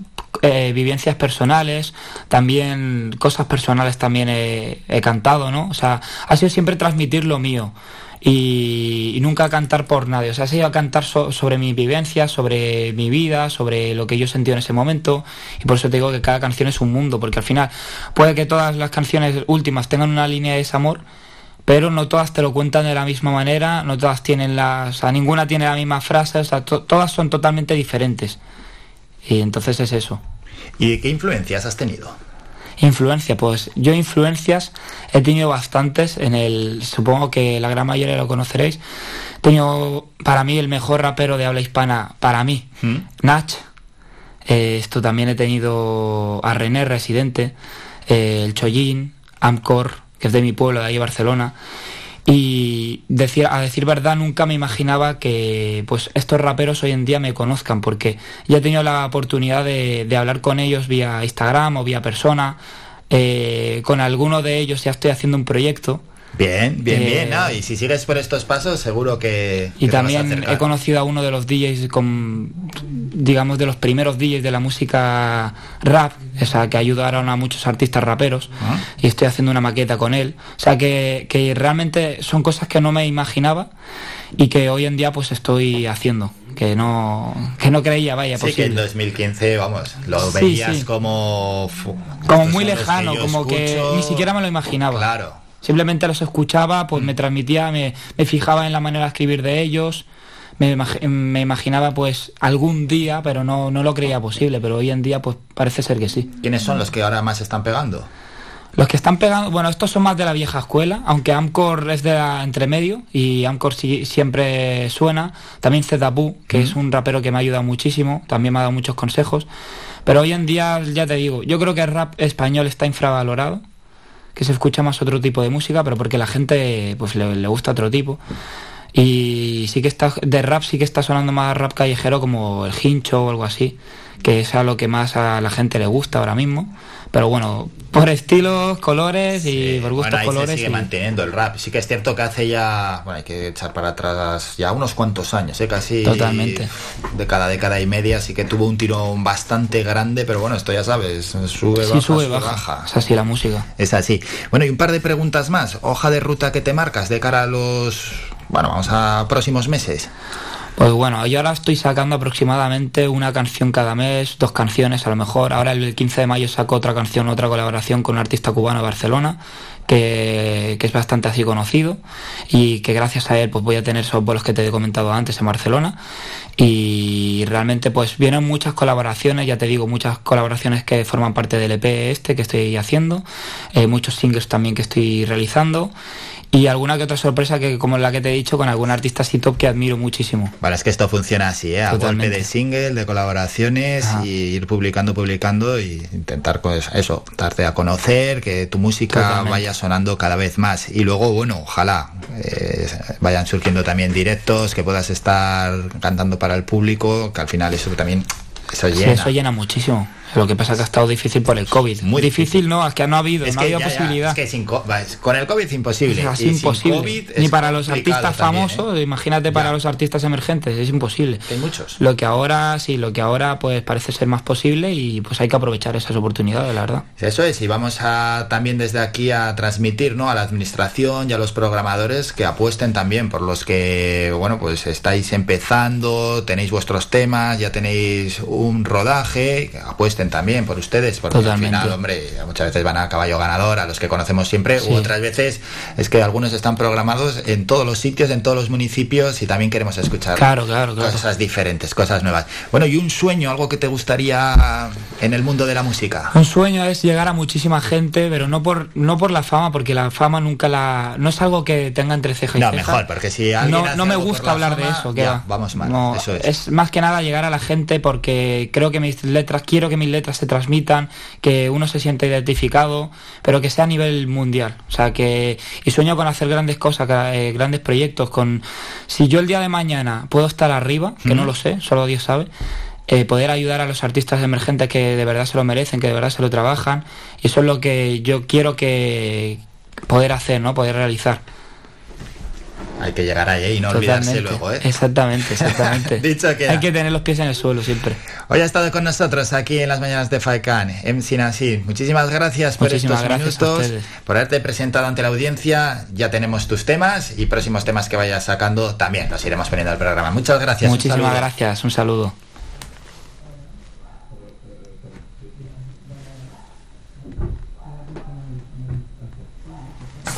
eh, vivencias personales, también cosas personales también he, he cantado, ¿no? O sea, ha sido siempre transmitir lo mío y, y nunca cantar por nadie. O sea, ha sido cantar so- sobre mis vivencias, sobre mi vida, sobre lo que yo sentí en ese momento y por eso te digo que cada canción es un mundo, porque al final puede que todas las canciones últimas tengan una línea de desamor, pero no todas te lo cuentan de la misma manera, no todas tienen las, o ninguna tiene la misma frase, o sea, to- todas son totalmente diferentes. Y entonces es eso. ¿Y qué influencias has tenido? Influencia, pues yo influencias he tenido bastantes en el, supongo que la gran mayoría lo conoceréis. He tenido para mí el mejor rapero de habla hispana, para mí, Nach. Eh, esto también he tenido a René Residente, eh, el Chollín, Amcor, que es de mi pueblo, de ahí Barcelona. Y decir, a decir verdad, nunca me imaginaba que pues estos raperos hoy en día me conozcan, porque ya he tenido la oportunidad de, hablar con ellos vía Instagram o vía persona. Eh, con alguno de ellos ya estoy haciendo un proyecto. Bien, bien, Eh, bien. ¿no? Y si sigues por estos pasos, seguro que. Y que te vas a también he conocido a uno de los DJs, con, digamos, de los primeros DJs de la música rap, o sea, que ayudaron a muchos artistas raperos, Ah. y estoy haciendo una maqueta con él. O sea, que, que realmente son cosas que no me imaginaba y que hoy en día pues estoy haciendo, que no, que no creía, vaya, Sí, que en posible. 2015, vamos, lo Sí, veías sí. como. Como muy lejano, como que ni siquiera me lo imaginaba. Claro. Simplemente los escuchaba, pues me transmitía, me, me fijaba en la manera de escribir de ellos, me, imag- me imaginaba pues algún día, pero no, no lo creía posible, pero hoy en día pues parece ser que sí. ¿Quiénes son los que ahora más están pegando? Los que están pegando, bueno, estos son más de la vieja escuela, aunque Amcor es de la entremedio y Amcor sí- siempre suena. También Zetapu, que es un rapero que me ha ayudado muchísimo, también me ha dado muchos consejos. Pero hoy en día, ya te digo, yo creo que el rap español está infravalorado, que se escucha más otro tipo de música, pero porque la gente pues le, le gusta otro tipo. Y sí que está, de rap sí que está sonando más rap callejero como el hincho o algo así, que es a lo que más a la gente le gusta ahora mismo. Pero bueno, por estilos, colores y por gustos Bueno, ahí colores. se sigue y- manteniendo el rap. Sí que es cierto que hace ya, bueno, hay que echar para atrás ya unos cuantos años, ¿eh? casi Totalmente. de cada década y media, sí que tuvo un tirón bastante grande, pero bueno, esto ya sabes, sube, sí, baja, sube, sube, baja. Es así la música. Es así. Bueno, y un par de preguntas más. Hoja de ruta que te marcas de cara a los, bueno, vamos a próximos meses. Pues bueno, yo ahora estoy sacando aproximadamente una canción cada mes, dos canciones a lo mejor. Ahora el 15 de mayo saco otra canción, otra colaboración con un artista cubano de Barcelona, que, que es bastante así conocido y que gracias a él pues voy a tener esos bolos que te he comentado antes en Barcelona. Y realmente pues vienen muchas colaboraciones, ya te digo, muchas colaboraciones que forman parte del EP este que estoy haciendo, eh, muchos singles también que estoy realizando y alguna que otra sorpresa que como la que te he dicho con algún artista así top que admiro muchísimo. Vale, es que esto funciona así, ¿eh? A Totalmente. golpe de single, de colaboraciones y ir publicando, publicando y intentar pues eso, darte a conocer, que tu música Totalmente. vaya sonando cada vez más. Y luego, bueno, ojalá eh, vayan surgiendo también directos, que puedas estar cantando para el público, que al final eso también eso Sí, llena. eso llena muchísimo. Lo que pasa es que ha estado difícil por el COVID. Muy difícil, no, es que no ha habido, Es no ha que habido ya, ya, posibilidad. es que sin co- va, es- con el COVID es imposible. Es Y sin imposible. COVID Ni para los artistas también, ¿eh? famosos, imagínate para los artistas emergentes, es imposible. Hay muchos. Lo que ahora, sí, lo que ahora pues parece ser más posible y pues hay que aprovechar esas oportunidades, la verdad. Eso es, y vamos a también desde aquí a transmitir ¿no? a la administración y a los programadores que apuesten también por los que, bueno, pues estáis empezando, tenéis vuestros temas, ya tenéis un rodaje, que apuesten también por ustedes, porque Totalmente. al final, hombre, muchas veces van a caballo ganador, a los que conocemos siempre, Sí. u otras veces es que algunos están programados en todos los sitios, en todos los municipios y también queremos escuchar Claro, claro, claro. cosas diferentes, cosas nuevas. Bueno, y un sueño, algo que te gustaría en el mundo de la música. Un sueño es llegar a muchísima gente, pero no por no por la fama, porque la fama nunca la no es algo que tenga entre ceja y No, ceja. mejor, porque si alguien no, no me gusta la hablar de fama, eso, que ya, va. vamos mal, No, eso es. más que nada llegar a la gente porque creo que mis letras, quiero que mis letras se transmitan, que uno se sienta identificado, pero que sea a nivel mundial. O sea, que y sueño con hacer grandes cosas, eh, grandes proyectos con si yo el día de mañana puedo estar arriba, que no lo sé, solo Dios sabe. eh, poder ayudar a los artistas emergentes que de verdad se lo merecen, que de verdad se lo trabajan, y eso es lo que yo quiero que poder hacer, ¿no? Poder realizar. Hay que llegar ahí y no olvidarse luego, ¿eh? Exactamente, exactamente. Dicho queda. Hay que tener los pies en el suelo siempre. Hoy ha estado con nosotros aquí en las mañanas de Faikan, MC Nasir. Muchísimas gracias por Muchísimas estos gracias minutos, por haberte presentado ante la audiencia. Ya tenemos tus temas y próximos temas que vayas sacando también los iremos poniendo al programa. Muchas gracias. Muchísimas gracias, un saludo.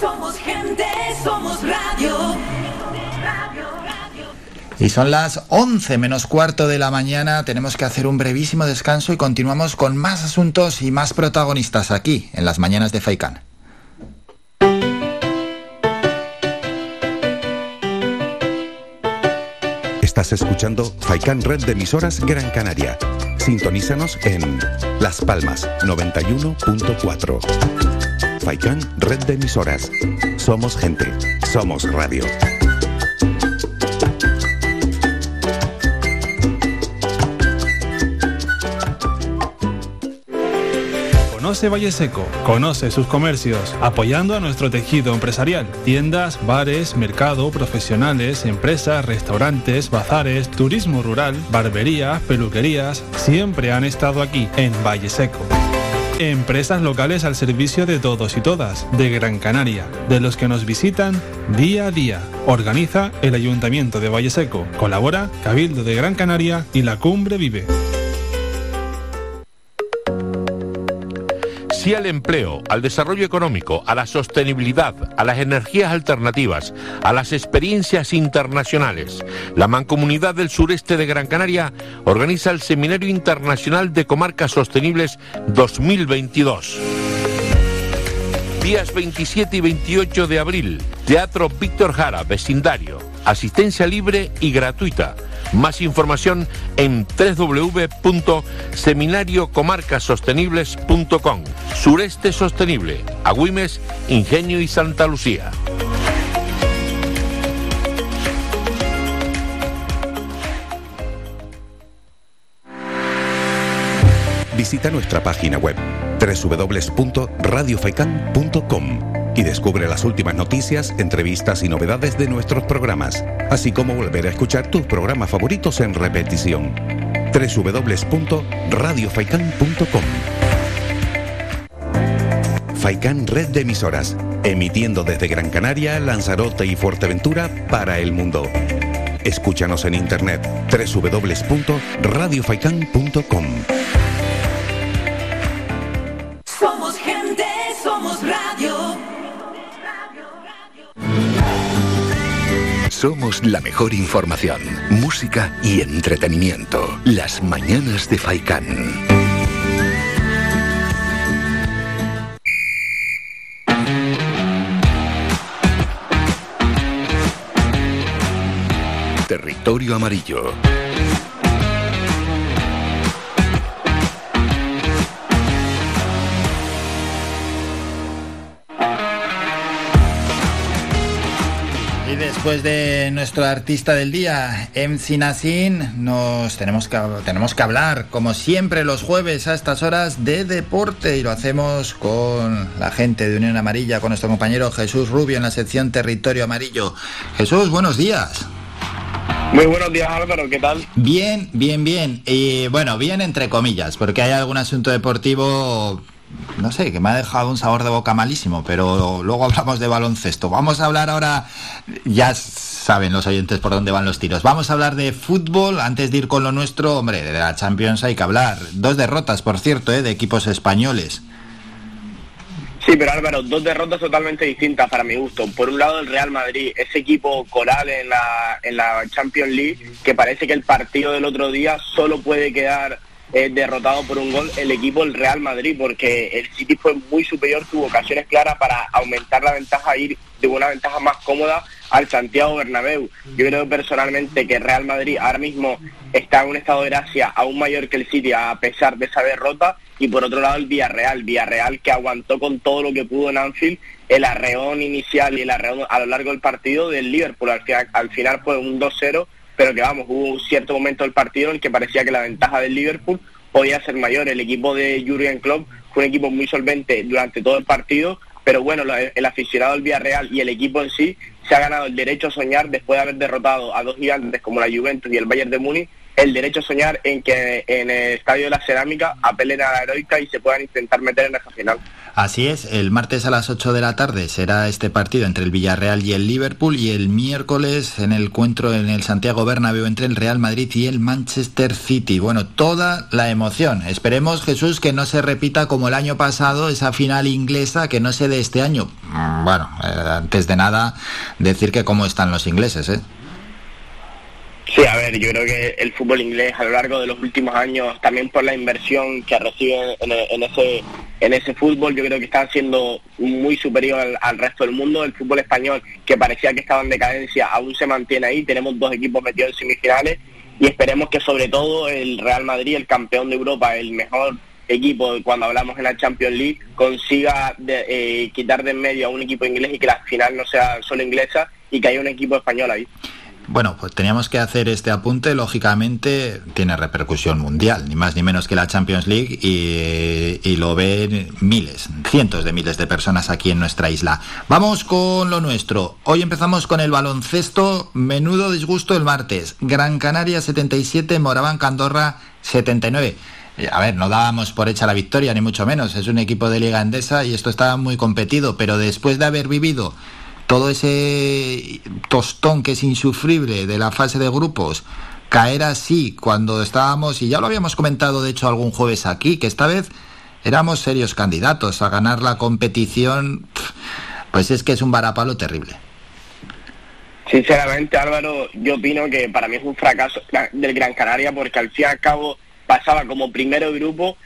Somos gente, somos radio. Y son las 11 menos cuarto de la mañana. Tenemos que hacer un brevísimo descanso y continuamos con más asuntos y más protagonistas aquí en las mañanas de Faikan. Estás escuchando Faikan Red de emisoras Gran Canaria. Sintonízanos en Las Palmas 91.4. Faikan Red de emisoras. Somos gente. Somos radio. Conoce Valle Seco, conoce sus comercios, apoyando a nuestro tejido empresarial. Tiendas, bares, mercado, profesionales, empresas, restaurantes, bazares, turismo rural, barberías, peluquerías, siempre han estado aquí, en Valle Seco. Empresas locales al servicio de todos y todas, de Gran Canaria, de los que nos visitan día a día. Organiza el Ayuntamiento de Valle Seco. Colabora Cabildo de Gran Canaria y la Cumbre Vive. Sí al empleo, al desarrollo económico, a la sostenibilidad, a las energías alternativas, a las experiencias internacionales. La Mancomunidad del Sureste de Gran Canaria organiza el Seminario Internacional de Comarcas Sostenibles 2022. Días 27 y 28 de abril, Teatro Víctor Jara, vecindario. Asistencia libre y gratuita. Más información en www.seminariocomarcasostenibles.com. Sureste Sostenible, Agüimes, Ingenio y Santa Lucía. Visita nuestra página web www.radiofaikan.com y descubre las últimas noticias, entrevistas y novedades de nuestros programas, así como volver a escuchar tus programas favoritos en repetición. www.radiofaikan.com Faikan Red de Emisoras, emitiendo desde Gran Canaria, Lanzarote y Fuerteventura para el mundo. Escúchanos en internet www.radiofaikan.com. Somos la mejor información, música y entretenimiento. Las mañanas de Faikan. Territorio amarillo. Después de nuestro artista del día, MC Nassin, nos tenemos que, tenemos que hablar, como siempre, los jueves a estas horas de deporte y lo hacemos con la gente de Unión Amarilla, con nuestro compañero Jesús Rubio en la sección Territorio Amarillo. Jesús, buenos días. Muy buenos días Álvaro, ¿qué tal? Bien, bien, bien. Y bueno, bien entre comillas, porque hay algún asunto deportivo no sé, que me ha dejado un sabor de boca malísimo, pero luego hablamos de baloncesto. Vamos a hablar ahora, ya saben los oyentes por dónde van los tiros. Vamos a hablar de fútbol antes de ir con lo nuestro, hombre, de la Champions hay que hablar. Dos derrotas, por cierto, ¿eh? de equipos españoles. Sí, pero Álvaro, dos derrotas totalmente distintas para mi gusto. Por un lado, el Real Madrid, ese equipo coral en la, en la Champions League, que parece que el partido del otro día solo puede quedar eh, derrotado por un gol el equipo del Real Madrid, porque el City fue muy superior, tuvo ocasiones claras para aumentar la ventaja, ir de una ventaja más cómoda al Santiago Bernabéu. Yo creo personalmente que Real Madrid ahora mismo está en un estado de gracia aún mayor que el City a pesar de esa derrota y por otro lado el Villarreal, Villarreal que aguantó con todo lo que pudo en Anfield el arreón inicial y el arreón a lo largo del partido del Liverpool, al final, al final fue un 2-0 pero que vamos, hubo un cierto momento del partido en el que parecía que la ventaja del Liverpool podía ser mayor. El equipo de Jurgen Klopp fue un equipo muy solvente durante todo el partido, pero bueno, el aficionado del Villarreal y el equipo en sí se ha ganado el derecho a soñar después de haber derrotado a dos gigantes como la Juventus y el Bayern de Múnich, el derecho a soñar en que en el Estadio de la Cerámica apelen a la heroica y se puedan intentar meter en esa final. Así es, el martes a las 8 de la tarde será este partido entre el Villarreal y el Liverpool y el miércoles en el encuentro en el Santiago Bernabéu entre el Real Madrid y el Manchester City. Bueno, toda la emoción. Esperemos, Jesús, que no se repita como el año pasado esa final inglesa que no se de este año. Mm, bueno, eh, antes de nada decir que cómo están los ingleses, ¿eh? Sí, a ver, yo creo que el fútbol inglés a lo largo de los últimos años, también por la inversión que reciben en, ese en ese fútbol, yo creo que están siendo muy superior al, resto del mundo. El fútbol español, que parecía que estaba en decadencia, aún se mantiene ahí. Tenemos dos equipos metidos en semifinales y esperemos que sobre todo el Real Madrid, el campeón de Europa, el mejor equipo cuando hablamos en la Champions League, consiga eh, quitar de en medio a un equipo inglés y que la final no sea solo inglesa y que haya un equipo español ahí. Bueno, pues teníamos que hacer este apunte, lógicamente tiene repercusión mundial, ni más ni menos que la Champions League y, lo ven miles, cientos de miles de personas aquí en nuestra isla. Vamos con lo nuestro. Hoy empezamos con el baloncesto, menudo disgusto el martes. Gran Canaria 77, Moraván Candorra 79. Eh, a ver, no dábamos por hecha la victoria, ni mucho menos. Es un equipo de Liga Endesa y esto estaba muy competido, pero después de haber vivido todo ese tostón que es insufrible de la fase de grupos, caer así cuando estábamos, y ya lo habíamos comentado de hecho algún jueves aquí, que esta vez éramos serios candidatos a ganar la competición, pues es que es un varapalo terrible. Sinceramente, Álvaro, yo opino que para mí es un fracaso del Gran Canaria porque al fin y al cabo pasaba como primero grupo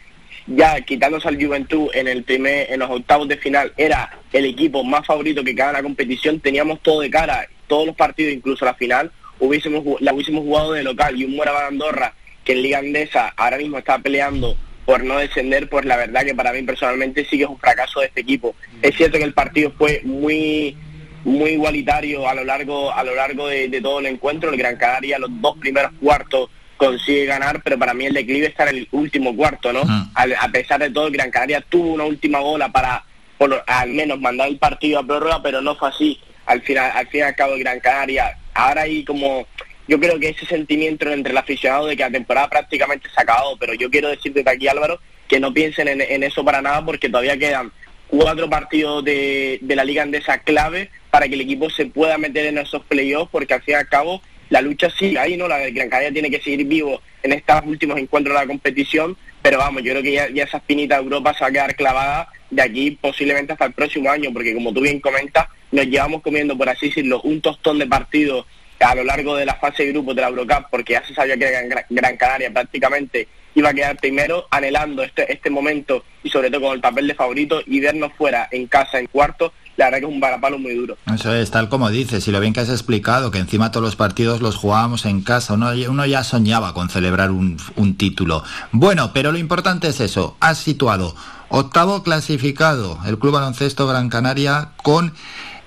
ya quitándose al Juventud en el primer, en los octavos de final, era el equipo más favorito que cada la competición, teníamos todo de cara, todos los partidos, incluso la final, hubiésemos, la hubiésemos jugado de local y un Moraván Andorra que en Liga Andesa ahora mismo está peleando por no descender, pues la verdad que para mí personalmente sí que es un fracaso de este equipo. Es cierto que el partido fue muy muy igualitario a lo largo a lo largo de, de todo el encuentro, el Gran Canaria los dos primeros cuartos consigue ganar, pero para mí el declive está en el último cuarto, ¿no? A, pesar de todo, Gran Canaria tuvo una última bola para por, al menos mandar el partido a prórroga, pero no fue así. Al final, al fin y al cabo, Gran Canaria, ahora hay como, yo creo que ese sentimiento entre el aficionado de que la temporada prácticamente se ha acabado, pero yo quiero decirte aquí, Álvaro, que no piensen en, eso para nada, porque todavía quedan cuatro partidos de, de la Liga Andesa clave para que el equipo se pueda meter en esos playoffs, porque al fin y al cabo la lucha sigue ahí, ¿no? La Gran Canaria tiene que seguir vivo en estos últimos encuentros de la competición, pero vamos, yo creo que ya, esa espinita de Europa se va a quedar clavada de aquí posiblemente hasta el próximo año, porque como tú bien comentas, nos llevamos comiendo, por así decirlo, un tostón de partidos a lo largo de la fase de grupos de la Eurocup, porque ya se sabía que Gran Canaria prácticamente iba a quedar primero, anhelando este, este momento y sobre todo con el papel de favorito y vernos fuera en casa en cuarto la verdad que es un varapalo muy duro. Eso es, tal como dices, y lo bien que has explicado, que encima todos los partidos los jugábamos en casa, uno, ya soñaba con celebrar un título. Bueno, pero lo importante es eso, has situado octavo clasificado el Club Baloncesto Gran Canaria con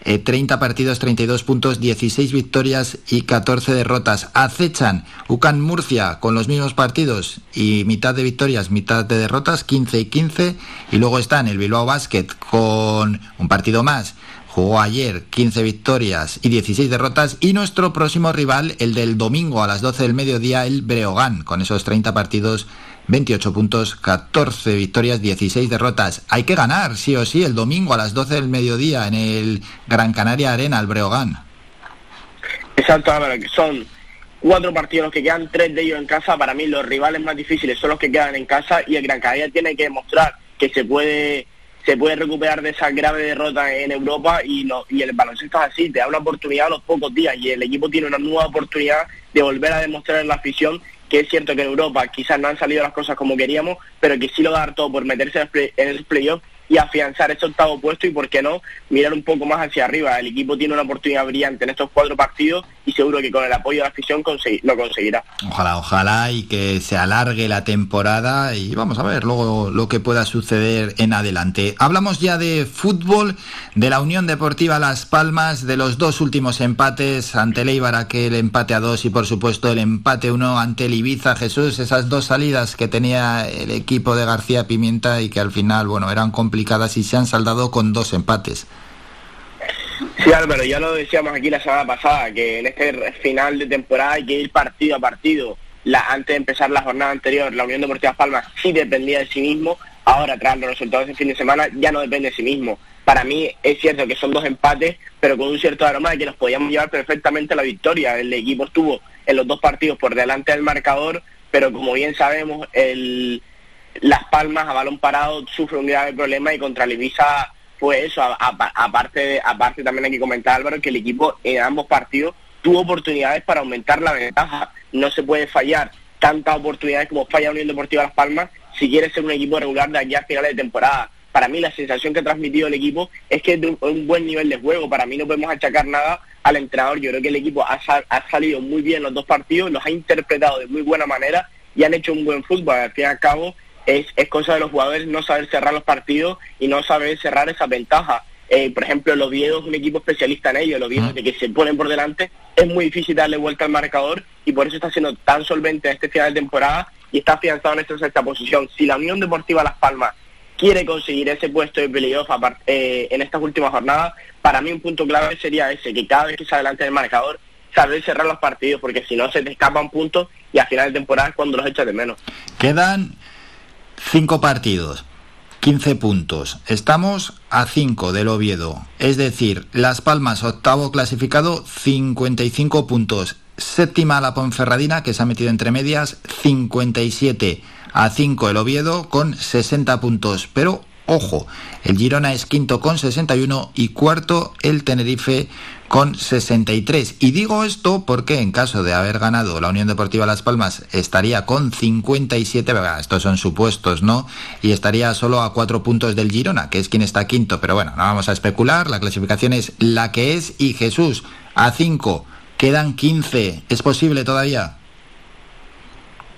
eh, 30 partidos, 32 puntos, 16 victorias y 14 derrotas. Acechan UCAN Murcia con los mismos partidos y mitad de victorias, mitad de derrotas, 15 y 15. Y luego están el Bilbao Basket con un partido más Jugó ayer 15 victorias y 16 derrotas. Y nuestro próximo rival, el del domingo a las 12 del mediodía, el Breogán, con esos 30 partidos, 28 puntos, 14 victorias, 16 derrotas. Hay que ganar, sí o sí, el domingo a las 12 del mediodía en el Gran Canaria Arena, el Breogán. Exacto, Álvaro, que son cuatro partidos que quedan, tres de ellos en casa. Para mí los rivales más difíciles son los que quedan en casa y el Gran Canaria tiene que demostrar que se puede se puede recuperar de esa grave derrota en Europa y, no, y el baloncesto es así, te da una oportunidad a los pocos días y el equipo tiene una nueva oportunidad de volver a demostrar en la afición que es cierto que en Europa quizás no han salido las cosas como queríamos, pero que sí lo va a dar todo por meterse en el playoff y afianzar ese octavo puesto y, por qué no, mirar un poco más hacia arriba. El equipo tiene una oportunidad brillante en estos cuatro partidos y seguro que con el apoyo de la afición lo conseguirá. Ojalá, ojalá y que se alargue la temporada y vamos a ver luego lo que pueda suceder en adelante. Hablamos ya de fútbol, de la Unión Deportiva Las Palmas, de los dos últimos empates ante el Eibar, aquel empate a dos y por supuesto el empate uno ante el Ibiza Jesús, esas dos salidas que tenía el equipo de García Pimienta y que al final, bueno, eran complicadas y se han saldado con dos empates. Sí, Álvaro, ya lo decíamos aquí la semana pasada, que en este final de temporada hay que ir partido a partido. La, antes de empezar la jornada anterior, la Unión Deportiva Palmas sí dependía de sí mismo, ahora tras los resultados de fin de semana ya no depende de sí mismo. Para mí es cierto que son dos empates, pero con un cierto aroma de que nos podíamos llevar perfectamente la victoria. El equipo estuvo en los dos partidos por delante del marcador, pero como bien sabemos, el, las Palmas a balón parado sufre un grave problema y contra el Ibiza fue eso. aparte, aparte también hay que comentar, Álvaro, que el equipo en ambos partidos tuvo oportunidades para aumentar la ventaja. No se puede fallar tantas oportunidades como falla Unión Deportiva Las Palmas si quiere ser un equipo regular de aquí a finales de temporada. Para mí la sensación que ha transmitido el equipo es que es de un, buen nivel de juego. Para mí no podemos achacar nada al entrenador. Yo creo que el equipo ha, ha salido muy bien los dos partidos, los ha interpretado de muy buena manera y han hecho un buen fútbol. Al fin y al cabo, es, es cosa de los jugadores no saber cerrar los partidos y no saber cerrar esa ventaja. Eh, por ejemplo, el Oviedo es un equipo especialista en ello, el Oviedo de que se ponen por delante, es muy difícil darle vuelta al marcador y por eso está siendo tan solvente este final de temporada y está afianzado en esta sexta posición. Si la Unión Deportiva Las Palmas quiere conseguir ese puesto de playoff eh, en estas últimas jornadas, para mí un punto clave sería ese, que cada vez que se adelante el marcador, saber cerrar los partidos, porque si no se te escapan puntos y a final de temporada es cuando los echas de menos. Quedan Cinco partidos, 15 puntos. Estamos a 5 del Oviedo. Es decir, Las Palmas, octavo clasificado, 55 puntos. Séptima la Ponferradina, que se ha metido entre medias, 57 a 5 el Oviedo con 60 puntos. Pero ojo, el Girona es quinto con 61 y cuarto el Tenerife con 63. Y digo esto porque en caso de haber ganado la Unión Deportiva Las Palmas estaría con 57, estos son supuestos, ¿no? Y estaría solo a cuatro puntos del Girona, que es quien está quinto. Pero bueno, no vamos a especular, la clasificación es la que es y Jesús a 5, quedan 15. ¿Es posible todavía?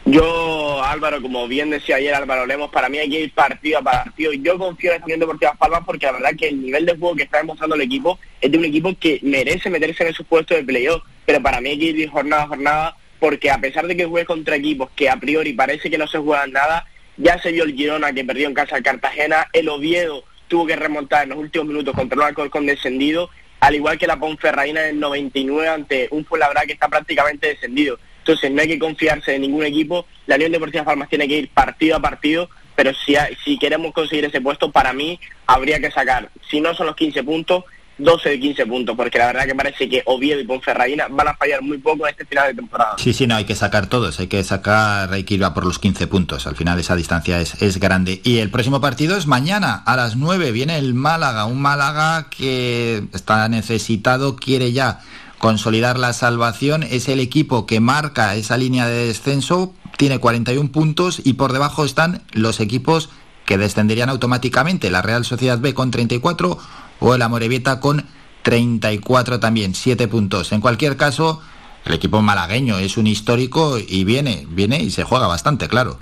Yo, Álvaro, como bien decía ayer Álvaro Lemos, para mí hay que ir partido a partido. Yo confío en Unión Deportiva Palmas porque la verdad que el nivel de juego que está demostrando el equipo es de un equipo que merece meterse en esos puestos de playoff. Pero para mí hay que ir jornada a jornada porque a pesar de que juegue contra equipos que a priori parece que no se juegan nada, ya se vio el Girona que perdió en casa de Cartagena, el Oviedo tuvo que remontar en los últimos minutos contra un alcohol descendido, al igual que la Ponferraina en el 99 ante un Fuenlabrada que está prácticamente descendido. Entonces no hay que confiarse en ningún equipo. La Unión Deportiva Palmas tiene que ir partido a partido, pero si, si queremos conseguir ese puesto, para mí habría que sacar, si no son los 15 puntos, 12 de 15 puntos, porque la verdad que parece que Oviedo y Ponferradina van a fallar muy poco en este final de temporada. Sí, sí, no, hay que sacar todos, hay que sacar, hay que ir a por los 15 puntos, al final esa distancia es, es grande. Y el próximo partido es mañana, a las 9, viene el Málaga, un Málaga que está necesitado, quiere ya consolidar la salvación. Es el equipo que marca esa línea de descenso, tiene 41 puntos y por debajo están los equipos que descenderían automáticamente, la Real Sociedad B con 34 o el Amorebieta con 34 también, 7 puntos. En cualquier caso, el equipo malagueño es un histórico y viene, viene y se juega bastante, claro.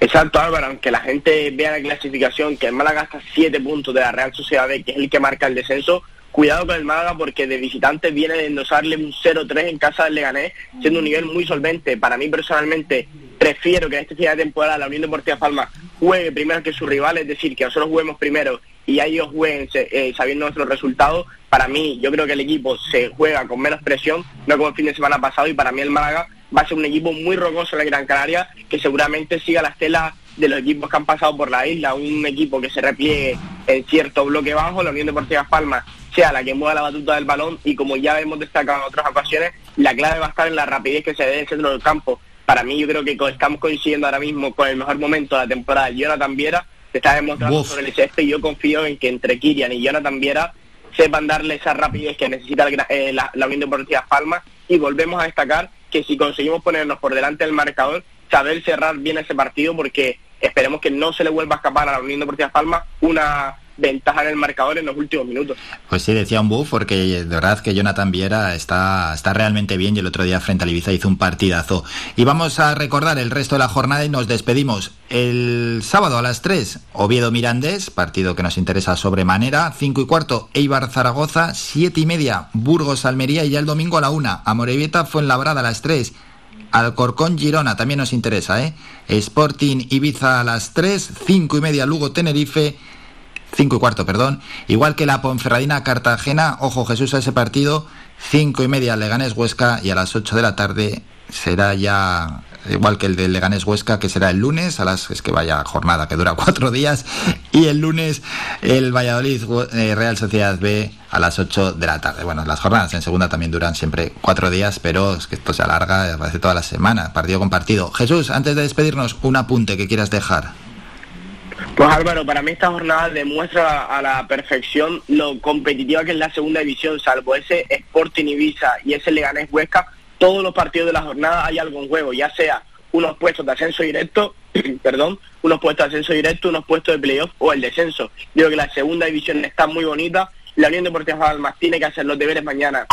Exacto, Álvaro, aunque la gente vea la clasificación que el Málaga está 7 puntos de la Real Sociedad B, que es el que marca el descenso, cuidado con el Málaga porque de visitante viene de endosarle un 0-3 en casa del Leganés, siendo un nivel muy solvente. Para mí personalmente prefiero que en este final de temporada la Unión Deportiva Palma juegue primero que su rival, es decir, que nosotros juguemos primero y ellos jueguen eh, sabiendo nuestros resultados. Para mí, yo creo que el equipo se juega con menos presión, no como el fin de semana pasado, y para mí el Málaga va a ser un equipo muy rocoso en la Gran Canaria, que seguramente siga la estela de los equipos que han pasado por la isla, un equipo que se repliegue en cierto bloque bajo, la Unión Deportiva Palma sea la que mueva la batuta del balón y como ya hemos destacado en otras ocasiones, la clave va a estar en la rapidez que se dé en el centro del campo. Para mí yo creo que estamos coincidiendo ahora mismo con el mejor momento de la temporada. Jonathan Viera se está demostrando sobre el césped y yo confío en que entre Kirian y Jonathan Viera sepan darle esa rapidez que necesita eh, la, la Unión Deportiva Palma y volvemos a destacar que si conseguimos ponernos por delante del marcador, saber cerrar bien ese partido porque esperemos que no se le vuelva a escapar a la Unión Deportiva Palma una ventaja en el marcador en los últimos minutos. Pues sí, decía un buff, porque de verdad que Jonathan Viera está, está realmente bien y el otro día frente a Ibiza hizo un partidazo. Y vamos a recordar el resto de la jornada y nos despedimos. El sábado a las 3, Oviedo Mirandés, partido que nos interesa sobremanera. 5 y cuarto, Eibar Zaragoza. 7 y media, Burgos Almería. Y ya el domingo a la 1, Amorebieta Fuenlabrada a las 3. Alcorcón Girona también nos interesa, ¿eh? Sporting Ibiza a las 3, 5 y media Lugo Tenerife 5 y cuarto, perdón. Igual que la Ponferradina Cartagena, ojo Jesús a ese partido, 5 y media Leganés Huesca y a las 8 de la tarde será ya igual que el de Leganés Huesca, que será el lunes, a las es que vaya jornada que dura cuatro días, y el lunes el Valladolid eh, Real Sociedad B a las 8 de la tarde. Bueno, las jornadas en segunda también duran siempre cuatro días, pero es que esto se alarga, parece toda la semana, partido con partido. Jesús, antes de despedirnos, un apunte que quieras dejar. Pues Álvaro, para mí esta jornada demuestra a la perfección lo competitiva que es la segunda división, salvo ese Sporting Ibiza y ese Leganés Huesca, todos los partidos de la jornada hay algo en juego, ya sea unos puestos de ascenso directo, perdón, unos puestos de ascenso directo, unos puestos de playoff o el descenso. Yo creo que la segunda división está muy bonita, la Unión Deportiva Palmas tiene que hacer los deberes mañana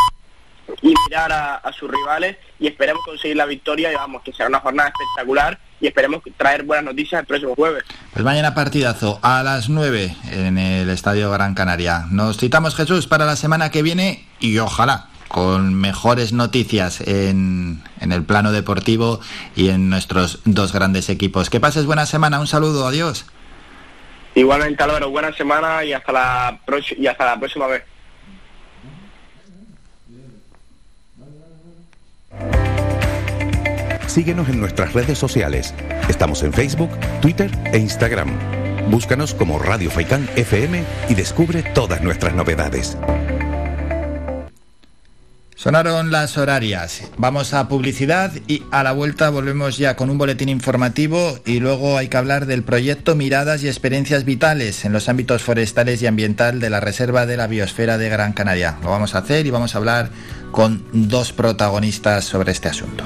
y mirar a, sus rivales y esperemos conseguir la victoria y vamos, que será una jornada espectacular y esperemos traer buenas noticias el próximo jueves. Pues mañana partidazo a las 9 en el Estadio Gran Canaria. Nos citamos Jesús para la semana que viene y ojalá con mejores noticias en, en el plano deportivo y en nuestros dos grandes equipos. Que pases buena semana, un saludo, adiós. Igualmente Álvaro, buena semana y hasta la, y hasta la próxima vez. Síguenos en nuestras redes sociales. Estamos en Facebook, Twitter e Instagram. Búscanos como Radio Faicán FM y descubre todas nuestras novedades. Sonaron las horarias. Vamos a publicidad y a la vuelta volvemos ya con un boletín informativo y luego hay que hablar del proyecto Miradas y Experiencias Vitales en los ámbitos forestales y ambiental de la Reserva de la Biosfera de Gran Canaria. Lo vamos a hacer y vamos a hablar con dos protagonistas sobre este asunto.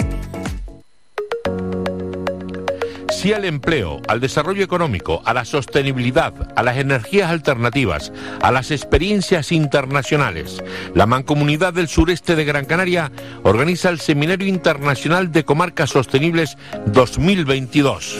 Sí al empleo, al desarrollo económico, a la sostenibilidad, a las energías alternativas, a las experiencias internacionales. La Mancomunidad del Sureste de Gran Canaria organiza el Seminario Internacional de Comarcas Sostenibles 2022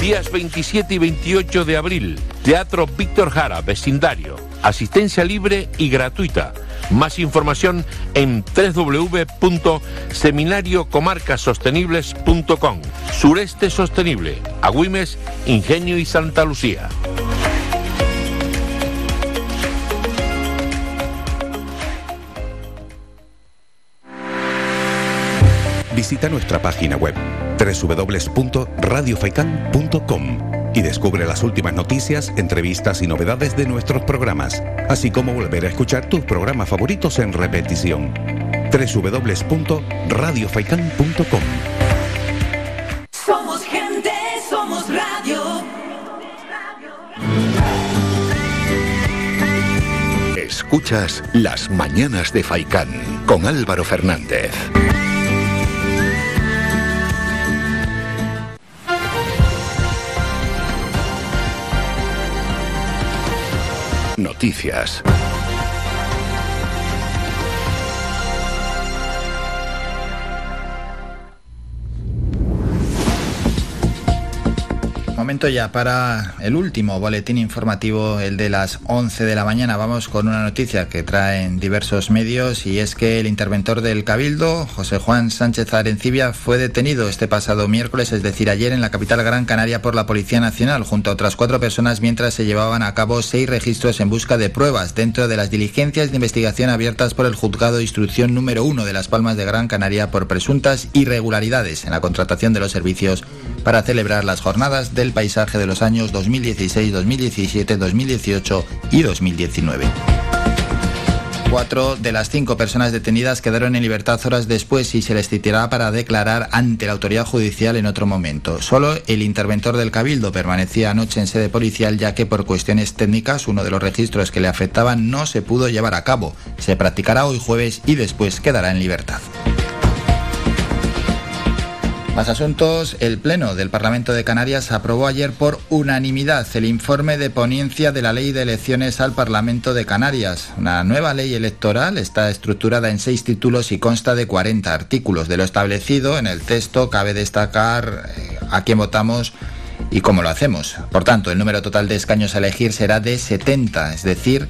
días 27 y 28 de abril, Teatro Víctor Jara, vecindario, asistencia libre y gratuita. Más información en www.seminariocomarcasostenibles.com. Sureste Sostenible, Agüimes, Ingenio y Santa Lucía. Visita nuestra página web www.radiofaikan.com y descubre las últimas noticias, entrevistas y novedades de nuestros programas, así como volver a escuchar tus programas favoritos en repetición. www.radiofaikan.com Somos gente, somos radio. Escuchas Las Mañanas de Faicán con Álvaro Fernández. Noticias. Momento ya para el último boletín informativo, el de las 11 de la mañana. Vamos con una noticia que traen diversos medios y es que el interventor del Cabildo, José Juan Sánchez Arencibia, fue detenido este pasado miércoles, es decir, ayer en la capital Gran Canaria por la Policía Nacional, junto a otras cuatro personas mientras se llevaban a cabo seis registros en busca de pruebas dentro de las diligencias de investigación abiertas por el Juzgado de Instrucción número uno de Las Palmas de Gran Canaria por presuntas irregularidades en la contratación de los servicios para celebrar las jornadas del paisaje de los años 2016, 2017, 2018 y 2019. Cuatro de las cinco personas detenidas quedaron en libertad horas después y se les citará para declarar ante la autoridad judicial en otro momento. Solo el interventor del Cabildo permanecía anoche en sede policial ya que por cuestiones técnicas uno de los registros que le afectaban no se pudo llevar a cabo. Se practicará hoy jueves y después quedará en libertad. Más asuntos. El Pleno del Parlamento de Canarias aprobó ayer por unanimidad el informe de ponencia de la Ley de Elecciones al Parlamento de Canarias. Una nueva ley electoral está estructurada en seis títulos y consta de 40 artículos. De lo establecido en el texto cabe destacar eh, a quién votamos y cómo lo hacemos. Por tanto, el número total de escaños a elegir será de 70, es decir,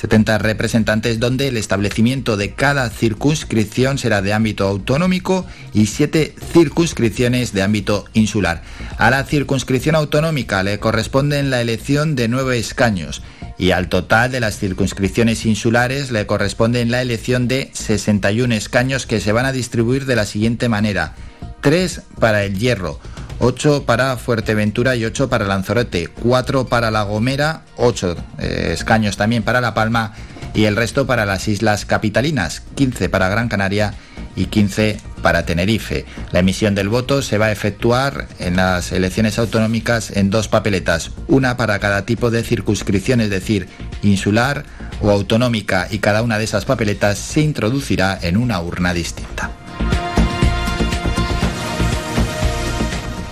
70 representantes donde el establecimiento de cada circunscripción será de ámbito autonómico y 7 circunscripciones de ámbito insular. A la circunscripción autonómica le corresponden la elección de 9 escaños y al total de las circunscripciones insulares le corresponden la elección de 61 escaños que se van a distribuir de la siguiente manera. 3 para el Hierro, 8 para Fuerteventura y 8 para Lanzarote, 4 para La Gomera, 8 eh, escaños también para La Palma y el resto para las islas capitalinas, 15 para Gran Canaria y 15 para Tenerife. La emisión del voto se va a efectuar en las elecciones autonómicas en dos papeletas, una para cada tipo de circunscripción, es decir, insular o autonómica, y cada una de esas papeletas se introducirá en una urna distinta.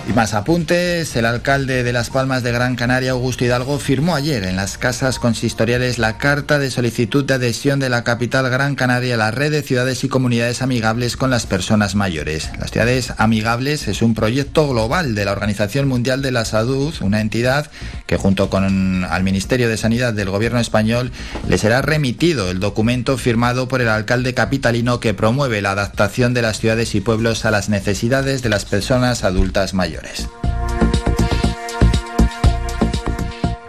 Y más apuntes, el alcalde de Las Palmas de Gran Canaria, Augusto Hidalgo, firmó ayer en las casas consistoriales la carta de solicitud de adhesión de la capital Gran Canaria a la red de ciudades y comunidades amigables con las personas mayores. Las ciudades amigables es un proyecto global de la Organización Mundial de la Salud, una entidad que junto con al Ministerio de Sanidad del Gobierno español le será remitido el documento firmado por el alcalde capitalino que promueve la adaptación de las ciudades y pueblos a las necesidades de las personas adultas mayores.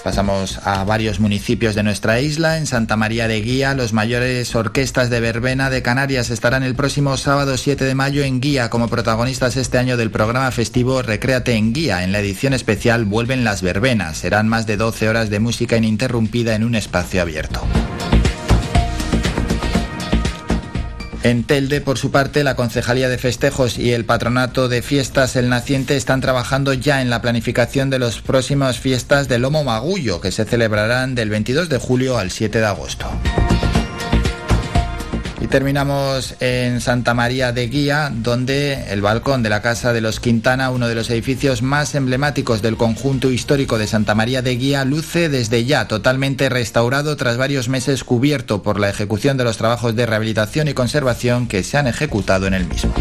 Pasamos a varios municipios de nuestra isla. En Santa María de Guía, los mayores orquestas de verbena de Canarias estarán el próximo sábado 7 de mayo en Guía como protagonistas este año del programa festivo Recréate en Guía. En la edición especial vuelven las verbenas. Serán más de 12 horas de música ininterrumpida en un espacio abierto. En Telde, por su parte, la Concejalía de Festejos y el Patronato de Fiestas El Naciente están trabajando ya en la planificación de las próximas fiestas del Lomo Magullo, que se celebrarán del 22 de julio al 7 de agosto. Y terminamos en Santa María de Guía, donde el balcón de la Casa de los Quintana, uno de los edificios más emblemáticos del conjunto histórico de Santa María de Guía, luce desde ya totalmente restaurado tras varios meses cubierto por la ejecución de los trabajos de rehabilitación y conservación que se han ejecutado en el mismo.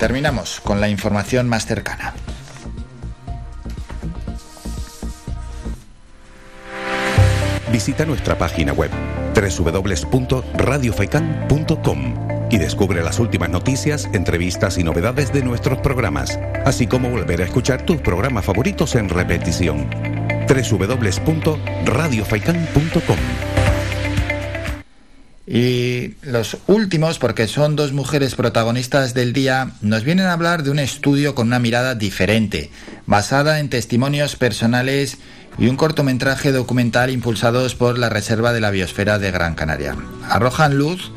Terminamos con la información más cercana. Visita nuestra página web www.radiofaikan.com y descubre las últimas noticias, entrevistas y novedades de nuestros programas, así como volver a escuchar tus programas favoritos en repetición. www.radiofaikan.com y los últimos, porque son dos mujeres protagonistas del día, nos vienen a hablar de un estudio con una mirada diferente, basada en testimonios personales y un cortometraje documental impulsados por la Reserva de la Biosfera de Gran Canaria. Arrojan luz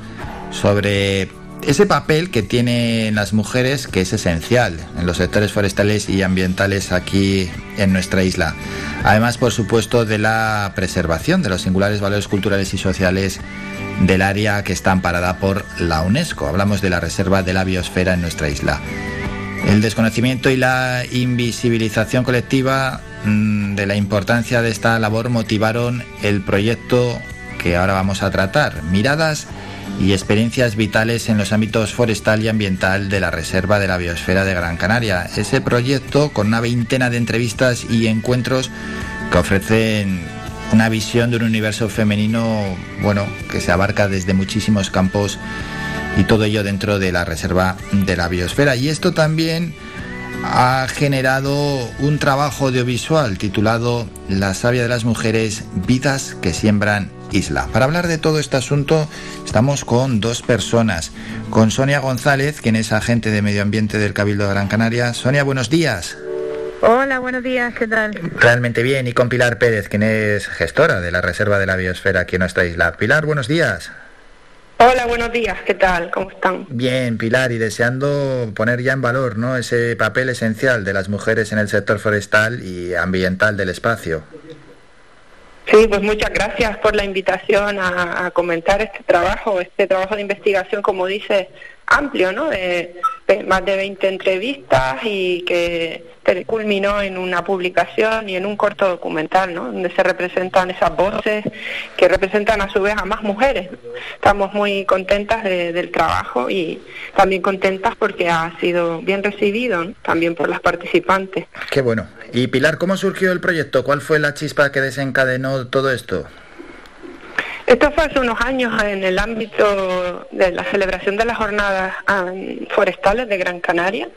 sobre ese papel que tienen las mujeres, que es esencial en los sectores forestales y ambientales aquí en nuestra isla. Además, por supuesto, de la preservación de los singulares valores culturales y sociales del área que está amparada por la UNESCO. Hablamos de la Reserva de la Biosfera en nuestra isla. El desconocimiento y la invisibilización colectiva de la importancia de esta labor motivaron el proyecto que ahora vamos a tratar, Miradas y experiencias vitales en los ámbitos forestal y ambiental de la Reserva de la Biosfera de Gran Canaria. Ese proyecto con una veintena de entrevistas y encuentros que ofrecen una visión de un universo femenino, bueno, que se abarca desde muchísimos campos y todo ello dentro de la reserva de la biosfera. Y esto también ha generado un trabajo audiovisual titulado La savia de las mujeres, vidas que siembran isla. Para hablar de todo este asunto estamos con dos personas, con Sonia González, quien es agente de medio ambiente del Cabildo de Gran Canaria. Sonia, buenos días. Hola, buenos días, ¿qué tal? Realmente bien, y con Pilar Pérez, quien es gestora de la Reserva de la Biosfera aquí en nuestra isla. Pilar, buenos días. Hola, buenos días, ¿qué tal? ¿Cómo están? Bien, Pilar, y deseando poner ya en valor ¿no? ese papel esencial de las mujeres en el sector forestal y ambiental del espacio. Sí, pues muchas gracias por la invitación a, a comentar este trabajo, este trabajo de investigación, como dice, amplio, ¿no? De, más de 20 entrevistas y que culminó en una publicación y en un corto documental, ¿no? Donde se representan esas voces que representan a su vez a más mujeres. Estamos muy contentas del trabajo y también contentas porque ha sido bien recibido también por las participantes. Qué bueno. Y Pilar, ¿cómo surgió el proyecto? ¿Cuál fue la chispa que desencadenó todo esto? Esto fue hace unos años en el ámbito de la celebración de las jornadas forestales de Gran Canaria,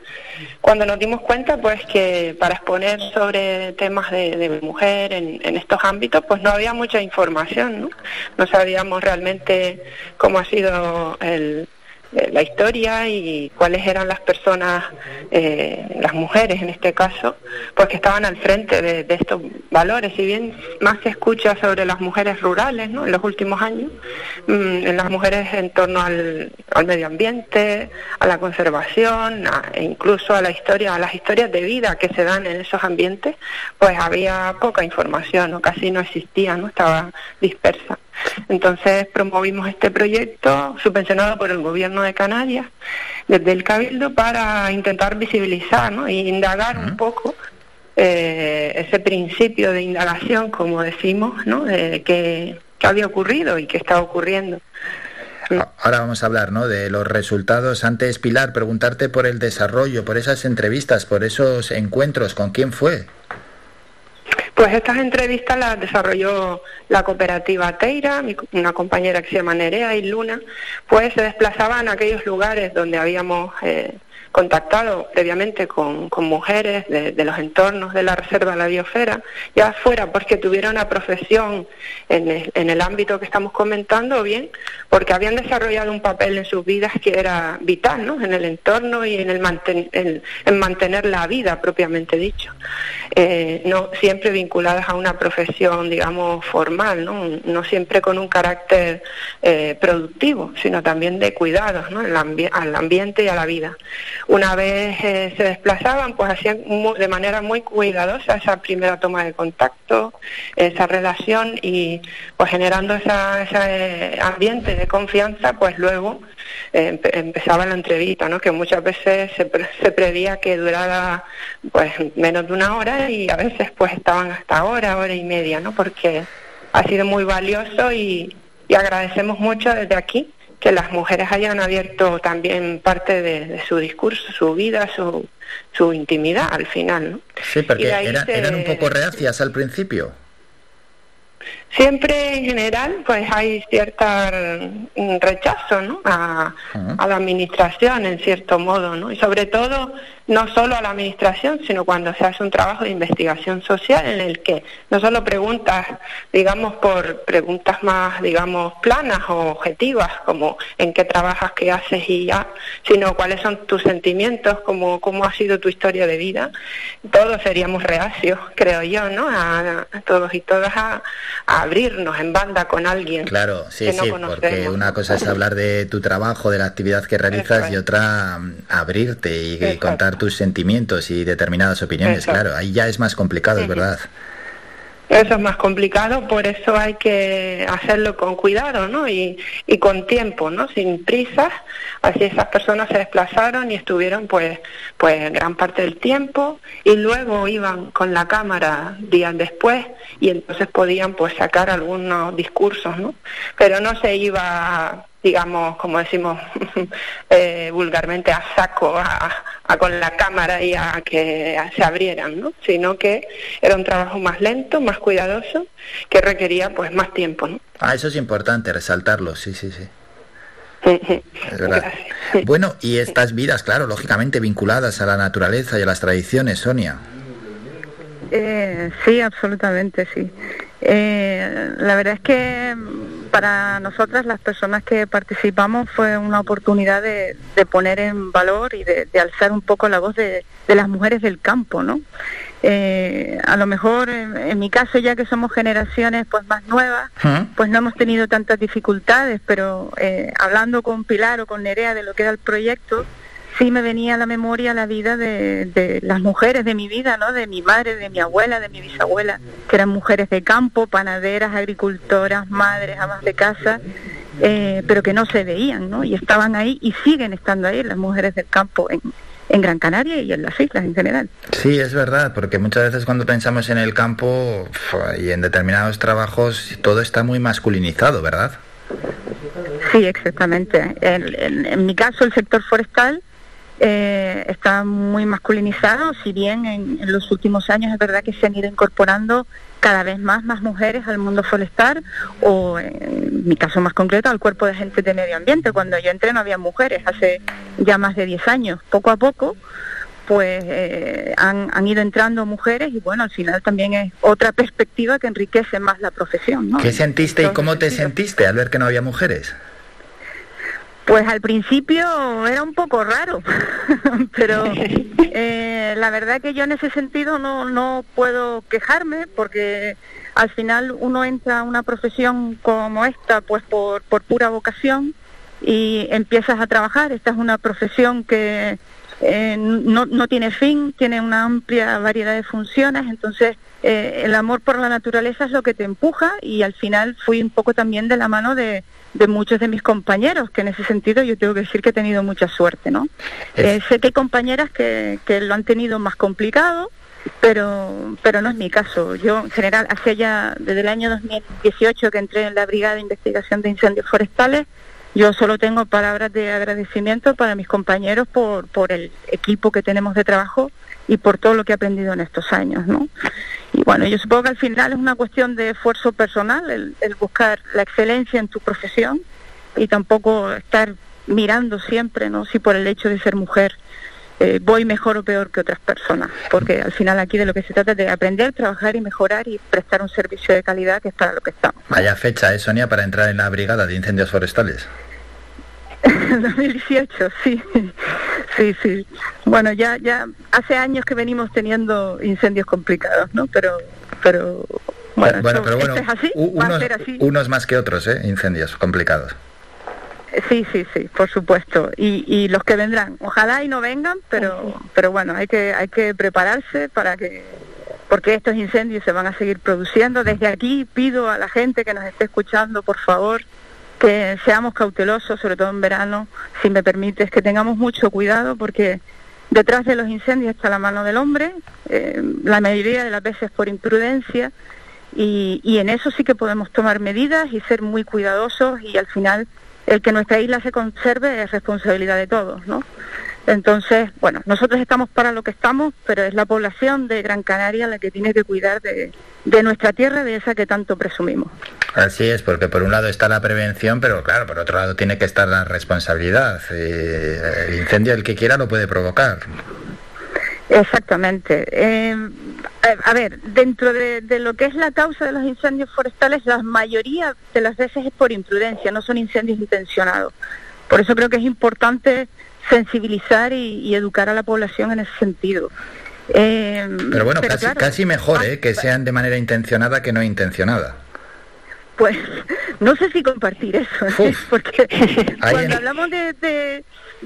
cuando nos dimos cuenta pues que para exponer sobre temas de, mujer en, en, estos ámbitos pues no había mucha información, ¿no? no sabíamos realmente cómo ha sido el, la historia y cuáles eran las personas, eh, las mujeres en este caso, pues que estaban al frente de, estos valores. Si bien más se escucha sobre las mujeres rurales ¿no? en los últimos años, mm, en las mujeres en torno al, medio ambiente, a la conservación, e incluso a la historia, a las historias de vida que se dan en esos ambientes, pues había poca información o casi no existía, no estaba dispersa. Entonces promovimos este proyecto subvencionado por el gobierno de Canarias desde el Cabildo para intentar visibilizar e indagar un poco eh, ese principio de indagación, como decimos, ¿no? de que, había ocurrido y que está ocurriendo. Ahora vamos a hablar ¿no? de los resultados. Antes, Pilar, preguntarte por el desarrollo, por esas entrevistas, por esos encuentros. ¿Con quién fue? Pues estas entrevistas las desarrolló la cooperativa Teira, una compañera que se llama Nerea y Luna, pues se desplazaban a aquellos lugares donde habíamos eh, contactado previamente con, mujeres de, los entornos de la Reserva de la Biosfera, ya fuera porque tuvieron una profesión en el, ámbito que estamos comentando, o bien porque habían desarrollado un papel en sus vidas que era vital, ¿no? En el entorno y en, el en, mantener la vida propiamente dicho. Eh, no siempre vinculadas a una profesión, digamos, formal, ¿no? No siempre con un carácter eh, productivo, sino también de cuidados, ¿no? al ambiente y a la vida. Una vez eh, se desplazaban, pues hacían de manera muy cuidadosa esa primera toma de contacto, esa relación y pues generando esa, ese eh, ambiente de confianza, pues luego eh, empezaba la entrevista, ¿no? Que muchas veces se, se prevía que durara pues menos de una hora y a veces pues estaban hasta hora, hora y media, ¿no? Porque ha sido muy valioso y agradecemos mucho desde aquí que las mujeres hayan abierto también parte de, su discurso, su vida, su, su intimidad al final. ¿no? Sí, porque eran un poco reacias al principio. Siempre en general pues hay cierto mm, rechazo ¿no? a, a, la administración en cierto modo ¿no? y sobre todo no solo a la administración, sino cuando se hace un trabajo de investigación social en el que no solo preguntas, digamos, por preguntas más, digamos, planas o objetivas, como en qué trabajas, qué haces y ya, sino cuáles son tus sentimientos, cómo, cómo ha sido tu historia de vida, todos seríamos reacios, creo yo, ¿no? A, todos y todas a, abrirnos en banda con alguien. Claro, sí, sí, porque una cosa es hablar de tu trabajo, de la actividad que realizas y otra mm, abrirte y contar tus sentimientos y determinadas opiniones, claro, ahí ya es más complicado, es verdad. Eso es más complicado, por eso hay que hacerlo con cuidado, ¿no? Y, y con tiempo, ¿no? Sin prisas. Así esas personas se desplazaron y estuvieron, pues, pues gran parte del tiempo y luego iban con la cámara días después y entonces podían, pues, sacar algunos discursos, ¿no? Pero no se iba digamos, como decimos eh, vulgarmente, a saco, a, con la cámara y a que se abrieran, ¿no? Sino que era un trabajo más lento, más cuidadoso, que requería pues más tiempo, ¿no? Ah, eso es importante, resaltarlo, sí, sí, sí. Es verdad. Bueno, y estas vidas, claro, lógicamente vinculadas a la naturaleza y a las tradiciones, Sonia. Eh, sí, absolutamente, sí. Eh, la verdad es que para nosotras, las personas que participamos, fue una oportunidad de, poner en valor y de, alzar un poco la voz de, las mujeres del campo, ¿no? Eh, a lo mejor en, mi caso ya que somos generaciones pues más nuevas pues no hemos tenido tantas dificultades pero eh, hablando con Pilar o con Nerea de lo que era el proyecto sí me venía a la memoria la vida de, las mujeres de mi vida, ¿no? De mi madre, de mi abuela, de mi bisabuela, que eran mujeres de campo, panaderas, agricultoras, madres, amas de casa, eh, pero que no se veían, ¿no? Y estaban ahí y siguen estando ahí las mujeres del campo en, en Gran Canaria y en las islas en general. Sí, es verdad, porque muchas veces cuando pensamos en el campo y en determinados trabajos, todo está muy masculinizado, ¿verdad? Sí, exactamente. en mi caso, el sector forestal eh, está muy masculinizado, si bien en, los últimos años es verdad que se han ido incorporando cada vez más más mujeres al mundo forestal o en mi caso más concreto al cuerpo de agentes de medio ambiente. Cuando yo entré no había mujeres, hace ya más de 10 años. Poco a poco pues eh, han, han, ido entrando mujeres y bueno, al final también es otra perspectiva que enriquece más la profesión. ¿no? ¿Qué sentiste y cómo te sentiste al ver que no había mujeres? Pues al principio era un poco raro, pero eh, la verdad que yo en ese sentido no, no puedo quejarme porque al final uno entra a una profesión como esta pues por, por pura vocación y empiezas a trabajar. Esta es una profesión que eh, no, no tiene fin, tiene una amplia variedad de funciones, entonces eh, el amor por la naturaleza es lo que te empuja y al final fui un poco también de la mano de, de muchos de mis compañeros, que en ese sentido yo tengo que decir que he tenido mucha suerte, ¿no? Eh, sé que hay compañeras que, que lo han tenido más complicado, pero pero no es mi caso. Yo en general, hace ya desde el año 2018 que entré en la Brigada de Investigación de Incendios Forestales, yo solo tengo palabras de agradecimiento para mis compañeros por, por el equipo que tenemos de trabajo y por todo lo que he aprendido en estos años, ¿no? Y bueno, yo supongo que al final es una cuestión de esfuerzo personal, el, buscar la excelencia en tu profesión y tampoco estar mirando siempre, ¿no? Si por el hecho de ser mujer eh, voy mejor o peor que otras personas, porque al final aquí de lo que se trata es de aprender, trabajar y mejorar y prestar un servicio de calidad que es para lo que estamos. Vaya fecha, ¿eh, Sonia, para entrar en la Brigada de Incendios Forestales? 2018, sí, sí, sí. Bueno, ya, ya hace años que venimos teniendo incendios complicados, ¿no? Pero, pero bueno, pero bueno, unos, unos más que otros, ¿eh? Incendios complicados. Sí, sí, sí, por supuesto. Y, y los que vendrán, ojalá y no vengan, pero, pero bueno, hay que, hay que prepararse para que, porque estos incendios se van a seguir produciendo. Desde aquí pido a la gente que nos esté escuchando, por favor, que seamos cautelosos, sobre todo en verano, si me permites, que tengamos mucho cuidado porque detrás de los incendios está la mano del hombre, eh, la mayoría de las veces por imprudencia, y, y en eso sí que podemos tomar medidas y ser muy cuidadosos y al final el que nuestra isla se conserve es responsabilidad de todos, ¿no? Entonces, bueno, nosotros estamos para lo que estamos, pero es la población de Gran Canaria la que tiene que cuidar de, de nuestra tierra, de esa que tanto presumimos. Así es, porque por un lado está la prevención, pero claro, por otro lado tiene que estar la responsabilidad. Eh, el incendio, el que quiera, lo puede provocar. Exactamente. Eh, a, a ver, dentro de, de lo que es la causa de los incendios forestales, la mayoría de las veces es por imprudencia, no son incendios intencionados. Por eso creo que es importante sensibilizar y, y educar a la población en ese sentido. Eh, Pero bueno, pero casi, claro, casi mejor ¿eh? que sean de manera intencionada que no intencionada. Pues no sé si compartir eso, ¿eh? porque cuando en- hablamos de, de,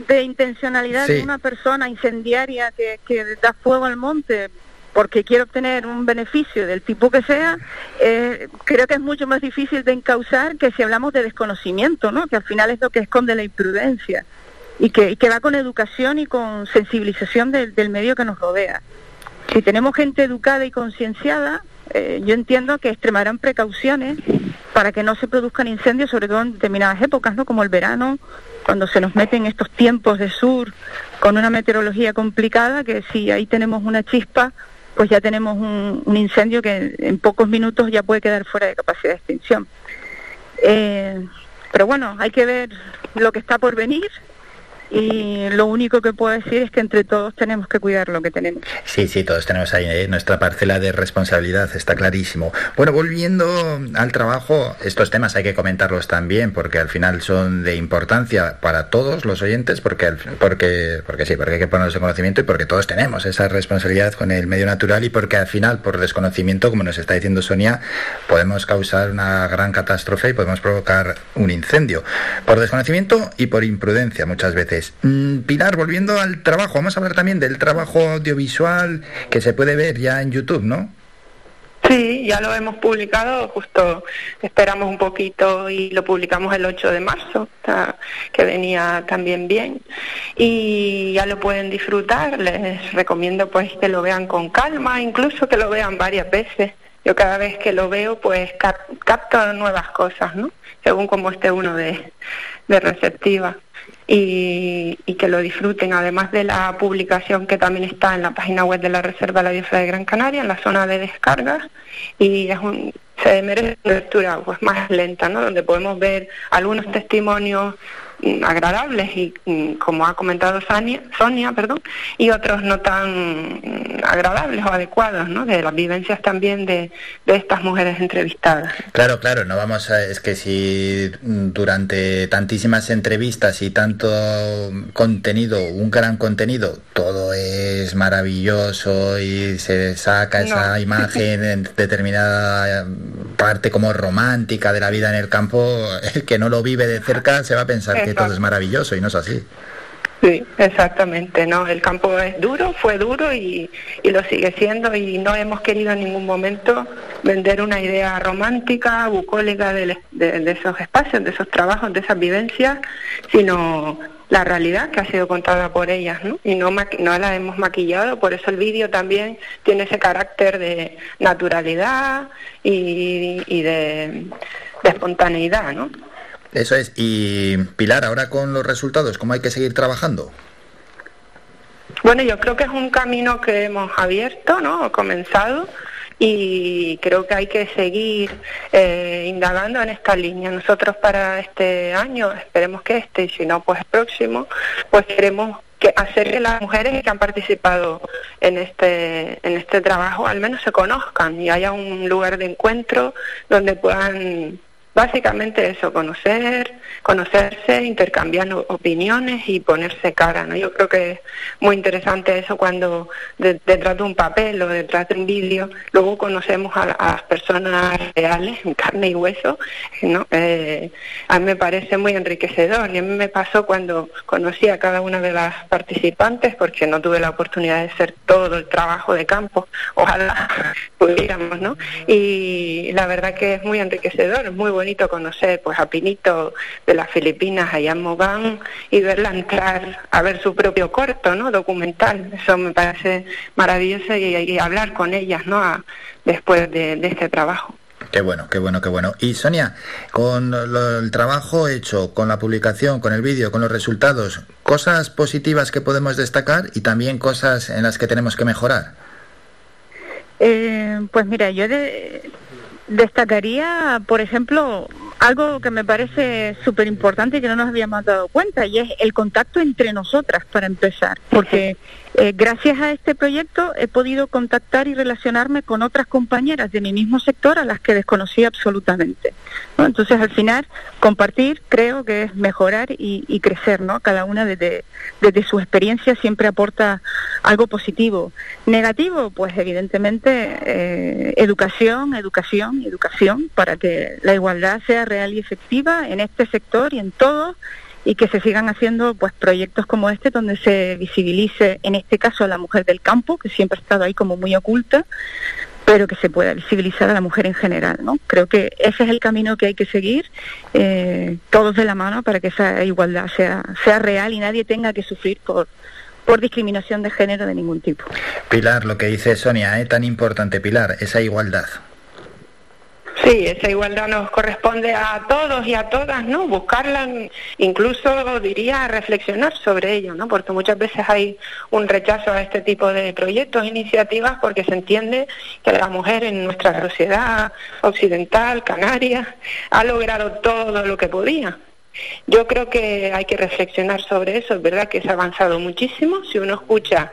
de intencionalidad Sí. de una persona incendiaria que, que da fuego al monte porque quiere obtener un beneficio del tipo que sea, eh, creo que es mucho más difícil de encauzar que si hablamos de desconocimiento, ¿no? que al final es lo que esconde la imprudencia y que, va con educación y con sensibilización del- del medio que nos rodea. Si tenemos gente educada y concienciada, eh, yo entiendo que extremarán precauciones para que no se produzcan incendios, sobre todo en determinadas épocas, ¿no? Como el verano, cuando se nos meten estos tiempos de sur con una meteorología complicada, que si ahí tenemos una chispa, pues ya tenemos un, un incendio que en pocos minutos ya puede quedar fuera de capacidad de extinción. Eh, pero bueno, hay que ver lo que está por venir y lo único que puedo decir es que entre todos tenemos que cuidar lo que tenemos. Sí, sí, todos tenemos ahí ¿eh? nuestra parcela de responsabilidad, está clarísimo. Bueno, volviendo al trabajo, estos temas hay que comentarlos también porque al final son de importancia para todos los oyentes, porque, porque, porque sí, porque hay que ponernos en conocimiento y porque todos tenemos esa responsabilidad con el medio natural y porque al final, por desconocimiento, como nos está diciendo Sonia, podemos causar una gran catástrofe y podemos provocar un incendio. Por desconocimiento y por imprudencia muchas veces. Mm, Pilar, volviendo al trabajo, vamos a hablar también del trabajo audiovisual que se puede ver ya en YouTube, ¿no? Sí, ya lo hemos publicado, justo esperamos un poquito y lo publicamos el 8 de marzo, que venía también bien. Y ya lo pueden disfrutar, les recomiendo pues que lo vean con calma, incluso que lo vean varias veces. Yo cada vez que lo veo pues cap- capto nuevas cosas, ¿no? Según como esté uno de, de receptiva. Y, y que lo disfruten, además de la publicación que también está en la página web de la Reserva de la Biosfera de Gran Canaria, en la zona de descargas, y es un, se merece una lectura pues más lenta, ¿no? donde podemos ver algunos testimonios agradables y mm, como ha comentado Sonia, Sonia perdón, y otros no tan mm, agradables o adecuados, ¿no? de las vivencias también de, de estas mujeres entrevistadas. Claro, claro, no vamos a... Es que si mm, durante tantísimas entrevistas y tanto contenido, un gran contenido, todo es maravilloso y se saca esa No. imagen en determinada parte como romántica de la vida en el campo, el que no lo vive de cerca se va a pensar que es maravilloso y no es así. Sí, exactamente, ¿no? El campo es duro, fue duro y, lo sigue siendo y no hemos querido en ningún momento vender una idea romántica, bucólica de, de- esos espacios, de esos trabajos, de esas vivencias, sino la realidad que ha sido contada por ellas, ¿no? Y no, no la hemos maquillado, por eso el vídeo también tiene ese carácter de naturalidad y, y de, de espontaneidad, ¿no? Eso es. Y Pilar, ahora con los resultados, ¿cómo hay que seguir trabajando? Bueno, yo creo que es un camino que hemos abierto, ¿no? Comenzado y creo que hay que seguir eh, indagando en esta línea. Nosotros para este año, esperemos que este, y si no, pues el próximo, pues queremos que hacer que las mujeres que han participado en este en este trabajo al menos se conozcan y haya un lugar de encuentro donde puedan básicamente eso, conocer, conocerse, intercambiar opiniones y ponerse cara, ¿no? Yo creo que es muy interesante eso cuando detrás de un papel o detrás de un vídeo, luego conocemos a, las personas reales, en carne y hueso, ¿no? Eh, a mí me parece muy enriquecedor y a mí me pasó cuando conocí a cada una de las participantes, porque no tuve la oportunidad de hacer todo el trabajo de campo, ojalá pudiéramos, ¿no? Y la verdad que es muy enriquecedor, es muy bonito conocer pues a Pinito de las Filipinas allá en Mogán y verla entrar a ver su propio corto, ¿no? Documental, eso me parece maravilloso y, hablar con ellas, ¿no? después de, este trabajo. Qué bueno, qué bueno, qué bueno. Y Sonia, con el trabajo hecho, con la publicación, con el vídeo, con los resultados, cosas positivas que podemos destacar y también cosas en las que tenemos que mejorar. Eh, pues mira, yo destacaría, por ejemplo, algo que me parece súper importante y que no nos habíamos dado cuenta, y es el contacto entre nosotras, para empezar, porque eh, gracias a este proyecto he podido contactar y relacionarme con otras compañeras de mi mismo sector a las que desconocía absolutamente. Entonces, al final, compartir creo que es mejorar y, crecer, ¿no? Cada una desde, desde su experiencia siempre aporta algo positivo. Negativo, pues evidentemente, eh, educación, educación educación para que la igualdad sea real y efectiva en este sector y en todos y que se sigan haciendo pues proyectos como este donde se visibilice en este caso a la mujer del campo que siempre ha estado ahí como muy oculta pero que se pueda visibilizar a la mujer en general no creo que ese es el camino que hay que seguir eh, todos de la mano para que esa igualdad sea sea real y nadie tenga que sufrir por por discriminación de género de ningún tipo. Pilar, lo que dice Sonia, es ¿eh? tan importante, Pilar, esa igualdad. Sí, esa igualdad nos corresponde a todos y a todas, ¿no? Buscarla, incluso diría reflexionar sobre ello, ¿no? Porque muchas veces hay un rechazo a este tipo de proyectos, iniciativas, porque se entiende que la mujer en nuestra sociedad occidental, canaria, ha logrado todo lo que podía. Yo creo que hay que reflexionar sobre eso, es verdad que se ha avanzado muchísimo. Si uno escucha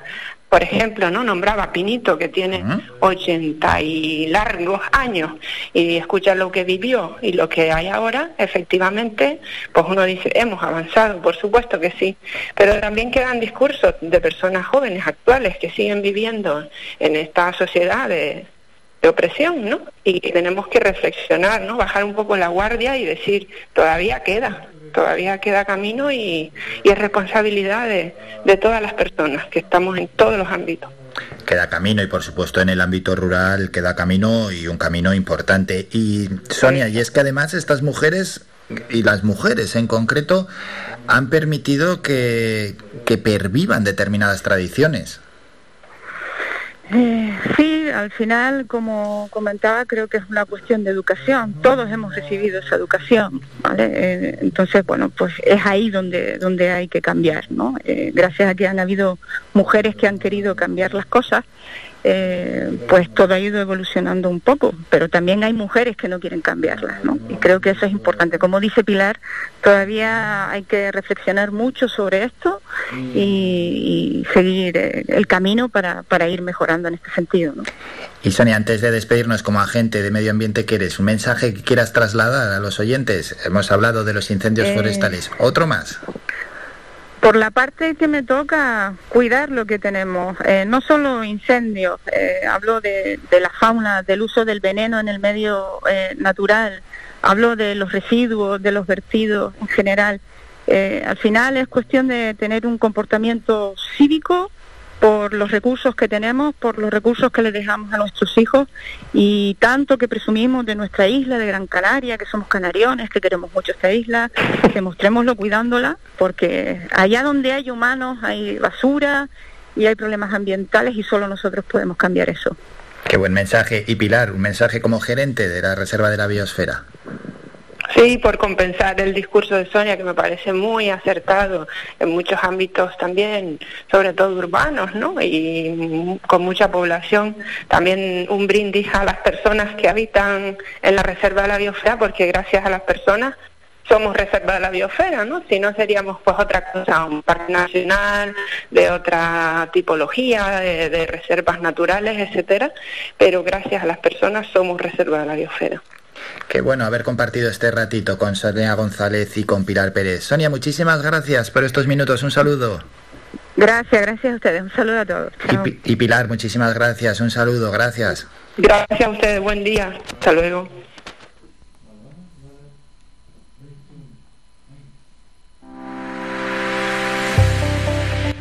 por ejemplo, ¿no? Nombraba a Pinito, que tiene 80 y largos años, y escucha lo que vivió y lo que hay ahora, efectivamente, pues uno dice, hemos avanzado, por supuesto que sí, pero también quedan discursos de personas jóvenes actuales que siguen viviendo en esta sociedad de, de opresión, ¿no? Y tenemos que reflexionar, ¿no? Bajar un poco la guardia y decir, todavía queda, todavía queda camino y, es responsabilidad de, todas las personas que estamos en todos los ámbitos queda camino y por supuesto en el ámbito rural queda camino y un camino importante. Y Sonia, y es que además estas mujeres y las mujeres en concreto han permitido que, que pervivan determinadas tradiciones. Eh, sí, al final, como comentaba, creo que es una cuestión de educación. Todos hemos recibido esa educación, ¿vale? Eh, entonces, bueno, pues es ahí donde, donde hay que cambiar, ¿no? Eh, gracias a que han habido mujeres que han querido cambiar las cosas, eh, pues todo ha ido evolucionando un poco, pero también hay mujeres que no quieren cambiarlas, ¿no? Y creo que eso es importante. Como dice Pilar, todavía hay que reflexionar mucho sobre esto y, seguir eh, el camino para, para, ir mejorando en este sentido, ¿no? Y Sonia, antes de despedirnos como agente de medio ambiente, ¿qué eres? ¿Un mensaje que quieras trasladar a los oyentes? Hemos hablado de los incendios eh, forestales. ¿Otro más? Por la parte que me toca, cuidar lo que tenemos, eh, no solo incendios, eh, hablo de, la fauna, del uso del veneno en el medio eh, natural, hablo de los residuos, de los vertidos en general. al final es cuestión de tener un comportamiento cívico por los recursos que tenemos, por los recursos que le dejamos a nuestros hijos y tanto que presumimos de nuestra isla de Gran Canaria, que somos canariones, que queremos mucho esta isla, que mostrémoslo cuidándola, porque allá donde hay humanos hay basura y hay problemas ambientales y solo nosotros podemos cambiar eso. Qué buen mensaje. Y Pilar, un mensaje como gerente de la Reserva de la Biosfera. Sí, por compensar el discurso de Sonia, que me parece muy acertado en muchos ámbitos también, sobre todo urbanos, ¿no? Y con mucha población. También un brindis a las personas que habitan en la Reserva de la Biosfera, porque gracias a las personas somos reserva de la biosfera, ¿no? Si no seríamos pues otra cosa, un parque nacional de otra tipología, de, de reservas naturales, etcétera, pero gracias a las personas somos reserva de la biosfera. Qué bueno haber compartido este ratito con Sonia González y con Pilar Pérez. Sonia, muchísimas gracias por estos minutos. Un saludo. Gracias, gracias a ustedes. Un saludo a todos. Y, y Pilar, muchísimas gracias. Un saludo, gracias. Gracias a ustedes, buen día. Hasta luego.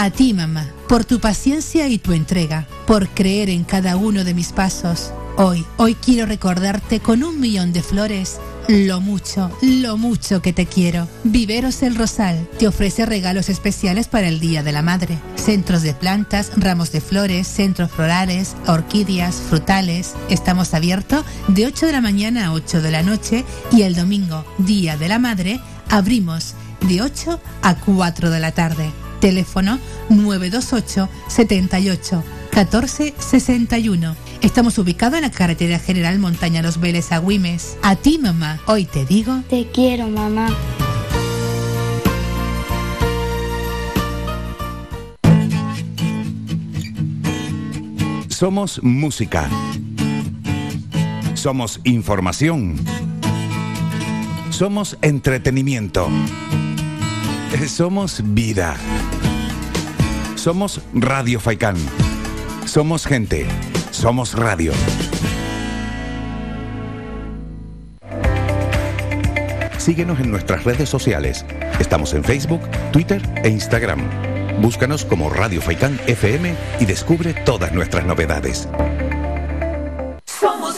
A ti, mamá, por tu paciencia y tu entrega, por creer en cada uno de mis pasos. Hoy, hoy quiero recordarte con un millón de flores lo mucho, lo mucho que te quiero. Viveros El Rosal te ofrece regalos especiales para el Día de la Madre. Centros de plantas, ramos de flores, centros florales, orquídeas, frutales. Estamos abiertos de 8 de la mañana a 8 de la noche y el domingo, Día de la Madre, abrimos de 8 a 4 de la tarde. Teléfono 928 78 14 61. Estamos ubicados en la carretera general Montaña Los Vélez a Güimes. A ti, mamá, hoy te digo. Te quiero, mamá. Somos música. Somos información. Somos entretenimiento. Somos vida. Somos Radio Faikán. Somos gente. Somos radio. Síguenos en nuestras redes sociales. Estamos en Facebook, Twitter e Instagram. Búscanos como Radio Faikán FM y descubre todas nuestras novedades. Somos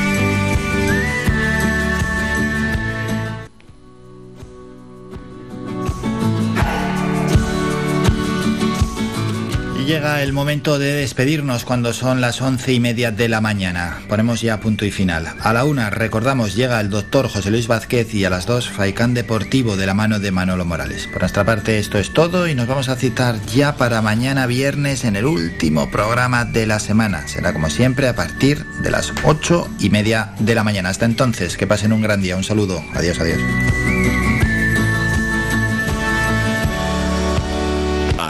Llega el momento de despedirnos cuando son las once y media de la mañana. Ponemos ya punto y final. A la una, recordamos, llega el doctor José Luis Vázquez y a las dos, Faicán Deportivo de la mano de Manolo Morales. Por nuestra parte, esto es todo y nos vamos a citar ya para mañana viernes en el último programa de la semana. Será como siempre a partir de las ocho y media de la mañana. Hasta entonces, que pasen un gran día. Un saludo. Adiós, adiós.